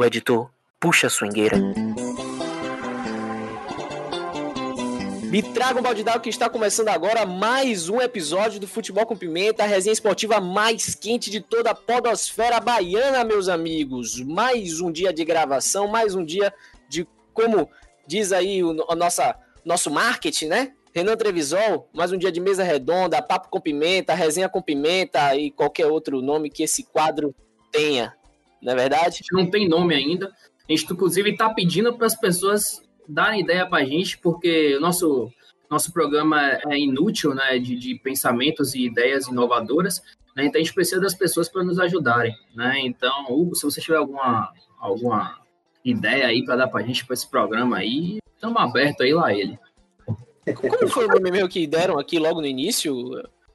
O editor puxa a swingueira. Me traga um balde d'água que está começando agora mais um episódio do Futebol com Pimenta, a resenha esportiva mais quente de toda a podosfera baiana, meus amigos. Mais um dia de gravação, mais um dia de, como diz aí o, o nossa, nosso marketing, né? Renan Trevisol, mais um dia de mesa redonda, papo com pimenta, resenha com pimenta e qualquer outro nome que esse quadro tenha, não é verdade? Não tem nome ainda. A gente, inclusive, está pedindo para as pessoas darem ideia para a gente, porque o nosso, nosso programa é inútil, né, de, de pensamentos e ideias inovadoras, né, então a gente precisa das pessoas para nos ajudarem, né, então, Hugo, se você tiver alguma, alguma ideia aí para dar para a gente para esse programa aí, estamos abertos aí lá ele. Como foi o nome meu que deram aqui logo no início,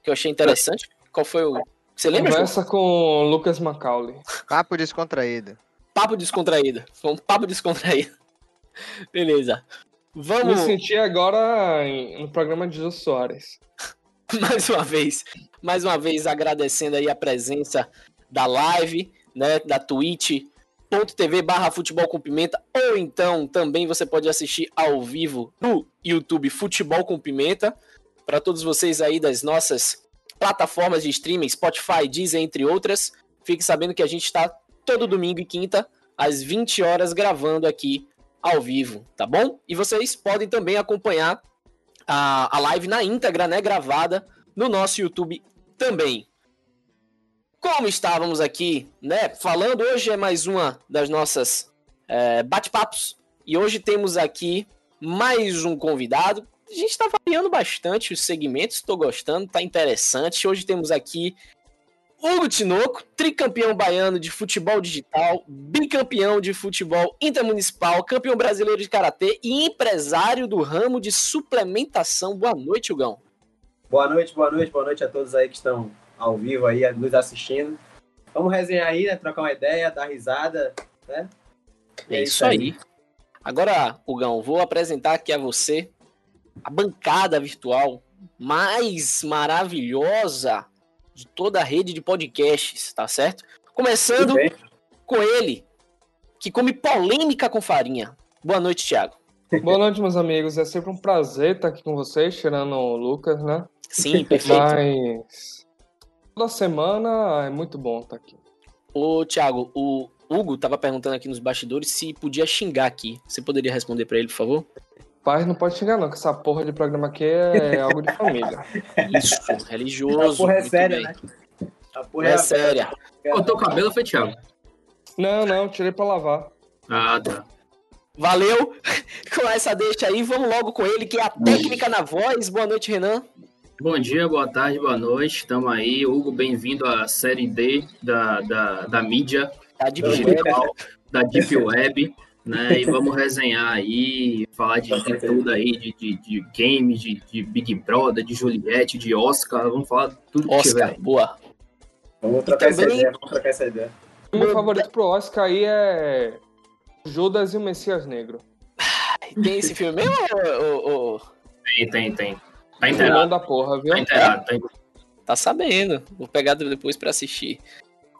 que eu achei interessante? Qual foi o... Você lembra? Conversa com o Lucas Macaulay. Papo descontraído. Papo descontraído. Foi um papo descontraído. Beleza. Vamos. Me senti agora no programa de Jô Soares. mais uma vez, mais uma vez agradecendo aí a presença da live, né, da twitch.tv barra futebol com pimenta, ou então também você pode assistir ao vivo no YouTube Futebol com Pimenta, para todos vocês aí das nossas plataformas de streaming, Spotify, Deezer, entre outras, fique sabendo que a gente está todo domingo e quinta, às 20 horas, gravando aqui ao vivo, tá bom? E vocês podem também acompanhar a, a live na íntegra, né, gravada no nosso YouTube também. Como estávamos aqui, né, falando, hoje é mais uma das nossas é, bate-papos e hoje temos aqui mais um convidado. A gente está variando bastante os segmentos, estou gostando, tá interessante. Hoje temos aqui Hugo Tinoco, tricampeão baiano de futebol digital, bicampeão de futebol intermunicipal, campeão brasileiro de karatê e empresário do ramo de suplementação. Boa noite, Hugão. Boa noite, boa noite, boa noite a todos aí que estão ao vivo aí, nos assistindo. Vamos resenhar aí, né? Trocar uma ideia, dar risada, né? É isso aí. Agora, Hugão, vou apresentar aqui a você a bancada virtual mais maravilhosa de toda a rede de podcasts, tá certo? Começando com ele, que come polêmica com farinha. Boa noite, Thiago. Boa noite, meus amigos. É sempre um prazer estar aqui com vocês, tirando o Lucas, né? Sim, perfeito. Mas toda semana é muito bom estar aqui. Ô, Thiago, o Hugo tava perguntando aqui nos bastidores se podia xingar aqui. Você poderia responder pra ele, por favor? Pai, não pode xingar não, que essa porra de programa aqui é algo de família. Isso, A religioso. porra é muito séria, bem. né? A porra É séria. Cortou o cabelo, foi Thiago? Não, não, tirei pra lavar. Ah, tá. Valeu! Com essa deixa aí, vamos logo com ele, que é a técnica na voz. Boa noite, Renan. Bom dia, boa tarde, boa noite. Estamos aí. Hugo, bem-vindo à série D da, da, da mídia Tá de Web. digital, da Deep Web, né? E vamos resenhar aí, falar de, de tudo aí, de, de, de games, de, de Big Brother, de Juliette, de Oscar. Vamos falar tudo que Oscar, tiver. boa. Vamos trocar essa também- ideia, vamos trocar essa ideia. O meu favorito pro Oscar aí é Judas e o Messias Negro. Tem esse filme mesmo? ô- ô? Tem, tem, tem. Tá inteirado, da porra, viu? tá inteirado. Tá inteirado. Tá sabendo. Vou pegar depois pra assistir.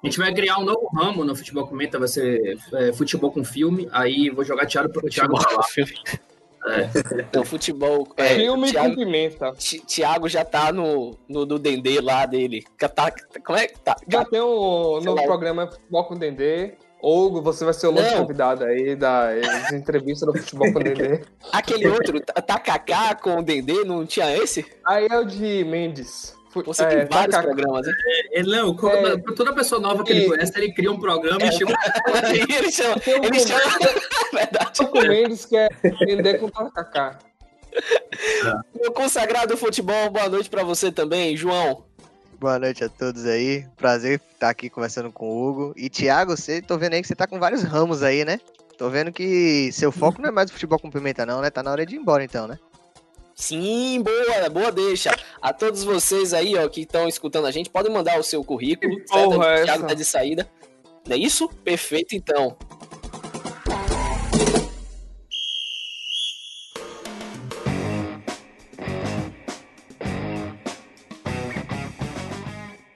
A gente vai criar um novo ramo no Futebol Comenta, vai ser é, futebol com filme. Aí vou jogar Thiago pro Thiago falar. filme. É. Então, futebol. É, Filme com Thiago, pimenta. Ti- Thiago já tá no, no do Dendê lá dele. Tá, como é que tá? Já tem o novo lá. programa Futebol com Dendê. Hugo, você vai ser o novo convidado aí das entrevistas do Futebol com Dendê. Aquele outro, Ta- Takaká com o Dendê, não tinha esse? Aí é o de Mendes. Você é, tem vários programas, né? Ele, não, É. pra toda pessoa nova que ele conhece, ele cria um programa e chama. ele chama. Tem um Ele chama. Verdade. com Mendes que é Dendê com Takaká. Meu consagrado futebol, boa noite pra você também, João. Boa noite a todos aí. Prazer estar aqui conversando com o Hugo. E Thiago, você tô vendo aí que você tá com vários ramos aí, né? Tô vendo que seu foco não é mais o futebol com pimenta, não, né? Tá na hora de ir embora então, né? Sim, boa, boa deixa. A todos vocês aí, ó, que estão escutando a gente, podem mandar o seu currículo, Que certo? porra é O Thiago tá de saída. Não é isso? Perfeito, então.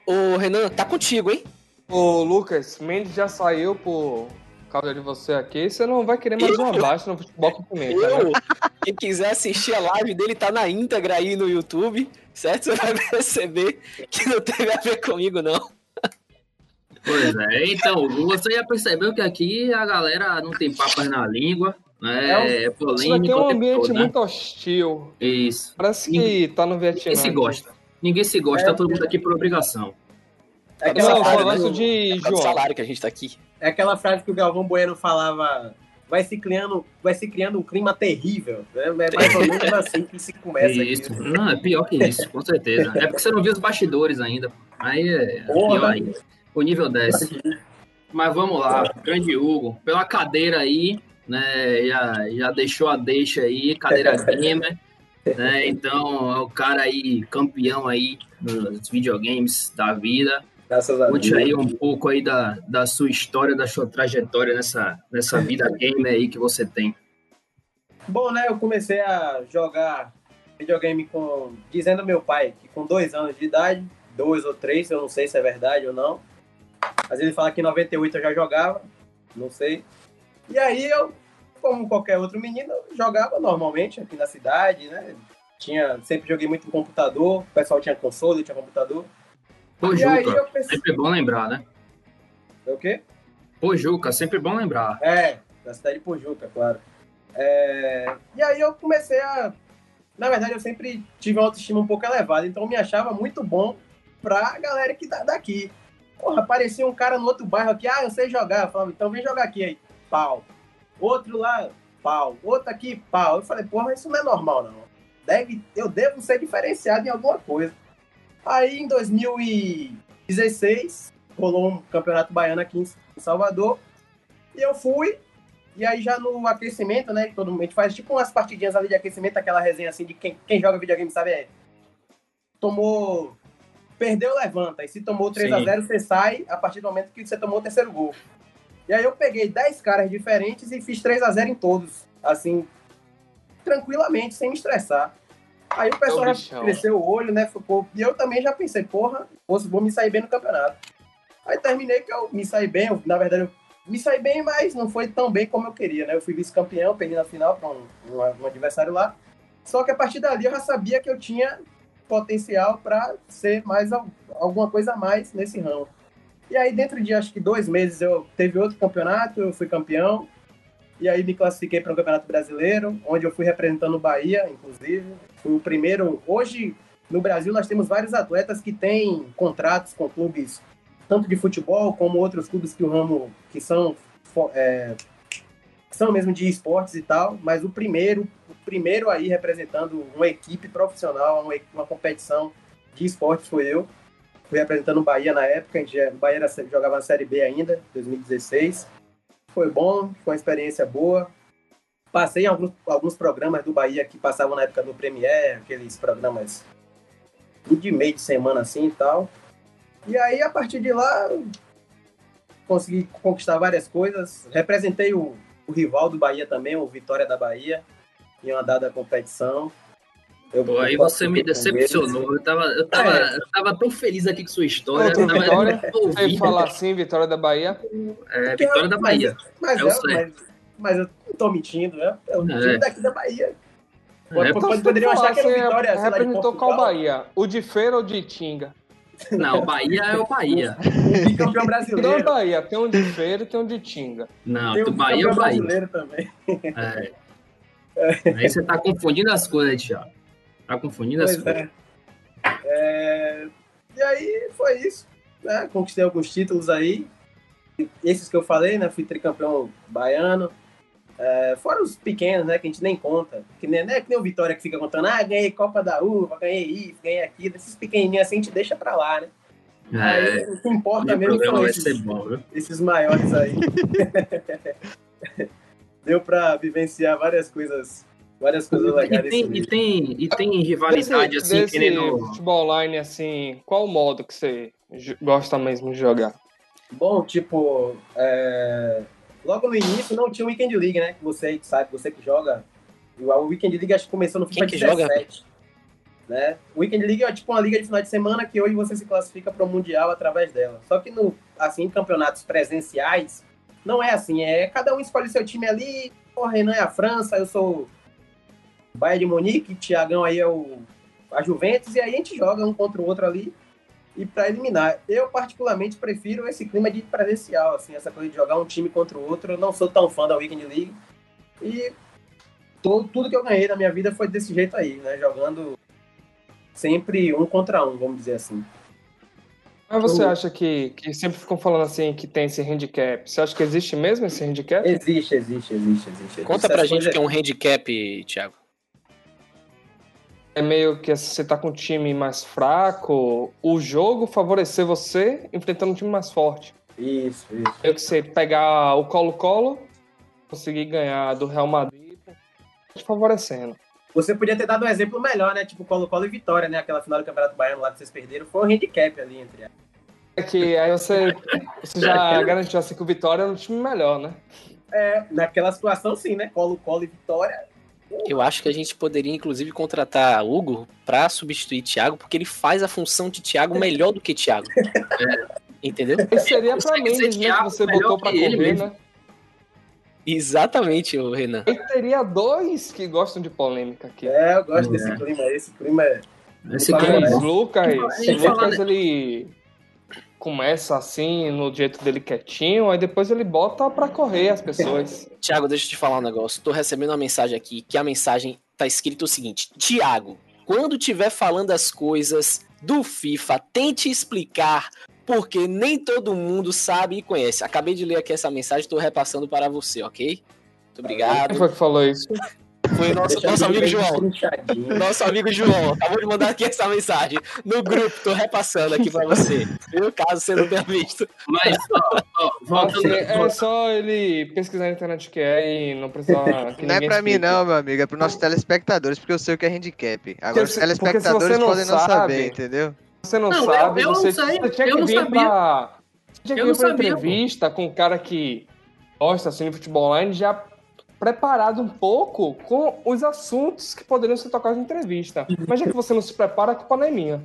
Ô, Renan, tá contigo, hein? Ô, Lucas, Mendes já saiu por causa de você aqui, você não vai querer mais uma baixa no futebol com pimenta. né? Eu, quem quiser assistir a live dele, tá na íntegra aí no YouTube, certo? Você vai perceber que não teve a ver comigo, não. Pois é, então, você já percebeu que aqui a galera não tem papas na língua, né? É, Isso daqui polêmica. é o um ambiente todo, né? muito hostil. Isso. Parece que tá no Vietnã. Ninguém se gosta. Ninguém se gosta, É. tá todo mundo aqui por obrigação. É Não, aquela, Salário, gosto né? de É do salário que a gente tá aqui. é aquela frase que o Galvão Bueno falava. Vai se criando, vai se criando um clima terrível. Né? É mais ou menos assim que se começa isso. aqui. Não, é pior que isso, com certeza. É porque você não viu os bastidores ainda. Aí é Porra. pior ainda. O nível desce. Mas vamos lá, grande Hugo. Pela cadeira aí, né? Já, já deixou a deixa aí, cadeira gamer. Né, então, é o cara aí, campeão aí nos videogames da vida. Graças a Deus. Conte aí um pouco aí da, da sua história, da sua trajetória nessa, nessa vida gamer aí que você tem. Bom, né? Eu comecei a jogar videogame com. Dizendo meu pai que com dois anos de idade, dois ou três, eu não sei se é verdade ou não. Mas ele fala que em 98 eu já jogava, não sei. E aí eu, como qualquer outro menino, jogava normalmente aqui na cidade, né? Tinha, sempre joguei muito computador, o pessoal tinha console, tinha computador. Pô, aí Juca, eu pensei. sempre bom lembrar, né? O quê? Pô, Juca, sempre bom lembrar. É, da cidade de Pojuca, claro. É, E aí eu comecei a. Na verdade, eu sempre tive uma autoestima um pouco elevada, então eu me achava muito bom pra galera que tá daqui. Porra, aparecia um cara no outro bairro aqui, ah, eu sei jogar. Eu falava, então vem jogar aqui aí. Pau. Outro lá, pau. Outro aqui, pau. Eu falei, porra, isso não é normal, não. Deve, eu devo ser diferenciado em alguma coisa. Aí em 2016, rolou um campeonato baiano aqui em Salvador. E eu fui, e aí já no aquecimento, né? Todo mundo a faz tipo umas partidinhas ali de aquecimento, aquela resenha assim de quem, quem joga videogame sabe é. Tomou. Perdeu, levanta. E se tomou 3x0, você sai a partir do momento que você tomou o terceiro gol. E aí eu peguei 10 caras diferentes e fiz 3x0 em todos. Assim, tranquilamente, sem me estressar. Aí o pessoal Ô, já bichão. cresceu o olho, né? Ficou... E eu também já pensei, porra, vou me sair bem no campeonato. Aí terminei que eu me saí bem, eu, na verdade eu me saí bem, mas não foi tão bem como eu queria, né? Eu fui vice-campeão, perdi na final para um, um- um adversário lá. Só que a partir dali eu já sabia que eu tinha potencial para ser mais al- alguma coisa a mais nesse ramo. E aí, dentro de acho que dois meses, eu teve outro campeonato, eu fui campeão. E aí me classifiquei para o Campeonato Brasileiro, onde eu fui representando o Bahia, inclusive. Fui o primeiro. Hoje, no Brasil, nós temos vários atletas que têm contratos com clubes tanto de futebol como outros clubes que o ramo que são é, são mesmo de esportes e tal, mas o primeiro, o primeiro aí representando uma equipe profissional, uma, uma competição de esportes foi eu. Fui representando o Bahia na época, a gente o Bahia era- jogava na Série B ainda, 2016. Foi bom, foi uma experiência boa. Passei alguns, alguns programas do Bahia que passavam na época do Premier, aqueles programas de meio de semana assim e tal. E aí, a partir de lá, consegui conquistar várias coisas. Representei o, o rival do Bahia também, o Vitória da Bahia, em uma dada competição. Eu, Pô, aí eu você me decepcionou. Eu tava, eu, tava, É. eu tava tão feliz aqui com sua história. Eu tava vitória? Você falar assim, Vitória da Bahia. É, Vitória da Bahia. Mas, É o eu, certo. mas, mas eu não tô mentindo, né? É o É. time daqui da Bahia. Pode- É, pode- Então, se poderiam achar que era o Vitória, representou qual. Bahia? O de Feira ou de Tinga? Não, Bahia é o Bahia. O bicampeão Não é brasileiro. Bahia, tem um de Feira e tem um de Tinga. Não, Tem o Bahia é o Bahia. brasileiro também. É. Aí você tá confundindo as coisas, Thiago. Tá confundindo as Pois coisas. é. É, E aí foi isso. Né? Conquistei alguns títulos aí. Esses que eu falei, né? Fui tricampeão baiano. É, fora os pequenos, né? Que a gente nem conta. Que nem, não é que nem o Vitória que fica contando, ah, ganhei Copa da Uva, ganhei isso, ganhei aquilo. Esses pequenininhos assim a gente deixa pra lá, né? Aí, É, o que importa mesmo são esses, bom, esses maiores aí. Deu pra vivenciar várias coisas, várias coisas E legais tem, nesse e tem, e tem rivalidade, Desse, assim, desse que nem no... futebol online, assim, qual modo que você gosta mesmo de jogar? Bom, tipo, é, logo no início não tinha o Weekend League, né? Que você sabe, você que joga. O Weekend League acho que começou no Quem FIFA que joga? 17. Né? O Weekend League é tipo uma liga de final de semana que hoje você se classifica para o Mundial através dela. Só que no, assim, em campeonatos presenciais, não é assim. É cada um escolhe seu time ali. O Renan é a França, eu sou Bayern de Munique, Thiagão aí é o a Juventus, e aí a gente joga um contra o outro ali e para eliminar. Eu, particularmente, prefiro esse clima de presencial, assim, essa coisa de jogar um time contra o outro. Eu não sou tão fã da Weekend League. E todo, tudo que eu ganhei na minha vida foi desse jeito aí, né? Jogando sempre um contra um, vamos dizer assim. Mas você acha que, que sempre ficam falando assim que tem esse handicap? Você acha que existe mesmo esse handicap? Existe, existe, existe, existe. Conta pra gente o que é um handicap, Thiago. É meio que assim, você tá com um time mais fraco, o jogo favorecer você enfrentando um time mais forte. Isso, isso. Meio que você pegar o Colo-Colo, conseguir ganhar do Real Madrid, te favorecendo. Você podia ter dado um exemplo melhor, né? Tipo Colo-Colo e Vitória, né? Aquela final do Campeonato Baiano lá que vocês perderam. Foi um handicap ali entre elas. É que aí você, você já garantiu assim que o Vitória é um time melhor, né? É, naquela situação sim, né? Colo-Colo e Vitória. Eu acho que a gente poderia, inclusive, contratar Hugo pra substituir Thiago, porque ele faz a função de Thiago melhor do que Thiago. Entendeu? Esse seria pra mim, né? Que você botou pra correr, mesmo. né? Exatamente, ô Renan. E teria dois que gostam de polêmica aqui. É, eu gosto É. desse clima. Esse clima é. Esse clima é Lucas, Lucas ele começa assim, no jeito dele quietinho, aí depois ele bota pra correr as pessoas. Thiago, deixa eu te falar um negócio. Tô recebendo uma mensagem aqui, que a mensagem tá escrito o seguinte: Thiago, quando tiver falando as coisas do FIFA, tente explicar, porque nem todo mundo sabe e conhece. Acabei de ler aqui essa mensagem, tô repassando para você, ok? Muito Quem obrigado. foi que falou isso? Foi nosso, Deixa nosso amigo João. Nosso amigo João, acabou de mandar aqui essa mensagem no grupo, tô repassando aqui pra você. Viu? Caso você não tenha visto. Mas, ó, ó, voltando, Assim, é só ele pesquisar na internet o que é e não precisar. Não é pra mim não, meu amigo, é pros nossos telespectadores, porque eu sei o que é handicap. Agora os telespectadores você não podem não sabe- saber, entendeu? Você não, Não, eu- sabe, eu não você, sei, você tinha eu que não vir sabia. pra. Você tinha que Eu vir não pra sabia, pô. entrevista com um cara que gosta assim de futebol online já preparado um pouco com os assuntos que poderiam ser tocados na entrevista. Mas já que você não se prepara, a culpa não é minha.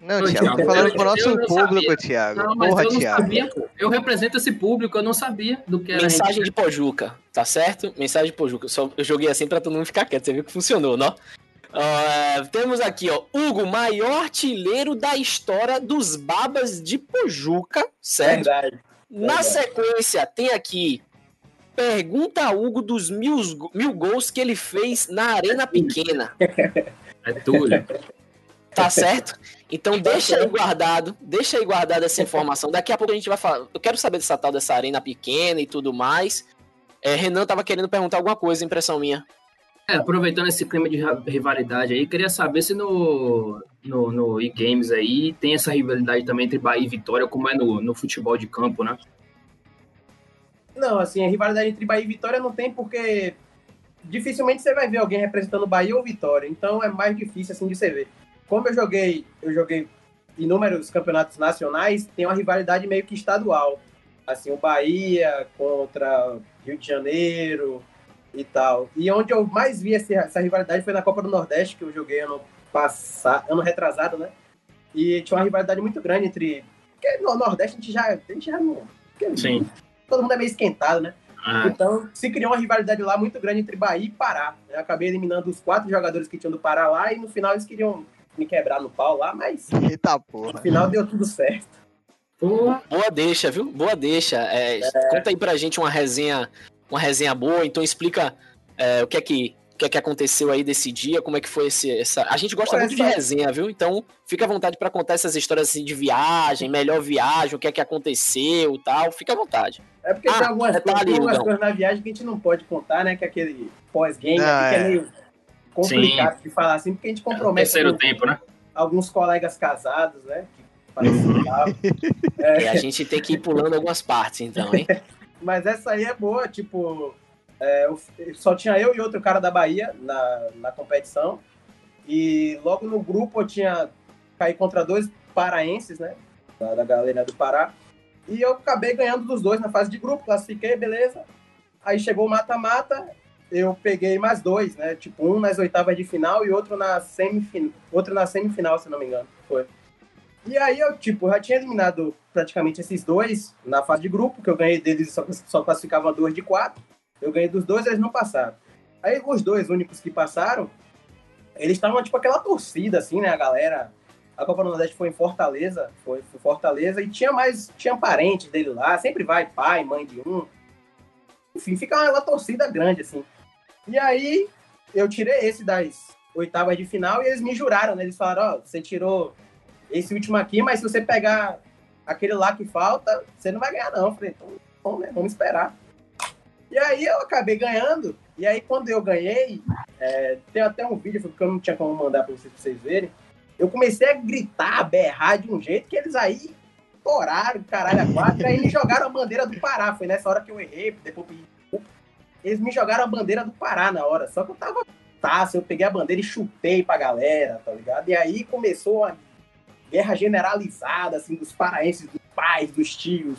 Não, tô falando eu- pro nosso eu público, sabia. Thiago. Não, mas Porra, eu não Thiago. sabia. Eu represento esse público, eu não sabia do que era. Mensagem de Pojuca, tá certo? Mensagem de Pojuca. Só, eu joguei assim pra todo mundo ficar quieto, você viu que funcionou, não? Ah, temos aqui, ó, Hugo, maior artilheiro da história dos Babas de Pojuca, certo? Verdade. Na verdade. sequência, tem aqui, pergunta a Hugo dos mil, mil gols que ele fez na Arena Pequena, É Túlio. tá certo? Então deixa aí guardado, deixa aí guardado essa informação. Daqui a pouco a gente vai falar. Eu quero saber dessa tal dessa arena pequena e tudo mais. É, Renan tava querendo perguntar alguma coisa, impressão minha. É, aproveitando esse clima de rivalidade aí, queria saber se no, no, no e-games aí tem essa rivalidade também entre Bahia e Vitória, como é no, no futebol de campo, né? Não, assim, a rivalidade entre Bahia e Vitória não tem porque dificilmente você vai ver alguém representando Bahia ou Vitória. Então é mais difícil assim de você ver. Como eu joguei, eu joguei inúmeros campeonatos nacionais, tem uma rivalidade meio que estadual. Assim, o Bahia contra Rio de Janeiro e tal. E onde eu mais vi essa, essa rivalidade foi na Copa do Nordeste, que eu joguei ano passado, ano retrasado, né? E tinha uma rivalidade muito grande entre. Porque no Nordeste a gente já, a gente já não. Sim. Todo mundo é meio esquentado, né? Ah, Então, se criou uma rivalidade lá muito grande entre Bahia e Pará. Eu acabei eliminando os quatro jogadores que tinham do Pará lá e no final eles queriam me quebrar no pau lá, mas Eita no porra. final deu tudo certo. Boa deixa, viu? Boa deixa. É, Conta aí pra gente uma resenha, uma resenha boa, então explica é, o que é que que é que aconteceu aí desse dia, como é que foi esse, essa. A gente gosta Pô, muito de essa- resenha, viu? Então fica à vontade pra contar essas histórias assim de viagem, melhor viagem, o que é que aconteceu, e tal. Fica à vontade. É porque Ah, tem algumas, detalhe, coisas, tem algumas coisas na viagem que a gente não pode contar, né? Que é aquele pós-game que é. é meio complicado de falar assim, porque a gente compromete Terceiro com tempo, né? alguns colegas casados, né? Que falecem e tal. É, a gente tem que ir pulando algumas partes, então, hein? Mas essa aí é boa, tipo, é, eu- só tinha eu e outro cara da Bahia na, na competição. E logo no grupo eu tinha caí contra dois paraenses, né? Da, da galera do Pará. E eu acabei ganhando dos dois na fase de grupo, classifiquei, beleza. Aí chegou o mata-mata, eu peguei mais dois, né? Tipo, um nas oitavas de final e outro na semifinal, outro na semifinal, se não me engano. Foi. E aí eu, tipo, já tinha eliminado praticamente esses dois na fase de grupo, que eu ganhei deles só, só classificavam dois de quatro. Eu ganhei dos dois, eles não passaram. Aí os dois únicos que passaram, eles estavam tipo aquela torcida, assim, né? A galera. A Copa do Nordeste foi em Fortaleza, foi, foi Fortaleza, e tinha mais, tinha parentes dele lá, sempre vai, pai, mãe de um. Enfim, fica uma, torcida grande, assim. E aí, eu tirei esse das oitavas de final e eles me juraram, né? Eles falaram, ó, oh, você tirou esse último aqui, mas se você pegar aquele lá que falta, você não vai ganhar, não. Eu falei, então, né? Vamos esperar. E aí eu acabei ganhando. E aí, quando eu ganhei, é, tem até um vídeo que eu não tinha como mandar para vocês, pra vocês verem. Eu comecei a gritar, a berrar de um jeito que eles aí toraram, caralho, a quatro. aí me jogaram a bandeira do Pará. Foi nessa hora que eu errei, depois pedi Eles me jogaram a bandeira do Pará na hora. Só que eu tava taça, eu peguei a bandeira e chutei pra galera, tá ligado? E aí começou a guerra generalizada, assim, dos paraenses, dos pais, dos tios,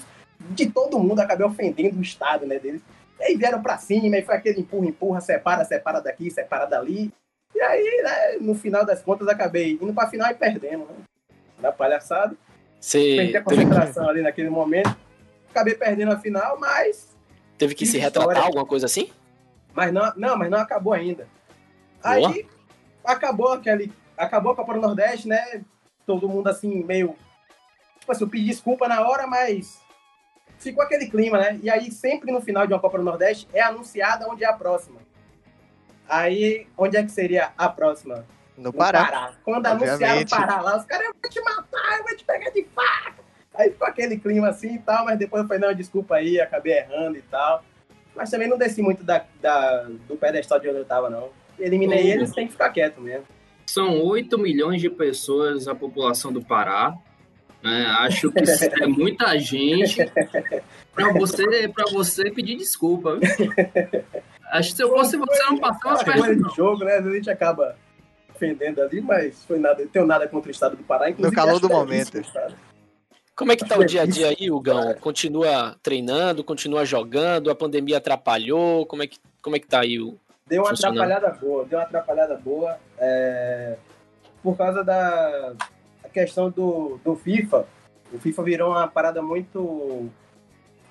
de todo mundo, acabei ofendendo o Estado, né, deles. E aí vieram pra cima, e foi aquele empurra, empurra, separa, separa daqui, separa dali. E aí, né, no final das contas, acabei indo pra final e perdendo, né? Na palhaçada. Você Perdi a concentração ali naquele momento. Acabei perdendo a final, mas. Teve que, que se retratar, história. alguma coisa assim? Mas não, não, mas não acabou ainda. Boa. Aí acabou aquele. Acabou a Copa do Nordeste, né? todo mundo assim, meio. Tipo assim, eu pedi desculpa na hora, mas ficou aquele clima, né? E aí, sempre no final de uma Copa do Nordeste, é anunciada onde é a próxima. Aí, onde é que seria a próxima? No, no Pará. Pará. Quando anunciaram o Pará lá, os caras, eu vou te matar, eu vou te pegar de faca. Aí ficou aquele clima assim e tal, mas depois eu falei, não, desculpa aí, acabei errando e tal. Mas também não desci muito da, da do pedestal de onde eu tava, não. Eliminei uhum. eles, tem que ficar quieto mesmo. São 8 milhões de pessoas a população do Pará. Né? Acho que é muita gente para você, pra você pedir desculpa. Acho que se eu fosse você, não passava perto. de jogo, né? A gente acaba ofendendo ali, mas foi nada. Tenho nada contra o estado do Pará. No calor do momento. Como é que tá o dia a dia aí, Hugão? Continua treinando, continua jogando? A pandemia atrapalhou? Como é que, como é que tá aí o, Deu uma atrapalhada boa, deu uma atrapalhada boa. É, por causa da questão do, do FIFA. O FIFA virou uma parada muito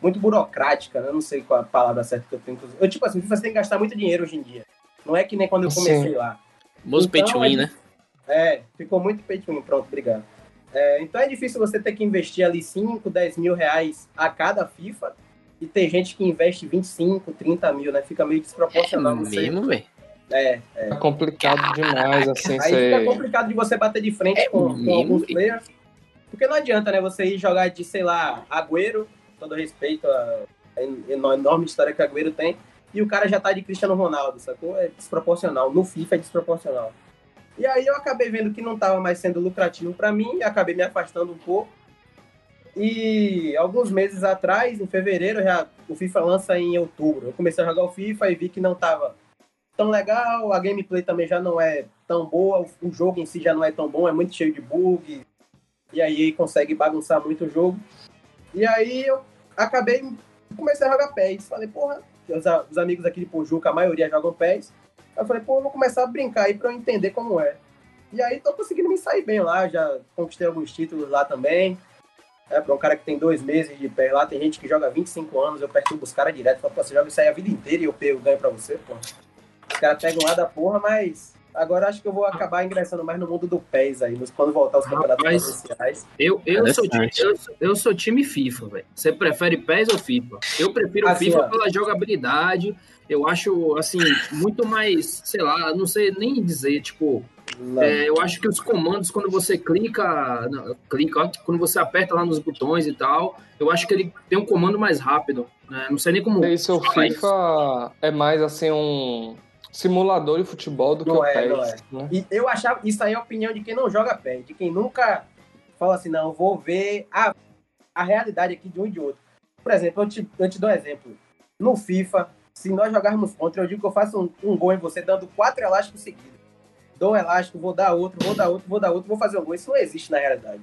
muito burocrática, né? Não sei qual a palavra certa que eu tenho. Eu, tipo assim, o FIFA você tem que gastar muito dinheiro hoje em dia. Não é que nem quando eu comecei Sim. lá. Most então, pay to win, é, né? É, ficou muito pay to win. Pronto, obrigado. É, então é difícil você ter que investir ali 5, 10 mil reais a cada FIFA e tem gente que investe 25, 30 mil, né? Fica meio desproporcional. É mesmo, velho? É, é. é complicado demais, assim. Aí ser... fica complicado de você bater de frente é com, com, alguns players. Porque não adianta, né? Você ir jogar de, sei lá, Agüero, todo respeito à enorme história que o Agüero tem, e o cara já tá de Cristiano Ronaldo, sacou? É desproporcional. No FIFA é desproporcional. E aí eu acabei vendo que não tava mais sendo lucrativo para mim, acabei me afastando um pouco. E alguns meses atrás, em fevereiro, já, o FIFA lança em outubro. Eu comecei a jogar o FIFA e vi que não estava tão legal, a gameplay também já não é tão boa, o jogo em si já não é tão bom, é muito cheio de bug. E aí consegue bagunçar muito o jogo. E aí eu acabei, comecei a jogar PES. Falei, porra, os, os amigos aqui de Pujuca, a maioria jogam PES. Eu falei, pô, eu vou começar a brincar aí pra eu entender como é. E aí tô conseguindo me sair bem lá, já conquistei alguns títulos lá também. É, para um cara que tem dois meses de pé lá, tem gente que joga 25 anos, eu perturbo os caras direto, falo, você joga isso aí a vida inteira e eu, eu ganho pra você, pô. Os caras pegam lá da porra, mas agora acho que eu vou acabar ingressando mais no mundo do PES aí, quando voltar os campeonatos Rapaz, oficiais. Eu, eu, sou time, eu, eu, sou time FIFA, velho. Você prefere PES ou FIFA? Eu prefiro assim, FIFA ó. pela jogabilidade. Eu acho, assim, muito mais, sei lá, não sei nem dizer, tipo, é, eu acho que os comandos, quando você clica, clica, quando você aperta lá nos botões e tal, eu acho que ele tem um comando mais rápido. Né? Não sei nem como. Isso, o FIFA isso. é mais assim um simulador de futebol do não que é, o PES. É. Né? E eu achava, isso aí é a opinião de quem não joga PES, de quem nunca fala assim, não, vou ver a, a realidade aqui de um e de outro. Por exemplo, eu te, eu te dou um exemplo. No FIFA, se nós jogarmos contra, eu digo que eu faço um, um gol em você dando quatro elásticos seguidos dou um elástico, vou dar outro, vou dar outro, vou dar outro, vou fazer um gol. Isso não existe na realidade.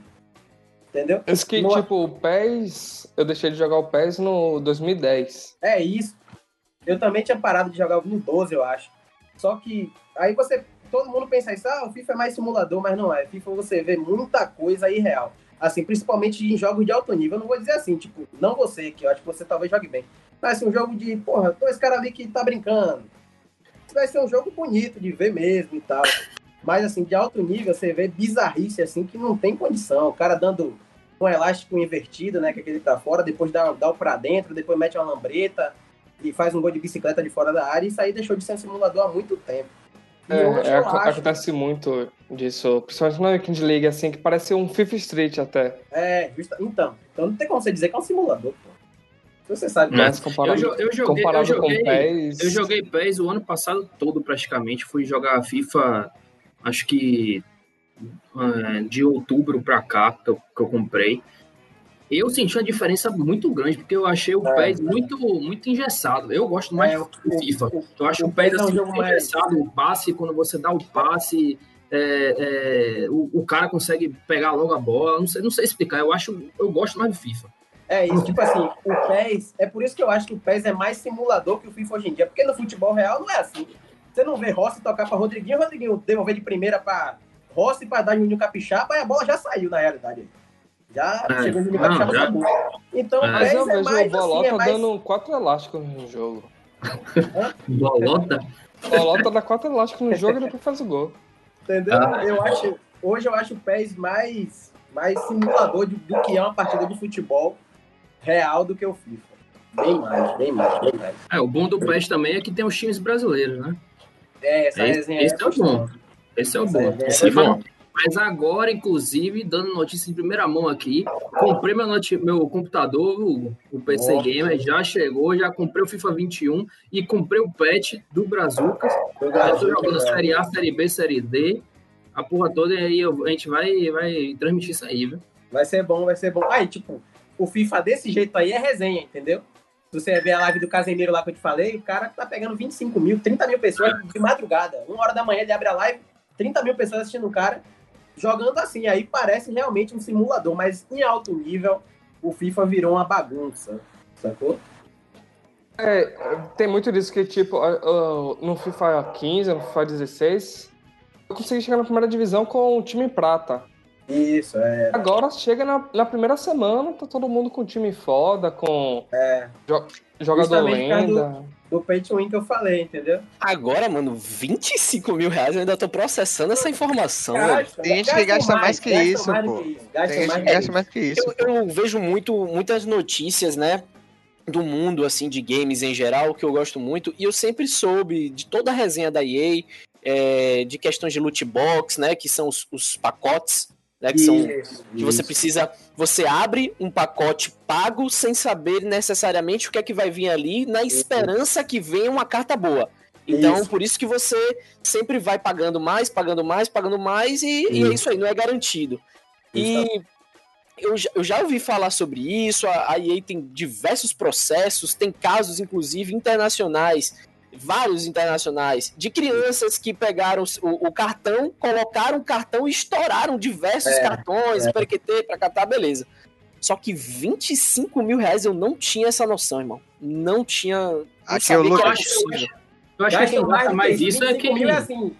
Entendeu? Isso que, no... tipo, o PES, eu deixei de jogar o PES no 2010. É isso. Eu também tinha parado de jogar no 12, eu acho. Só que aí você todo mundo pensa isso, ah, o FIFA é mais simulador, mas não é. FIFA você vê muita coisa irreal. Assim, principalmente em jogos de alto nível. Eu não vou dizer assim, tipo, não você, que eu acho que você talvez jogue bem. Mas assim, um jogo de, porra, dois caras ali que tá brincando. Vai ser um jogo bonito de ver mesmo e tal. Mas assim, de alto nível, você vê bizarrice assim que não tem condição. O cara dando um elástico invertido, né? Que é aquele pra fora, depois dá, dá o pra dentro, depois mete uma lambreta e faz um gol de bicicleta de fora da área. Isso aí deixou de ser um simulador há muito tempo. E É, hoje é, eu ac- acho- acontece muito disso, principalmente na Weekend League, assim, que parece um FIFA Street até. É, justa... então. Então não tem como você dizer que é um simulador, pô. Você sabe. Não. Mas comparado, Eu, jo- eu joguei, eu comparado joguei, com PES... eu joguei PES o ano passado todo praticamente. Fui jogar FIFA, acho que eh, de outubro pra cá que eu, que eu comprei. Eu senti uma diferença muito grande, porque eu achei o É. PES muito, muito engessado. Eu gosto mais É, do FIFA. o- Eu acho o o PES é um assim, mais- engessado. O passe, quando você dá o passe, é, é, o, o cara consegue pegar logo a bola. Não sei, não sei explicar. Eu acho, eu gosto mais do FIFA. É isso, tipo assim, o PES, é por isso que eu acho que o PES é mais simulador que o FIFA hoje em dia, porque no futebol real não é assim. Você não vê Rossi tocar pra Rodriguinho, Rodriguinho devolver de primeira pra Rossi pra dar Juninho Capixaba, e a bola já saiu na realidade. Já É, chegou o não, Capixaba já-. Então É. o Mas eu é vejo mais o Bolota assim, é mais... dando quatro elásticos no jogo. Bolota. O Bolota dá quatro elásticos no jogo e depois faz o gol. Entendeu? Ah. Eu acho, hoje eu acho o PES mais, mais simulador de- do que é uma partida de futebol real do que o FIFA. Bem mais, bem mais, bem mais. É, o bom do PES também é que tem os times brasileiros, né? É, essa Esse- resenha esse aí é o bom. Esse é o Essa bom. Esse é é bom. Mas agora, inclusive, dando notícia em primeira mão aqui, comprei meu, meu computador, o, o PC Ó. Gamer, já chegou, já comprei o FIFA 21 e comprei o patch do Brazucas. Tô jogando Série A, Série B, Série D, a porra toda, e aí eu- a gente vai, vai transmitir isso aí, viu? Vai ser bom, vai ser bom. Aí, tipo, o FIFA desse jeito aí é resenha, entendeu? Se você ver a live do Casemiro lá que eu te falei, o cara tá pegando 25 mil, 30 mil pessoas de madrugada. Uma hora da manhã ele abre a live, 30 mil pessoas assistindo o cara, jogando assim. Aí parece realmente um simulador, mas em alto nível, o FIFA virou uma bagunça, sacou? É, tem muito disso que, tipo, no FIFA 15, no FIFA 16, eu consegui chegar na primeira divisão com o time prata. Isso, é. Agora chega na, na primeira semana, tá todo mundo com time foda, com É. jo- jogador lenda. Do pay to win que eu falei, entendeu? Agora, mano, 25 mil reais, eu ainda tô processando essa informação. velho. Gasta, Tem gente que gasta mais que gastam isso, mais do pô. que isso, gastam Tem gente mais que do gasta mais que isso. Eu, eu vejo muito, muitas notícias, né? Do mundo, assim, de games em geral, que eu gosto muito. E eu sempre soube de toda a resenha da EA, é, de questões de loot box, né? Que são os, os pacotes, né? Que são Isso, que você isso. precisa. Você abre um pacote pago sem saber necessariamente o que é que vai vir ali, na esperança que venha uma carta boa. Então, Isso. por isso que você sempre vai pagando mais, pagando mais, pagando mais, e, e é isso aí, não é garantido. E eu, já- eu já ouvi falar sobre isso, a, a EA tem diversos processos, tem casos, inclusive, internacionais, vários internacionais, de crianças que pegaram o, o cartão, colocaram o cartão e estouraram diversos É, cartões, é. perequetê, pra catar, beleza. Só que 25 mil reais eu não tinha essa noção, irmão. Não tinha. Não Aqui o que era Eu acho-. Eu acho que quem gasta mais que isso é 25 quem. mil é assim.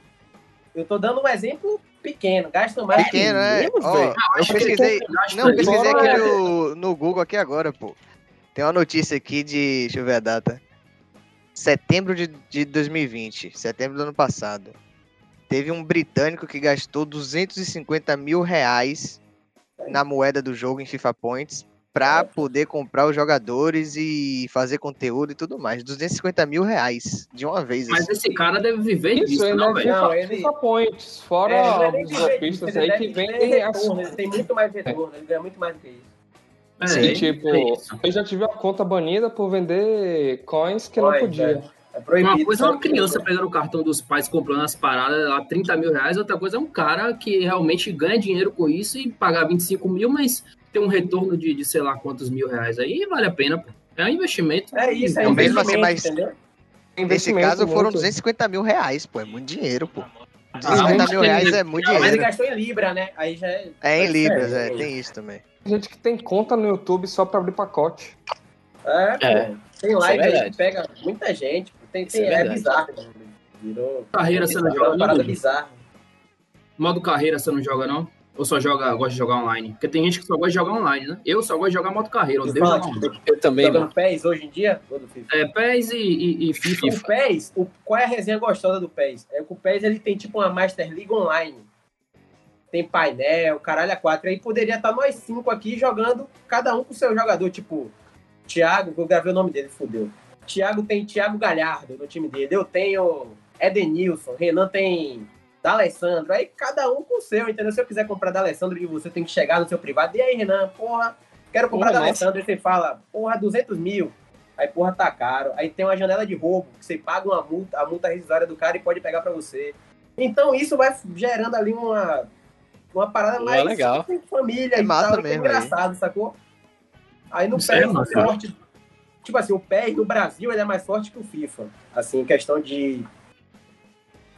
Eu tô dando um exemplo pequeno. Gastam mais Pequeno, é. mesmo, velho? eu acho que pesquisei. gasta Não, pesquisei aqui no, no Google aqui agora, pô. Tem uma notícia aqui de. Deixa eu ver a data. Setembro de, de 2020. Setembro do ano passado. Teve um britânico que gastou 250 mil reais na moeda do jogo em FIFA Points pra poder comprar os jogadores e fazer conteúdo e tudo mais. 250 mil reais de uma vez. Mas assim. esse cara deve viver Isso, disso, não, é velho. FIFA, Não, ele- FIFA Points, fora É, os de golpistas aí que vendem as retorno, Ele tem muito mais retorno, ele ganha muito mais do que isso. É, Sim, é tipo, isso. eu já tive a conta banida por vender coins que não podia. É proibido. Uma coisa é uma criança pegando o cartão dos pais, comprando as paradas lá, 30 mil reais. Outra coisa é um cara que realmente ganha dinheiro com isso e pagar 25 mil, mas tem um retorno de, de sei lá quantos mil reais. Aí vale a pena, pô. É um investimento. É isso, é Então, mesmo investimento, assim, mas- entendeu? Nesse caso foram muito. 250 mil reais, pô. É muito dinheiro, pô. Ah, 250 mas mil reais é muito Não, mas ele dinheiro. gastou em Libra, né? Aí já é. É em Libras, é. diferente. Tem isso também. Tem gente que tem conta no YouTube só pra abrir pacote. É, pô. É, Tem live é aí que pega muita gente. Tem, Isso tem, é é, bizarro. Virou. Carreira você não joga, uma parada bizarra. Modo carreira você não joga, não? Ou só joga, gosta de jogar online? Porque tem gente que só gosta de jogar online, né? Eu só gosto de jogar modo carreira, eu fala, tipo. Eu também, mano. jogando PES hoje em dia? É, PES e, e, e FIFA. O PES, o, qual é a resenha gostosa do PES? É que o PES ele tem tipo uma Master League online. Tem painel, caralho, a quatro. Aí poderia estar nós cinco aqui jogando, cada um com o seu jogador. Tipo, Thiago, eu gravei o nome dele, fudeu. Thiago tem Thiago Galhardo no time dele. Eu tenho Edenilson. Renan tem D'Alessandro. Aí cada um com o seu, entendeu? Se eu quiser comprar D'Alessandro de você, tem que chegar no seu privado. E aí, Renan, porra, quero comprar Porra, D'Alessandro. Aí você fala, porra, 200 mil. Aí, porra, tá caro. Aí tem uma janela de roubo, que você paga uma multa, a multa rescisória do cara e pode pegar pra você. Então isso vai gerando ali uma, uma parada Pô, mais legal. com família É e massa tal. é mesmo engraçado, sacou? Aí no Isso é massa. o forte. Tipo assim, o PES no Brasil ele é mais forte que o FIFA. Assim, questão de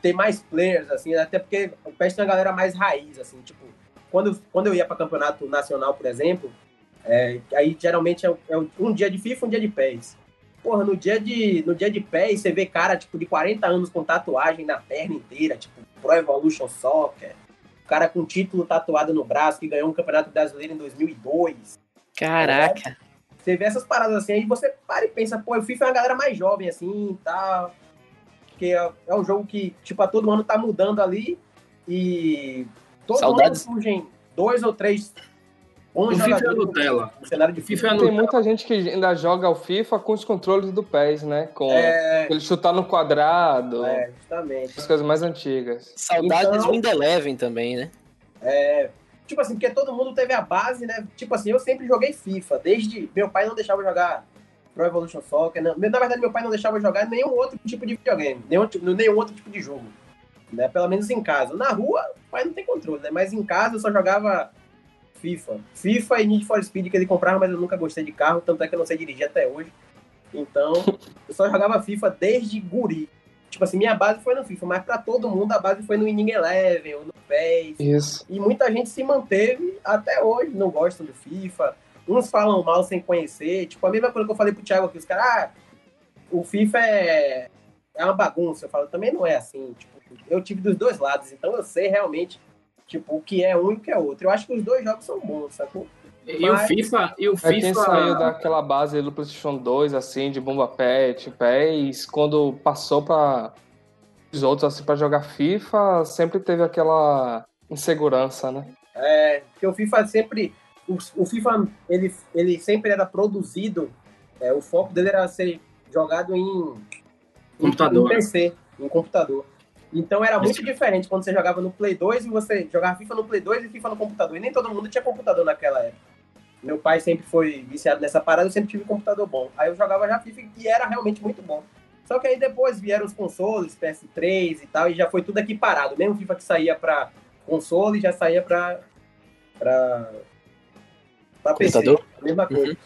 ter mais players, assim, até porque o PES tem uma galera mais raiz, assim, tipo, quando, quando eu ia para campeonato nacional, por exemplo, é, aí geralmente é, é um dia de FIFA, um dia de PES. Porra, no dia de, no dia de PES, você vê cara, tipo, de 40 anos com tatuagem na perna inteira, tipo, Pro Evolution Soccer, cara com título tatuado no braço, que ganhou um campeonato brasileiro em 2002. Caraca. Você vê essas paradas assim, aí você para e pensa, pô, o FIFA é uma galera mais jovem, assim, e tal. Porque é, é um jogo que, tipo, a todo ano tá mudando ali e todo Saudades. ano surgem dois ou três O bons FIFA é Nutella. no cenário de O FIFA FIFA. é Tem Nutella. muita gente que ainda joga o FIFA com os controles do PES, né? Com É, ele chutar no quadrado, é, justamente. as coisas mais antigas. Saudades Então- do Wind Eleven também, né? Tipo assim, porque todo mundo teve a base, né? Tipo assim, eu sempre joguei FIFA. Desde. Meu pai não deixava jogar Pro Evolution Soccer. Não, na verdade, meu pai não deixava jogar nenhum outro tipo de videogame. Nenhum, tipo- nenhum outro tipo de jogo. Né? Pelo menos em casa. Na rua, o pai não tem controle, né? Mas em casa eu só jogava FIFA. FIFA e Need for Speed que ele comprava, mas eu nunca gostei de carro, tanto é que eu não sei dirigir até hoje. Então, eu só jogava FIFA desde guri. Tipo assim, minha base foi no FIFA, mas pra todo mundo a base foi no Winning Eleven ou no PES. Isso. E muita gente se manteve até hoje, não gostam do FIFA. Uns falam mal sem conhecer. Tipo, a mesma coisa que eu falei pro Thiago aqui, os caras, ah, o FIFA é, é uma bagunça. Eu falo, também não é assim. Tipo, eu tive dos dois lados, então eu sei realmente, tipo, o que é um e o que é outro. Eu acho que os dois jogos são bons, sacou? E o Mas- FIFA, e o É quem FIFA, saiu daquela base do PlayStation 2, assim, de bomba pet, PES, quando passou para os outros, assim, para jogar FIFA, sempre teve aquela insegurança, né? É, porque o FIFA sempre. O, o FIFA, ele, ele sempre era produzido. é, o foco dele era ser jogado em. Computador, Em? PC, em computador. Então era muito diferente quando você jogava no Play 2 e você jogava FIFA no Play 2 e FIFA no computador. E nem todo mundo tinha computador naquela época. Meu pai sempre foi viciado nessa parada, eu sempre tive computador bom. Aí eu jogava já FIFA e era realmente muito bom. Só que aí depois vieram os consoles, PS3 e tal, e já foi tudo aqui parado. Mesmo FIFA que saía pra console, já saía pra. pra. pra PC. Computador? A mesma coisa.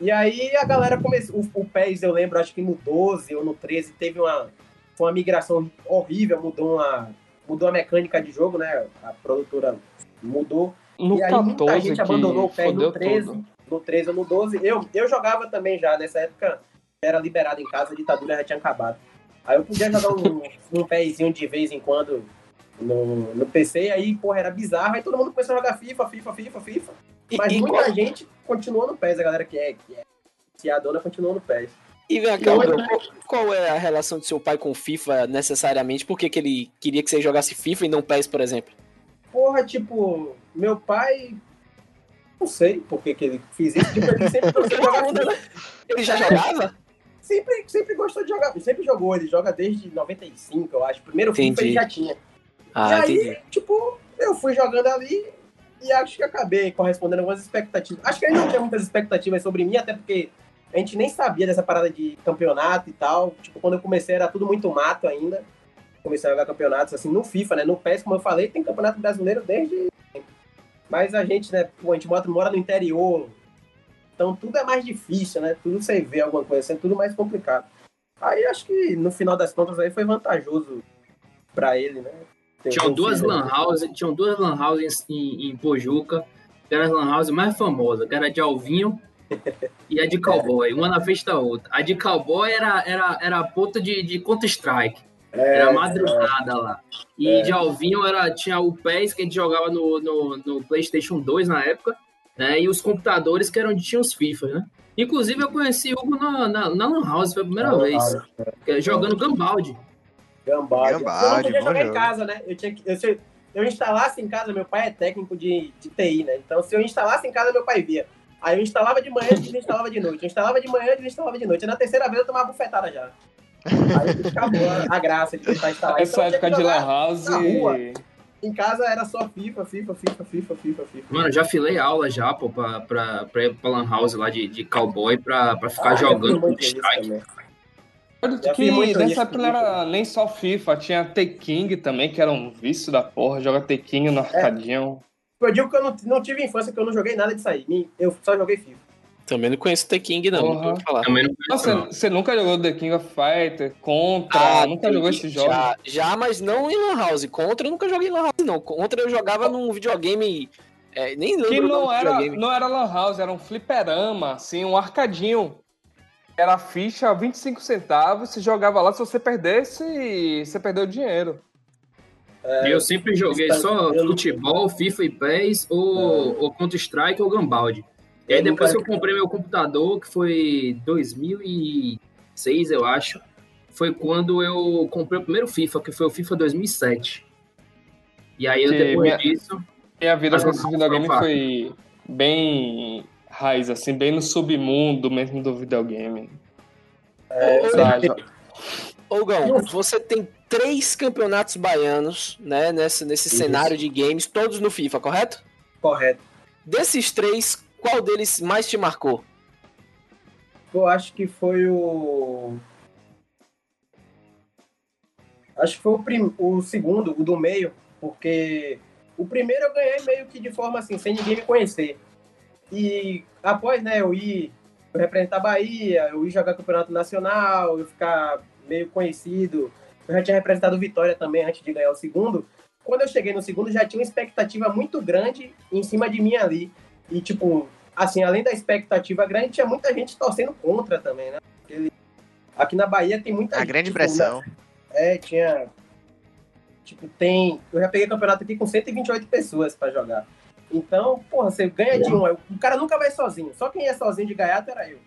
E aí a galera começou. O, o PES, eu lembro, acho que no 12 ou no 13 teve uma. Foi uma migração horrível, mudou uma. Mudou a mecânica de jogo, né? A produtora mudou. No e aí muita 14 gente que abandonou o PES fodeu no 13, tudo. no 13 ou no 12. Eu, eu jogava também já, nessa época era liberado em casa, a ditadura já tinha acabado. Aí eu podia jogar um, um pezinho de vez em quando no, no PC, aí, porra, era bizarro. Aí todo mundo começou a jogar FIFA, FIFA, FIFA, FIFA. Mas e muita qual- gente continuou no PES, a galera que é, que é viciadona continuou no PES. E vem cá, qual, é a relação do seu pai com FIFA necessariamente? Por que, que ele queria que você jogasse FIFA e não PES, por exemplo? Porra, tipo, meu pai. Não sei por que, que ele fez isso. Tipo, ele sempre gostou de jogar FIFA. Ele já jogava? Sempre, sempre gostou de jogar. Sempre jogou, ele joga desde 95, eu acho. Primeiro FIFA Entendi. ele já tinha. Ah, e aí, entendi. tipo, eu fui jogando ali e acho que acabei correspondendo algumas expectativas. Acho que ele não tinha muitas expectativas sobre mim, até porque a gente nem sabia dessa parada de campeonato e tal. Tipo, quando eu comecei era tudo muito mato ainda. Comecei a jogar campeonatos assim no FIFA, né? No PES, como eu falei, tem campeonato brasileiro desde. Mas a gente, né, pô, a gente mora, mora no interior. Então tudo é mais difícil, né? Tudo você vê alguma coisa assim, é tudo mais complicado. Aí acho que no final das contas aí foi vantajoso pra ele, né? Tinham duas lan houses, tinham duas lan houses em, em Pojuca, que era as lan house mais famosas, que era de Alvinho e a de Cowboy, uma na frente da outra. A de Cowboy era, era, era a ponta de, de Counter-Strike. É, Era madrugada lá. E É. de Alvinho era, tinha o PES que a gente jogava no, no, no PlayStation 2 na época, né? E os computadores que eram onde tinha os FIFA, né? Inclusive eu conheci o Hugo na, na, na Lan House, foi a primeira vez. que é Jogando Gambaldi. Gambaldi. Gambaldi, eu não podia jogar em jogo. casa, né? Eu tinha que, eu, se eu instalasse em casa, meu pai é técnico de, de TI, né? Então, se eu instalasse em casa, meu pai via. Aí eu instalava de manhã, desinstalava de noite. Eu instalava de manhã, desinstalava de noite. E na terceira vez eu tomava bufetada já. Aí acabou a, a graça de tentar instalar. Essa Então, época de Lan House. Em casa era só FIFA, FIFA, FIFA, FIFA, FIFA, FIFA. Mano, eu já filei aula já, pô, pra, pra, pra ir pra Lan House lá de, de cowboy pra, pra ficar Ah, jogando também. Olha Já que isso, época não era nem só FIFA, tinha T-King também, que era um vício da porra, joga T-King no arcadinho. Eu digo que eu não, não tive infância, que eu não joguei nada disso aí. Eu só joguei FIFA. Também não conheço The King, não. Nunca ouvi falar. Também não conheço, Nossa, não. você nunca jogou The King of Fighter, Contra, Ah, nunca tem- jogou esse jogo? Já, já, mas não em Lan House. Contra eu nunca joguei em Lan House, não. Contra eu jogava num videogame. é, nem lembro Que não era, videogame. não era lan house, era um fliperama, assim, um arcadinho. Era a ficha 25 centavos, você jogava lá, se você perdesse, você perdeu o dinheiro. Eu sempre joguei só eu futebol, FIFA e PES, ou, ou Counter-Strike ou Gambaldi. E aí Eu depois que eu comprei meu computador, que foi 2006, eu acho, foi quando eu comprei o primeiro FIFA, que foi o FIFA 2007. E aí eu, depois minha- disso, Minha vida com esse foi videogame foi bem raiz, assim, bem no submundo mesmo do videogame. É? Ô, Gão, você tem três campeonatos baianos, né, nesse, nesse Isso. cenário de games, todos no FIFA, correto? correto. Desses três, qual deles mais te marcou? Eu acho que foi o. Acho que foi o, prim... o segundo, o do meio, porque o primeiro eu ganhei meio que de forma assim, sem ninguém me conhecer. E após, né, eu ir eu representar a Bahia, eu ir jogar campeonato nacional, eu ficar meio conhecido. Eu já tinha representado o Vitória também antes de ganhar o segundo. Quando eu cheguei no segundo, já tinha uma expectativa muito grande em cima de mim ali. E, tipo, assim, além da expectativa grande, tinha muita gente torcendo contra também, né? Aqui na Bahia tem muita A gente, grande tipo, pressão. É, tinha. Tipo, tem. Eu já peguei campeonato aqui com 128 pessoas pra jogar. Então, porra, você ganha de um. O cara nunca vai sozinho. Só quem é sozinho de gaiato era eu.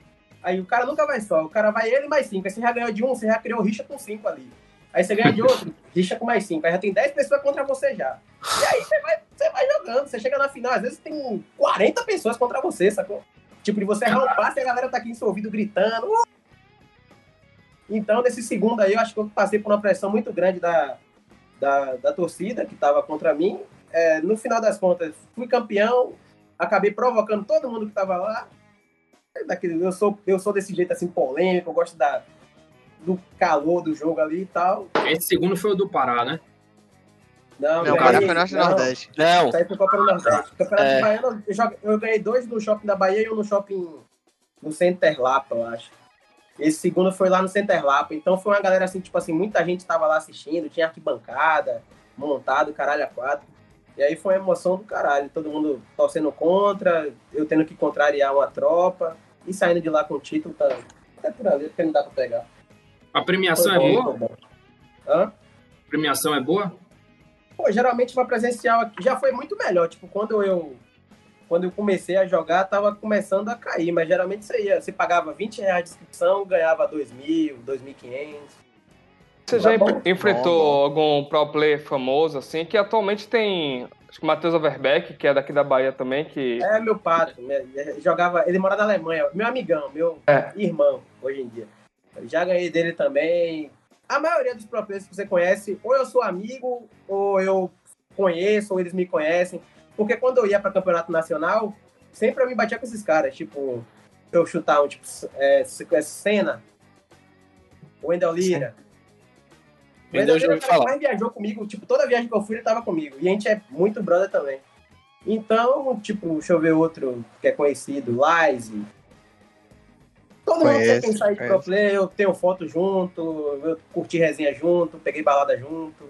Aí o cara nunca vai só. O cara vai ele mais cinco. Aí você já ganhou de um, você já criou rixa com cinco ali. Aí você ganha de outro, rixa com mais cinco. Aí já tem 10 pessoas contra você já. E aí você vai, você vai jogando. Você chega na final, às vezes tem 40 pessoas contra você, sacou? Tipo, de você errar um passe e a galera tá aqui em seu ouvido gritando. "Uh!" Então, nesse segundo aí, eu acho que eu passei por uma pressão muito grande da, da, da torcida que tava contra mim. É, no final das contas, fui campeão, acabei provocando todo mundo que tava lá. Eu, sou, eu sou desse jeito assim, polêmico, eu gosto da, do calor do jogo ali e tal. esse segundo foi o do Pará, né? Não, Não, cara foi Norte não, Nordeste. Não, Isso aí foi Copa do Nordeste. Campeonato É. Baiano, eu, eu ganhei dois no shopping da Bahia e um no shopping no Center Lapa, eu acho. Esse segundo foi lá no Center Lapa. Então foi uma galera assim, tipo assim, muita gente tava lá assistindo, tinha arquibancada, montado, caralho, a quatro. E aí foi uma emoção do caralho, todo mundo torcendo contra, eu tendo que contrariar uma tropa e saindo de lá com o título, tá até por ali, porque não dá pra pegar. A premiação Foi é bom, boa? bom. Hã? A premiação é boa? Pô, geralmente uma presencial aqui já foi muito melhor. Tipo, quando eu quando eu comecei a jogar, tava começando a cair, mas geralmente você ia, você pagava 20 reais de inscrição, ganhava 2 mil, 2.500. Você já bom. enfrentou Bom, algum pro player famoso, assim, que atualmente tem, acho que o Matheus Overbeck, que é daqui da Bahia também, que... É meu pato? Ele jogava, ele mora na Alemanha, meu amigão, meu É. irmão hoje em dia. Já ganhei dele também. A maioria dos pro players que você conhece, ou eu sou amigo, ou eu conheço, ou eles me conhecem. Porque quando eu ia para campeonato nacional, sempre eu me batia com esses caras, tipo, eu chutar um, tipo, é, você conhece Senna, Wendel Lira. O Wendel Lira é mais viajou comigo, tipo, toda viagem que eu fui ele tava comigo. E a gente é muito brother também. Então, tipo, deixa eu ver outro que é conhecido, Lize. Todo mundo que você Conheço, pensar em pro player, eu tenho foto junto, eu curti resenha junto, peguei balada junto.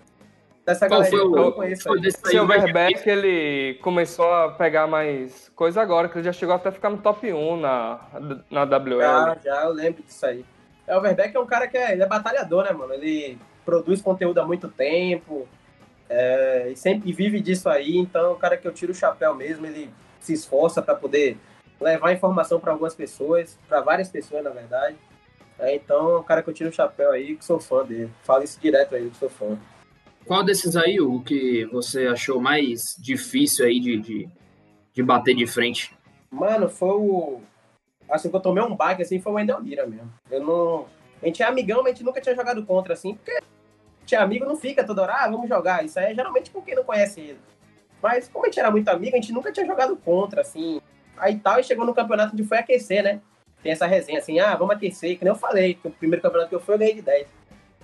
Dessa Qual galera foi eu o. conheço Foi aí. desse aí, Seu o mais Overbeck, ele começou a pegar mais coisa agora, que ele já chegou até a ficar no top 1 na, na WL. Já, já, eu lembro disso aí. É, o Verbeck é um cara que é, ele é batalhador, né, mano? Ele produz conteúdo há muito tempo, é, e sempre vive disso aí, então é um cara que eu tiro o chapéu mesmo, ele se esforça para poder levar informação para algumas pessoas, para várias pessoas, na verdade. É, então, é um cara que eu tiro o chapéu aí, que sou fã dele. Falo isso direto aí, que sou fã. Qual desses aí, o que você achou mais difícil aí de, de, de bater de frente? Mano, foi o. Assim, que eu tomei um baque, assim, foi o Wendel Lira mesmo. Eu não. A gente é amigão, mas a gente nunca tinha jogado contra, assim, porque tinha amigo não fica toda hora, ah, vamos jogar. Isso aí é geralmente com quem não conhece ele. Mas como a gente era muito amigo, a gente nunca tinha jogado contra, assim. Aí tal, e chegou no campeonato onde foi aquecer, né? Tem essa resenha assim, ah, vamos aquecer, que nem eu falei, que o primeiro campeonato que eu fui, eu ganhei de 10.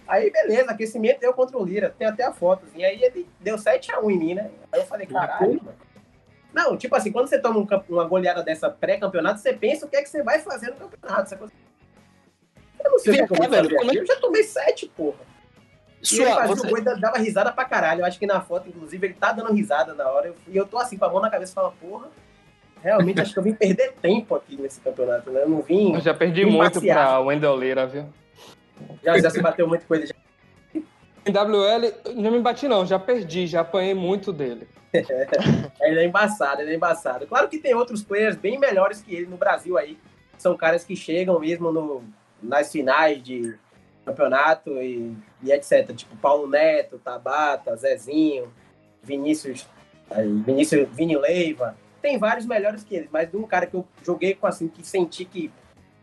Aí, beleza, aquecimento deu contra o Lira, tem até a foto. Assim, aí ele deu 7x1 em mim, né? Aí eu falei, caralho, mano. Não, tipo assim, quando você toma um, uma goleada dessa pré-campeonato, você pensa o que é que você vai fazer no campeonato. Você... Eu não sei o que eu vou fazer. Como é... Eu já tomei 7, porra. Sua, ele fazia você... o gol dava risada pra caralho. Eu acho que na foto, inclusive, ele tá dando risada na hora. E eu tô assim, com a mão na cabeça, falando, porra, realmente acho que eu vim perder tempo aqui nesse campeonato, né? Eu não vim. Eu já perdi muito passear. pra Wendel Leira, viu? Já, já se bateu muito com ele. Já. Em WL, não me bati, não, já perdi, já apanhei muito dele. ele é embaçado, ele é embaçado. Claro que tem outros players bem melhores que ele no Brasil aí. São caras que chegam mesmo no, nas finais de campeonato e, e etc. Tipo Paulo Neto, Tabata, Zezinho, Vinícius, Vinícius Vini Leiva. Tem vários melhores que ele, mas de um cara que eu joguei com assim, que senti que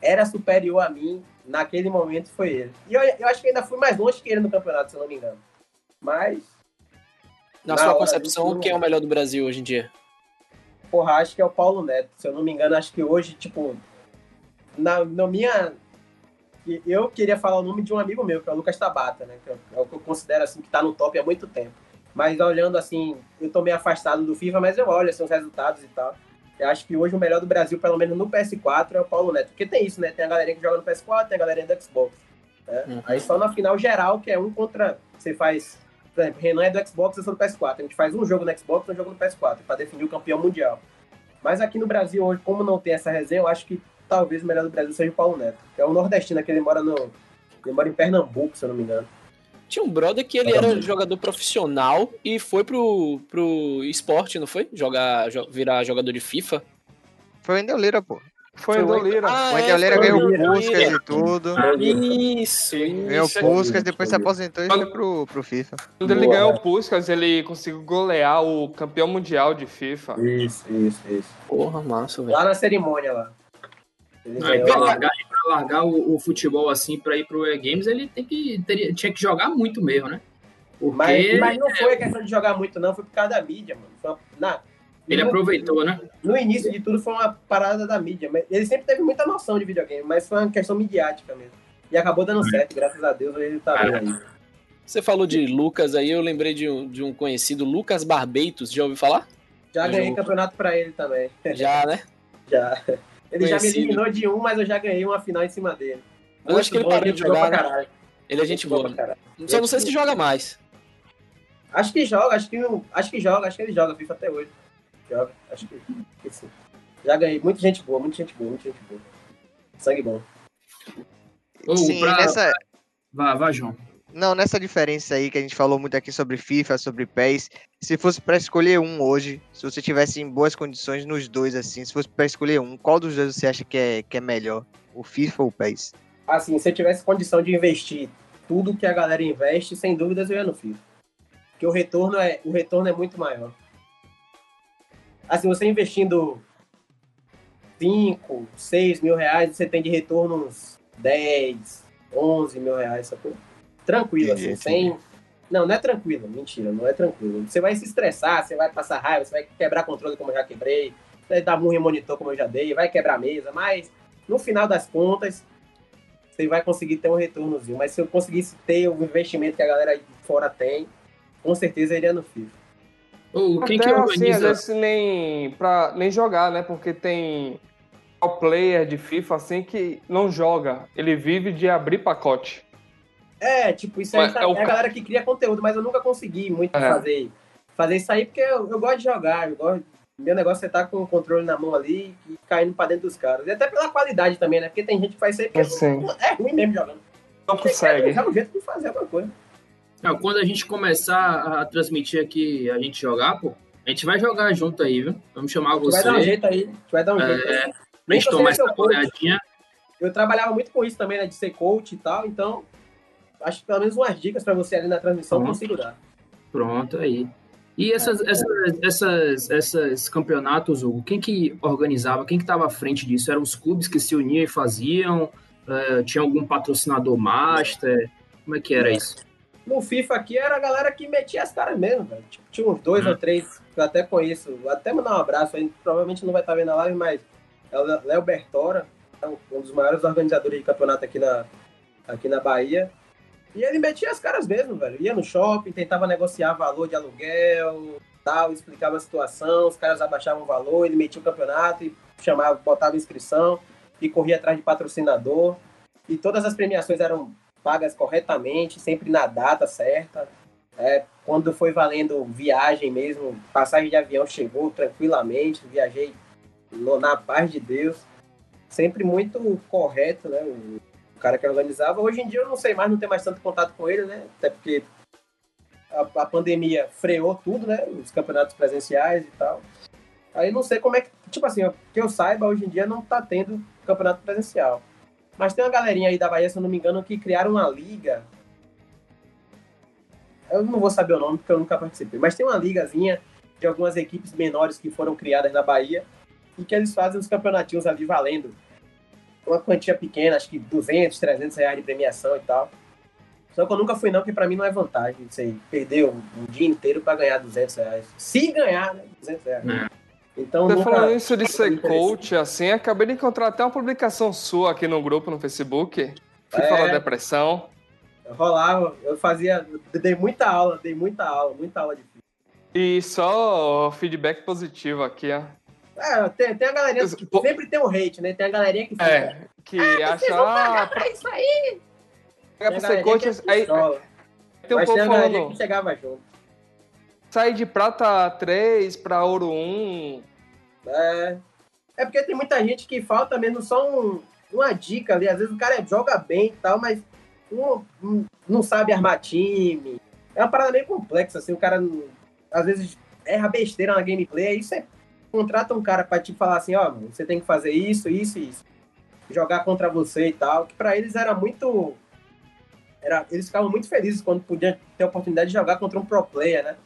era superior a mim naquele momento foi ele. E eu, eu acho que ainda fui mais longe que ele no campeonato, se eu não me engano. Mas. Na, na sua concepção, quem é o melhor do Brasil hoje em dia? Porra, acho que é o Paulo Neto. Se eu não me engano, acho que hoje, tipo. Na, na minha. Eu queria falar o nome de um amigo meu, que é o Lucas Tabata, né? Que é o que eu considero assim que tá no top há muito tempo. Mas olhando assim, eu tô meio afastado do FIFA, mas eu olho assim, os resultados e tal. Eu acho que hoje o melhor do Brasil, pelo menos no PS4, é o Paulo Neto. Porque tem isso, né? Tem a galerinha que joga no PS4, tem a galerinha do Xbox. Né? Uhum. Aí só na final geral, que é um contra. Você faz. Por exemplo, Renan é do Xbox, eu sou do PS4. A gente faz um jogo no Xbox e um jogo no PS4, para definir o campeão mundial. Mas aqui no Brasil hoje, como não tem essa resenha, eu acho que talvez o melhor do Brasil seja o Paulo Neto. Que é o nordestino, que ele mora no. Ele mora em Pernambuco, se eu não me engano. Tinha um brother que ele era jogador profissional e foi pro, pro esporte, não foi? Jogar, virar jogador de FIFA. Foi o Endoleira, pô. Foi o Endoleira. Ah, o Endoleira é, ganhou Puskas e tudo. Isso, Ganhou Puskas, depois se aposentou e foi pro, pro FIFA. Quando ele ganhou o Puskas, ele conseguiu golear o campeão mundial de FIFA. Isso, isso, isso. Porra, massa, velho. Lá na cerimônia lá. Não, pra largar, pra largar o, o, futebol assim pra ir pro E-Games, ele tem que, teria, tinha que jogar muito mesmo, né? Porque... Mas, mas não foi a questão de jogar muito, não, foi por causa da mídia, mano. Foi, na, ele no, aproveitou, né? No início de tudo foi uma parada da mídia. Ele sempre teve muita noção de videogame, mas foi uma questão midiática mesmo. E acabou dando certo, graças a Deus, ele tá bem aí. Você falou de Lucas aí, eu lembrei de um, de um conhecido, Lucas Barbeitos, já ouviu falar? Já ganhei campeonato pra ele também. Já, né? já. Ele Conhecido. já me eliminou de um, mas eu já ganhei uma final em cima dele. Eu acho que ele parou de jogar, né? Ele é gente boa. Só não sei se joga mais. Acho que joga, acho que, acho que joga, acho que ele joga FIFA até hoje. Joga, acho que, que sim. Já ganhei. Muita gente boa, muita gente boa, muita gente boa. Sangue bom. Sim, pra... nessa... Vá, vá, João. Não, nessa diferença aí que a gente falou muito aqui sobre FIFA, sobre PES, se fosse para escolher um hoje, se você tivesse em boas condições nos dois, assim, se fosse para escolher um, qual dos dois você acha que é, que é melhor? O FIFA ou o PES? Assim, se eu tivesse condição de investir tudo que a galera investe, sem dúvidas eu ia no FIFA. Porque o retorno é, o retorno é muito maior. Assim, você investindo 5, 6 mil reais, você tem de retorno uns 10, 11 mil reais, sacou? Tranquilo, assim, sem. Não, não é tranquilo, mentira, não é tranquilo. Você vai se estressar, você vai passar raiva, você vai quebrar controle como eu já quebrei, vai dar murro em monitor como eu já dei, vai quebrar a mesa, mas no final das contas, você vai conseguir ter um retornozinho. Mas se eu conseguisse ter o investimento que a galera fora tem, com certeza iria no FIFA. Oh, quem Até, que organiza? Assim, nem, pra, nem jogar, né? Porque tem o player de FIFA assim que não joga, ele vive de abrir pacote. É, tipo, isso aí é, é, o... é a galera que cria conteúdo, mas eu nunca consegui muito é. fazer, fazer isso aí, porque eu, eu, gosto de jogar, eu gosto. Meu negócio é estar com o controle na mão ali e caindo pra dentro dos caras. E até pela qualidade também, né? Porque tem gente que faz isso aí porque assim. é ruim mesmo jogando. Não consegue. É um jeito de fazer alguma coisa. Não, quando a gente começar a transmitir aqui, a gente jogar, pô, a gente vai jogar junto aí, viu? Vamos chamar você. Vai dar um jeito aí. Vai dar um É, jeito. a Nem seu coach. olhadinha. Eu trabalhava muito com isso também, né? De ser coach e tal. Então, acho que pelo menos umas dicas pra você ali na transmissão Uhum. consigo dar. Pronto, aí. E essas, essas, essas, essas campeonatos, Hugo, quem que organizava, quem que estava à frente disso? Eram os clubes que se uniam e faziam? Eh, tinha algum patrocinador master? Como é que era isso? No FIFA aqui era a galera que metia as caras mesmo, velho. Tipo, tinha uns dois ou três que eu até conheço. Vou Até mandar um abraço aí. Provavelmente não vai estar vendo a live, mas é o Léo Bertora, é um dos maiores organizadores de campeonato aqui na, aqui na Bahia. E ele metia as caras mesmo, velho. Ia no shopping, tentava negociar valor de aluguel, tal, explicava a situação, os caras abaixavam o valor, ele metia o campeonato e chamava, botava inscrição e corria atrás de patrocinador. E todas as premiações eram pagas corretamente, sempre na data certa. É, quando foi valendo viagem mesmo, passagem de avião chegou tranquilamente, viajei no- na paz de Deus. Sempre muito correto, né? O, o cara que organizava. Hoje em dia eu não sei mais, não tenho mais tanto contato com ele, né? Até porque a, a pandemia freou tudo, né? Os campeonatos presenciais e tal. Aí não sei como é que. Tipo assim, que eu saiba, hoje em dia não tá tendo campeonato presencial. Mas tem uma galerinha aí da Bahia, se eu não me engano, que criaram uma liga. Eu não vou saber o nome porque eu nunca participei, mas tem uma ligazinha de algumas equipes menores que foram criadas na Bahia e que eles fazem os campeonatinhos ali valendo uma quantia pequena, acho que 200, 300 reais de premiação e tal. Só que eu nunca fui não, que pra mim não é vantagem aí. Perder um, um dia inteiro pra ganhar 200 reais. Se ganhar, né? 200 reais. É. Então, Você nunca... falando isso de ser coach, assim, acabei de encontrar até uma publicação sua aqui no grupo no Facebook. Que É. fala depressão. rolava, eu fazia, eu dei muita aula, dei muita aula, muita aula de física. E só feedback positivo aqui, ó. É, tem, tem a galerinha que Pô- sempre tem um hate, né? Tem a galerinha que fica, É, que acha, ah, pra, pra isso aí. pra Tem a ser coach, é aí tem um galerinha falando, que chegava junto. sair de prata 3 pra ouro 1. É, é porque tem muita gente que falta mesmo só um- uma dica ali. Às vezes o cara joga bem e tal, mas não, não- sabe armar time. É uma parada meio complexa, assim. O cara, às vezes, erra besteira na gameplay. Aí você contrata um cara pra te falar assim, ó, mano, você tem que fazer isso, isso e isso. Jogar contra você e tal. Que pra eles era muito... Era, eles ficavam muito felizes quando podiam ter a oportunidade de jogar contra um pro player, né?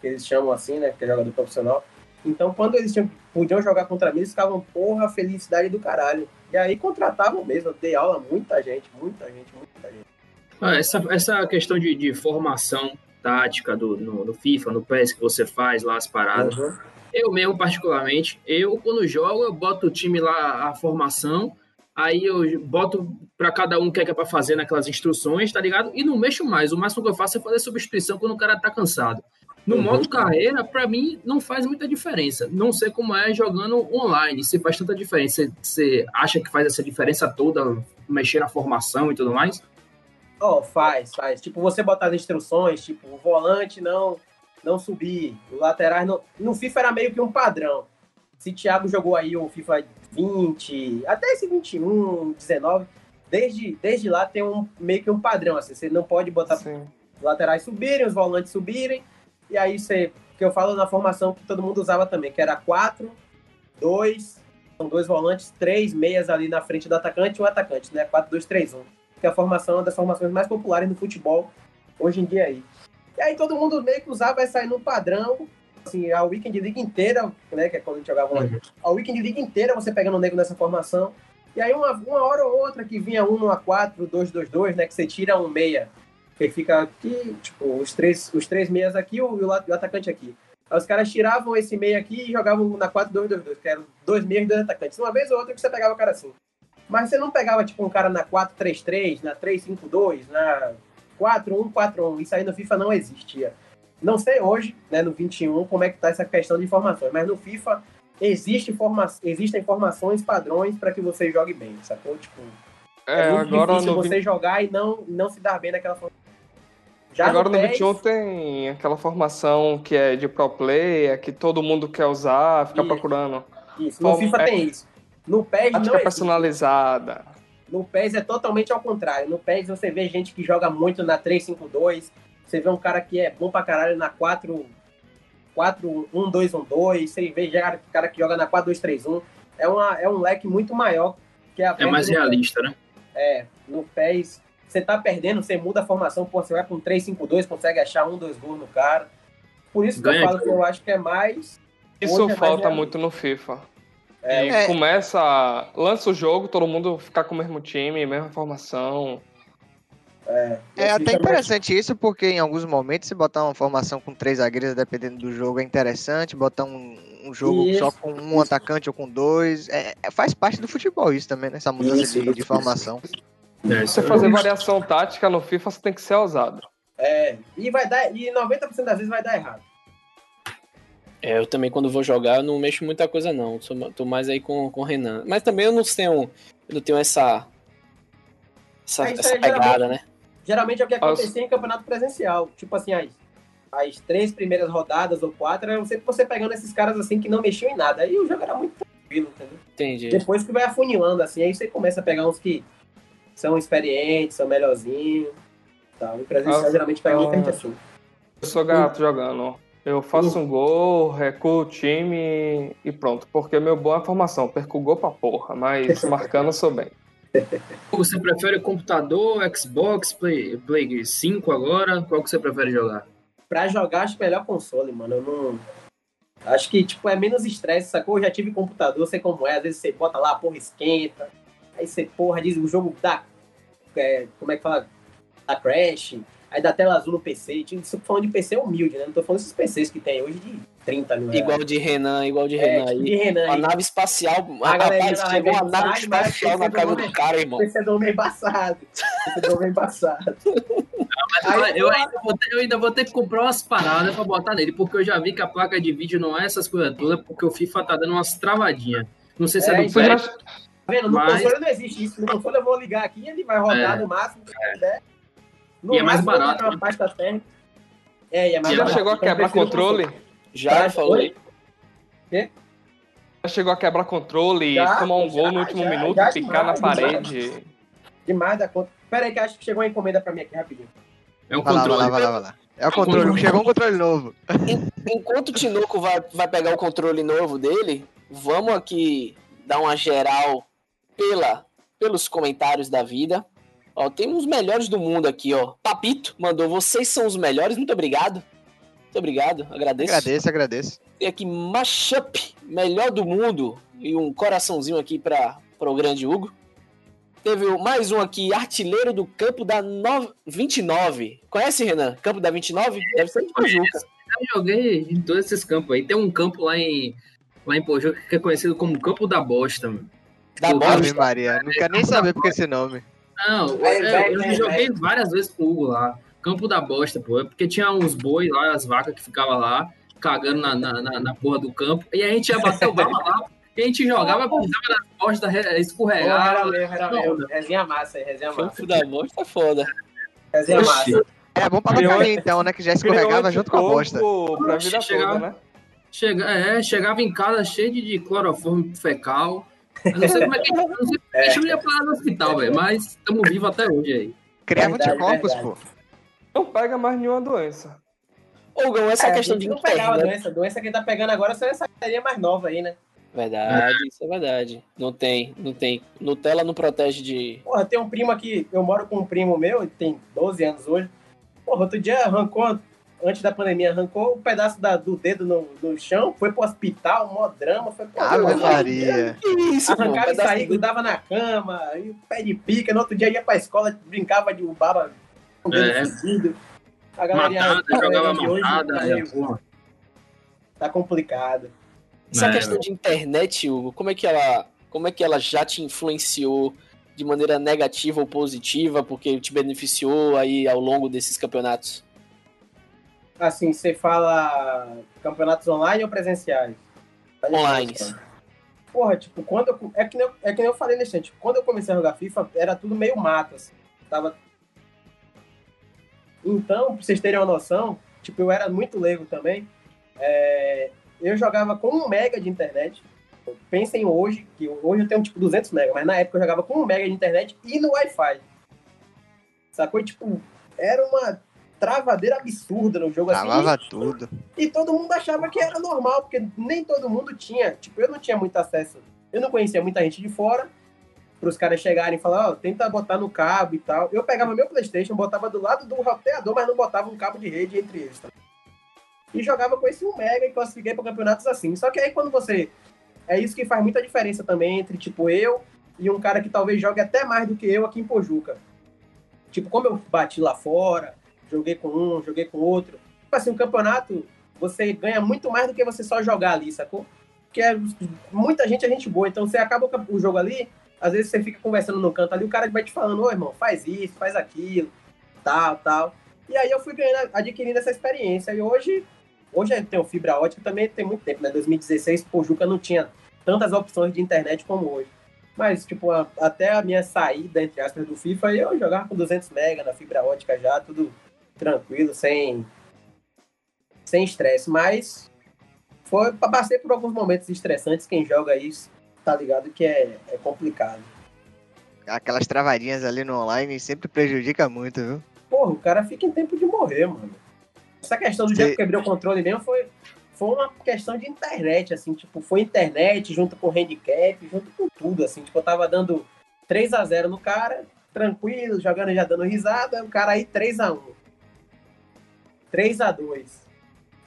Que eles chamam assim, né? Que é jogador profissional. Então, quando eles tinham, podiam jogar contra mim, eles ficavam, porra, felicidade do caralho. E aí contratavam mesmo, eu dei aula muita gente, muita gente, muita gente. Ah, Essa, essa questão de, de formação tática do, no, no FIFA, no PES que você faz lá as paradas. Uhum. Eu mesmo, particularmente, eu quando jogo, eu boto o time lá, a formação, aí eu boto pra cada um o que é que é pra fazer naquelas instruções, tá ligado? E não mexo mais. O máximo que eu faço é fazer substituição quando o cara tá cansado. No Uhum. modo carreira, pra mim, não faz muita diferença. Não sei como é jogando online, se faz tanta diferença. Você- acha que faz essa diferença toda, mexer na formação e tudo mais? Ó, faz, faz. Tipo, você botar as instruções, tipo, volante não, não subir, o laterais não. No FIFA era meio que um padrão. Se Thiago jogou aí o FIFA 20, até esse 21, 19, desde, desde lá tem um meio que um padrão, assim. Você não pode botar Sim. os laterais subirem, os volantes subirem, e aí você, que eu falo na formação que todo mundo usava também, que era 4, 2, são dois volantes, três meias ali na frente do atacante e um atacante, né? 4, 2, 3, 1. Que é a formação é uma das formações mais populares no futebol hoje em dia aí. E aí todo mundo meio que usava, vai sair no padrão, assim, a Weekend League inteira, né? Que é quando a gente jogava lá. A Weekend League inteira você pegando o nego nessa formação. E aí uma, uma hora ou outra que vinha um no A4, 2, 2, 2, né? Que você tira um meia que fica aqui, tipo, os três, os três meias aqui e o, e o o atacante aqui. Aí os caras tiravam esse meia aqui e jogavam na 4-2-2-2, que eram dois meias e dois atacantes. Uma vez ou outra que você pegava o cara assim. Mas você não pegava, tipo, um cara na 4-3-3, na 3-5-2, na 4-1-4-1. Isso aí no FIFA não existia. Não sei hoje, né, no 21, como é que tá essa questão de informações, mas no FIFA existe forma... existem informações, padrões para que você jogue bem, sacou? Tipo, É, muito agora difícil no, você jogar e não, não se dar bem naquela forma. Já agora no PES, 21 tem aquela formação que é de pro player, que todo mundo quer usar, fica Isso. procurando. Isso, no FIFA é- tem isso. No PES não existe. personalizada. No PES é totalmente ao contrário. No PES você vê gente que joga muito na 3-5-2, Você vê um cara que é bom pra caralho na 4, 4 1, 2, 1, 2. Você vê já cara que joga na 4, 2, 3, 1. É, uma, é um leque muito maior. Que é mais realista, né? É, no PES. Você tá perdendo, você muda a formação, pô, você vai pra um 3-5-2, consegue achar um, dois gols no cara. Por isso que Ganha eu falo que eu acho que é mais. Isso é falta mais muito no FIFA. É, e é. começa, lança o jogo, todo mundo ficar com o mesmo time, mesma formação. É, é até interessante isso, porque em alguns momentos se botar uma formação com três zagueiros, dependendo do jogo, é interessante. Botar um, um jogo isso, só com um isso. atacante ou com dois. É, é, faz parte do futebol isso também, né? Essa mudança isso, de, de formação. É, você fazer variação tática no FIFA, você tem que ser ousado. É, e vai dar, e 90% das vezes vai dar errado. É, eu também, quando vou jogar, eu não mexo muita coisa, não. Sou, tô mais aí com, com o Renan. Mas também eu não tenho, eu não tenho essa, essa, é, essa pegada, né? Geralmente é o que acontecia em campeonato presencial. Tipo assim, as, as três primeiras rodadas ou quatro, era sempre você pegando esses caras assim que não mexiam em nada. Aí o jogo era muito tranquilo, entendeu? Entendi. Depois que vai afunilando, assim, aí você começa a pegar uns que são experientes, são melhorzinhos. Tá? O presencial ah, geralmente pega muita gente assim. Eu sou gato jogando. Eu faço um gol, recuo o time e pronto. Porque meu bom é a formação. Perco o gol pra porra, mas marcando eu sou bem. Você prefere computador, Xbox, Play, Play 5 agora? Qual que você prefere jogar? Pra jogar, acho melhor console, mano. Eu não. Acho que, tipo, é menos estresse, sacou? Eu já tive computador, sei como é. Às vezes você bota lá, porra, esquenta. Aí você, porra, diz o jogo dá. É, como é que fala? Dá crash aí dá tela azul no PC. Isso falando de PC humilde, né? Não tô falando desses PCs que tem hoje de 30 mil reais. Igual de Renan, igual de é, Renan. Tipo de Renan a nave espacial. A rapaz, chegou uma nave espacial na casa do cara, irmão. Esse é nome embaçado. Esse é nome embaçado. Aí, eu, ainda vou ter, eu ainda vou ter que comprar umas paradas pra botar nele, porque eu já vi que a placa de vídeo não é essas coisas todas, porque o FIFA tá dando umas travadinhas. Não sei se é, é do. Tá vendo? No mas... console não existe isso. No console eu vou ligar aqui e ele vai rodar é. no máximo que é. No e é mais barato. Né? Pasta térmica. É, e é mais Já barato. chegou a quebrar controle? Já, falei. Quê? Já chegou a quebrar controle e tomar um gol no último já, minuto, já, picar demais, na parede. Demais, demais da conta. Pera aí que acho que chegou uma encomenda pra mim aqui rapidinho. É o controle. Vai lá, vai lá, vai lá. É o controle, chegou um controle novo. Enquanto o Tinoco vai, vai pegar o controle novo dele, vamos aqui dar uma geral pela, pelos comentários da vida. Ó, tem uns melhores do mundo aqui, ó. Papito mandou, vocês são os melhores, muito obrigado. Muito obrigado, agradeço. Agradeço, agradeço. Tem aqui Mashup, melhor do mundo. E um coraçãozinho aqui para o grande Hugo. Teve mais um aqui, artilheiro do campo da no... 29. Conhece, Renan? Campo da 29? Deve ser de Pojuca. Eu joguei em todos esses campos aí. Tem um campo lá em, lá em Pojuca que é conhecido como Campo da Bosta. Mano. Da Bosta? Maria, não quero nem saber por que esse nome. Não, é, eu joguei várias vezes com o Hugo lá. Campo da bosta, pô. É porque tinha uns boi lá, as vacas que ficavam lá, cagando na, na, na, porra do campo. E a gente ia bater o bala lá. E a gente jogava, pisava nas costas, escorregava. Era mesmo, era mesmo. Resenha massa aí, resenha massa. Campo da bosta é foda. Resenha massa. É bom pra não então, né? Que já escorregava junto com a bosta. Pra vida chegava, toda, né? Chega, é, chegava em casa cheio de cloroforme fecal. Eu não sei como é que, não sei é. a gente ia parar no hospital, velho, mas estamos vivos até hoje aí. Criava anticorpos, pô. Não pega mais nenhuma doença. Ô, Gão, essa é, questão de não pegava doença. A doença que tá pegando agora só essa carinha mais nova aí, né? Verdade, é. isso é verdade. Não tem, não tem. Nutella não protege de. Porra, tem um primo aqui, eu moro com um primo meu, ele tem 12 anos hoje. Porra, outro dia arrancou antes da pandemia, arrancou um pedaço da, do dedo no, no chão, foi pro hospital, mó drama, foi pro Ave Maria. Que isso, Arrancava pô, e saía, grudava na cama, e o pé de pica, no outro dia ia pra escola, brincava de baba com o dedo é. A matada, jogava matada, hoje, tá, tá complicado. Essa é, questão de internet, Hugo, como é que ela, como é que ela já te influenciou de maneira negativa ou positiva, porque te beneficiou aí ao longo desses campeonatos? Assim, você fala campeonatos online ou presenciais? Online. Porra, tipo, quando eu, é, que nem eu, é que nem eu falei nesse tipo, quando eu comecei a jogar FIFA, era tudo meio mato, assim, tava... Então, pra vocês terem uma noção, tipo, eu era muito leigo também, é, eu jogava com um mega de internet, pensem hoje, que hoje eu tenho tipo 200 mega, mas na época eu jogava com um mega de internet e no Wi-Fi. Sacou? E, tipo, era uma travadeira absurda no jogo assim. Travava tudo. E todo mundo achava que era normal, porque nem todo mundo tinha. Tipo, eu não tinha muito acesso. Eu não conhecia muita gente de fora. Para os caras chegarem e falar, ó, tenta botar no cabo e tal. Eu pegava meu PlayStation, botava do lado do roteador, mas não botava um cabo de rede entre eles. Tá? E jogava com esse 1 mega e classifiquei para campeonatos assim. Só que aí quando você. É isso que faz muita diferença também entre, tipo, eu e um cara que talvez jogue até mais do que eu aqui em Pojuca. Tipo, como eu bati lá fora, joguei com um, joguei com outro. Tipo assim, um campeonato, você ganha muito mais do que você só jogar ali, sacou? Porque é, muita gente é gente boa, então você acaba o jogo ali, às vezes você fica conversando no canto ali, o cara vai te falando, ô irmão, faz isso, faz aquilo, tal, tal. E aí eu fui ganhando, adquirindo essa experiência. E hoje, hoje eu tenho fibra ótica também tem muito tempo, né? 2016, Pojuca não tinha tantas opções de internet como hoje. Mas, tipo, a, até a minha saída, entre aspas, do FIFA, eu jogava com 200 MB na fibra ótica já, tudo tranquilo, sem sem estresse. Mas foi passei por alguns momentos estressantes. Quem joga isso tá ligado que é, é complicado. Aquelas travadinhas ali no online sempre prejudica muito, viu? Porra, o cara fica em tempo de morrer, mano. Essa questão do dia que quebrei o controle mesmo foi, foi uma questão de internet, assim, tipo, foi internet junto com handicap, junto com tudo, assim, tipo, eu tava dando 3 a 0 no cara, tranquilo, jogando já dando risada, o cara aí 3 a 1 3 a 2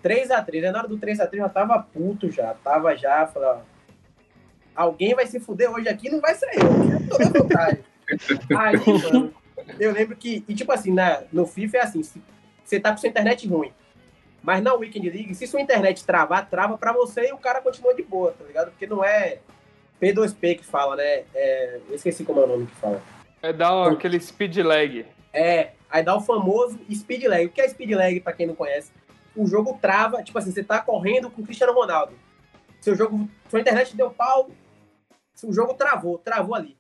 3 a 3 na hora do 3 a 3 já tava puto já, tava já, falei, ó, alguém vai se fuder hoje aqui, não vai ser eu, eu tô na vontade. aí, mano, eu lembro que, e tipo assim, na, no FIFA é assim, você tá com sua internet ruim, mas na Weekend League, se sua internet travar, trava pra você e o cara continua de boa, tá ligado? Porque não é P2P que fala, né? É, eu esqueci como é o nome que fala. É dar aquele speed lag. É, aí dá o famoso speed lag. O que é speed lag, pra quem não conhece? O jogo trava, tipo assim, você tá correndo com o Cristiano Ronaldo. Seu jogo, sua internet deu pau, o jogo travou, travou ali.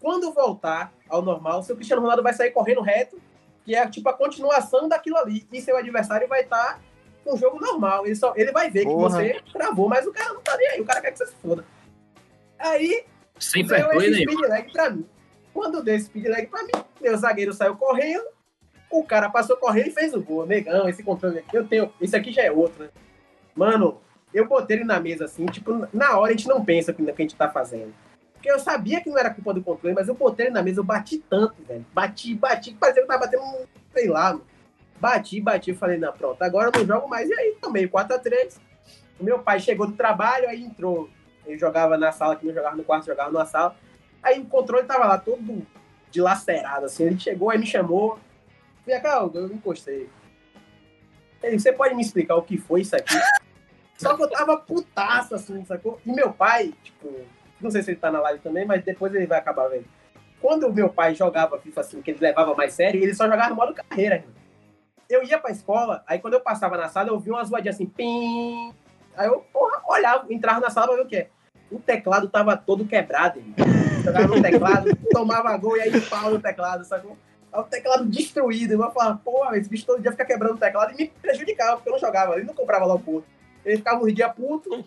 Quando voltar ao normal, seu Cristiano Ronaldo vai sair correndo reto, que é tipo a continuação daquilo ali. E seu adversário vai estar tá um jogo normal. Ele, só, ele vai ver Porra. que você travou, mas o cara não tá nem aí. O cara quer que você se foda. Aí, Sem deu esse speed lag pra mim. Quando deu speed lag pra mim, meu zagueiro saiu correndo, o cara passou correndo e fez o gol. Negão, esse controle aqui, eu tenho. Esse aqui já é outro, né? Mano, eu botei ele na mesa assim, tipo, na hora a gente não pensa no que a gente tá fazendo. Porque eu sabia que não era culpa do controle, mas eu botei ele na mesa, eu bati tanto, velho. Bati, bati, parecia que eu tava batendo, sei lá, mano. Bati, bati, falei, não, pronto, agora eu não jogo mais. E aí, também, 4x3. O meu pai chegou do trabalho, aí entrou. Ele jogava na sala, que não jogava no quarto, jogava na sala. Aí o controle tava lá, todo dilacerado, assim. Ele chegou, aí me chamou. Vem cá, eu encostei. Ele, você pode me explicar o que foi isso aqui? Só que eu tava putaço, assim, sacou? E meu pai, tipo, não sei se ele tá na live também, mas depois ele vai acabar vendo. Quando o meu pai jogava FIFA, assim, que ele levava mais sério, ele só jogava no modo carreira, irmão eu ia pra escola, aí quando eu passava na sala, eu via umas zoadinhas assim, pim. Aí eu, porra, olhava, entrava na sala pra ver o que é. O teclado tava todo quebrado, hein? Jogava no teclado, tomava gol e aí pau no teclado, sacou? O teclado destruído. Eu falava, porra, esse bicho todo dia fica quebrando o teclado e me prejudicava, porque eu não jogava, ele não comprava logo puto. Ele ficava uns dias puto,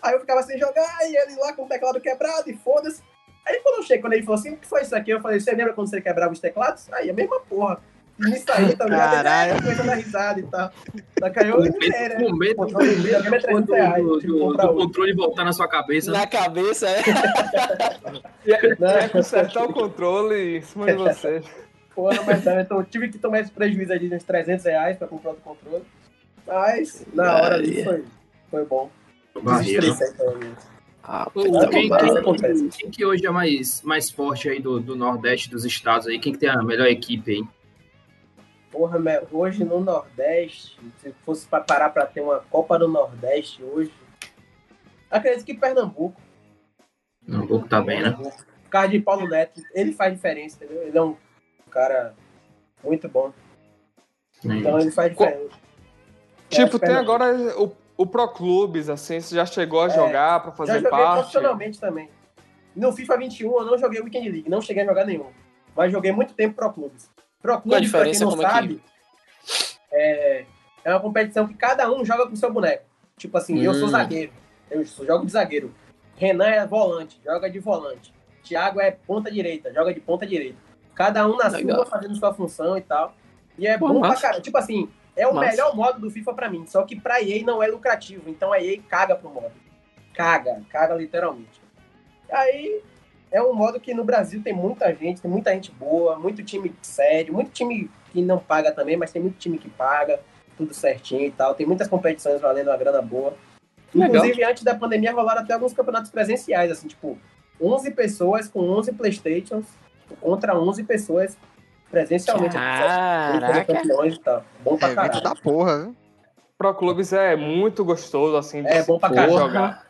aí eu ficava sem jogar, e ele lá com o teclado quebrado, e foda-se. Aí quando eu cheguei, quando ele falou assim, o que foi isso aqui? Eu falei, você lembra quando você quebrava os teclados? Aí, a mesma porra nisso aí, tá ligado? Caralho. Começando a risada e tal. Só que aí eu é, Com medo, do, do, do, do controle voltar na sua cabeça. Na cabeça, é. é consertar o controle em cima de você. Porra, mas então, eu tive que tomar esse prejuízo ali de uns 300 reais pra comprar o controle. Mas, na hora ali, foi, foi bom. Desestressei, pelo menos. Ah, quem, quem, quem, que hoje é mais, mais forte aí do, do Nordeste dos estados aí? Quem que tem a melhor equipe aí? Porra, hoje no Nordeste, se fosse para parar para ter uma Copa do Nordeste hoje, acredito que Pernambuco. Pernambuco tá bem, né? O cara de Paulo Neto, ele faz diferença, entendeu? Ele é um cara muito bom. Então ele faz diferença. Tipo, tem agora o, o Pro Clubes, assim, você já chegou a é, jogar para fazer já parte? profissionalmente também. No FIFA 21 eu não joguei Weekend League, não cheguei a jogar nenhum. Mas joguei muito tempo Pro Clubes. Pro Clube, a diferença pra quem não é sabe, é, é uma competição que cada um joga com seu boneco. Tipo assim, hum. eu sou hum. zagueiro, eu jogo de zagueiro. Renan é volante, joga de volante. Thiago é ponta direita, joga de ponta direita. Cada um na Legal. sua fazendo sua função e tal. E é Pô, bom pra massa. caralho. Tipo assim, é o Massa. melhor modo do FIFA pra mim. Só que pra EA não é lucrativo. Então a EA caga pro modo. Caga, caga literalmente. Aí é um modo que no Brasil tem muita gente, tem muita gente boa, muito time sério, muito time que não paga também, mas tem muito time que paga, tudo certinho e tal. Tem muitas competições valendo uma grana boa. Legal. Inclusive, antes da pandemia, rolaram até alguns campeonatos presenciais, assim, tipo, 11 pessoas com 11 Playstations contra 11 pessoas presencialmente. Caraca. campeões e tal. Bom pra É caralho. da porra, viu? Pro Clubes é muito gostoso, assim, de É bom pra jogar.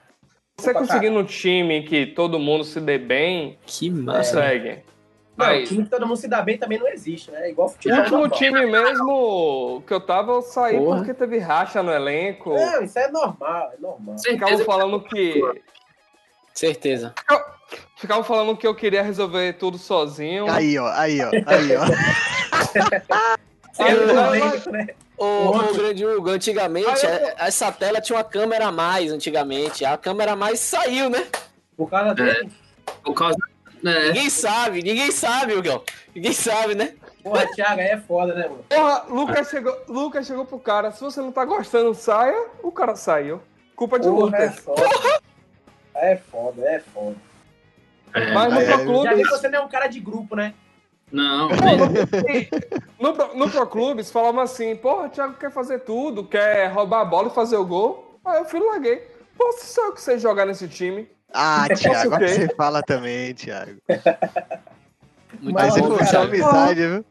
Você pra conseguindo um time que todo mundo se dê bem, Que massa. consegue. Não, Mas time que todo mundo se dá bem também não existe, né? Igual o futebol. último normal. time mesmo que eu tava, eu saí Porra. porque teve racha no elenco. Não, isso é normal, é normal. Ficavam Certeza falando que. Certeza. Ficavam falando que eu queria resolver tudo sozinho. Aí, ó, aí, ó, aí, ó. É Eu- polêmico, né? Ô, ô, grande Hugo, antigamente, Aí eu- é- essa tela tinha uma câmera a mais, antigamente. A câmera a mais saiu, né? Por causa dele. Por causa. É, Ninguém sabe, ninguém sabe, Hugão. Ninguém sabe, né? Porra, Thiago, aí é foda, né, mano? Porra, Lucas chegou, Lucas chegou pro cara. Se você não tá gostando, saia. O cara saiu. Culpa de Porra, é Lucas. foda. É foda, é foda. é, Mas no É, Pro Já vi que você não é um cara de grupo, né? Não, No, Pro- no Pro Clubes falavam assim, porra, o Thiago quer fazer tudo, quer roubar a bola e fazer o gol. Aí eu fui e larguei. Pô, se sou eu que sei jogar nesse time. Ah, Thiago, o agora quê? você fala também, Thiago. Muito Mas você bom. Thiago. amizade, viu?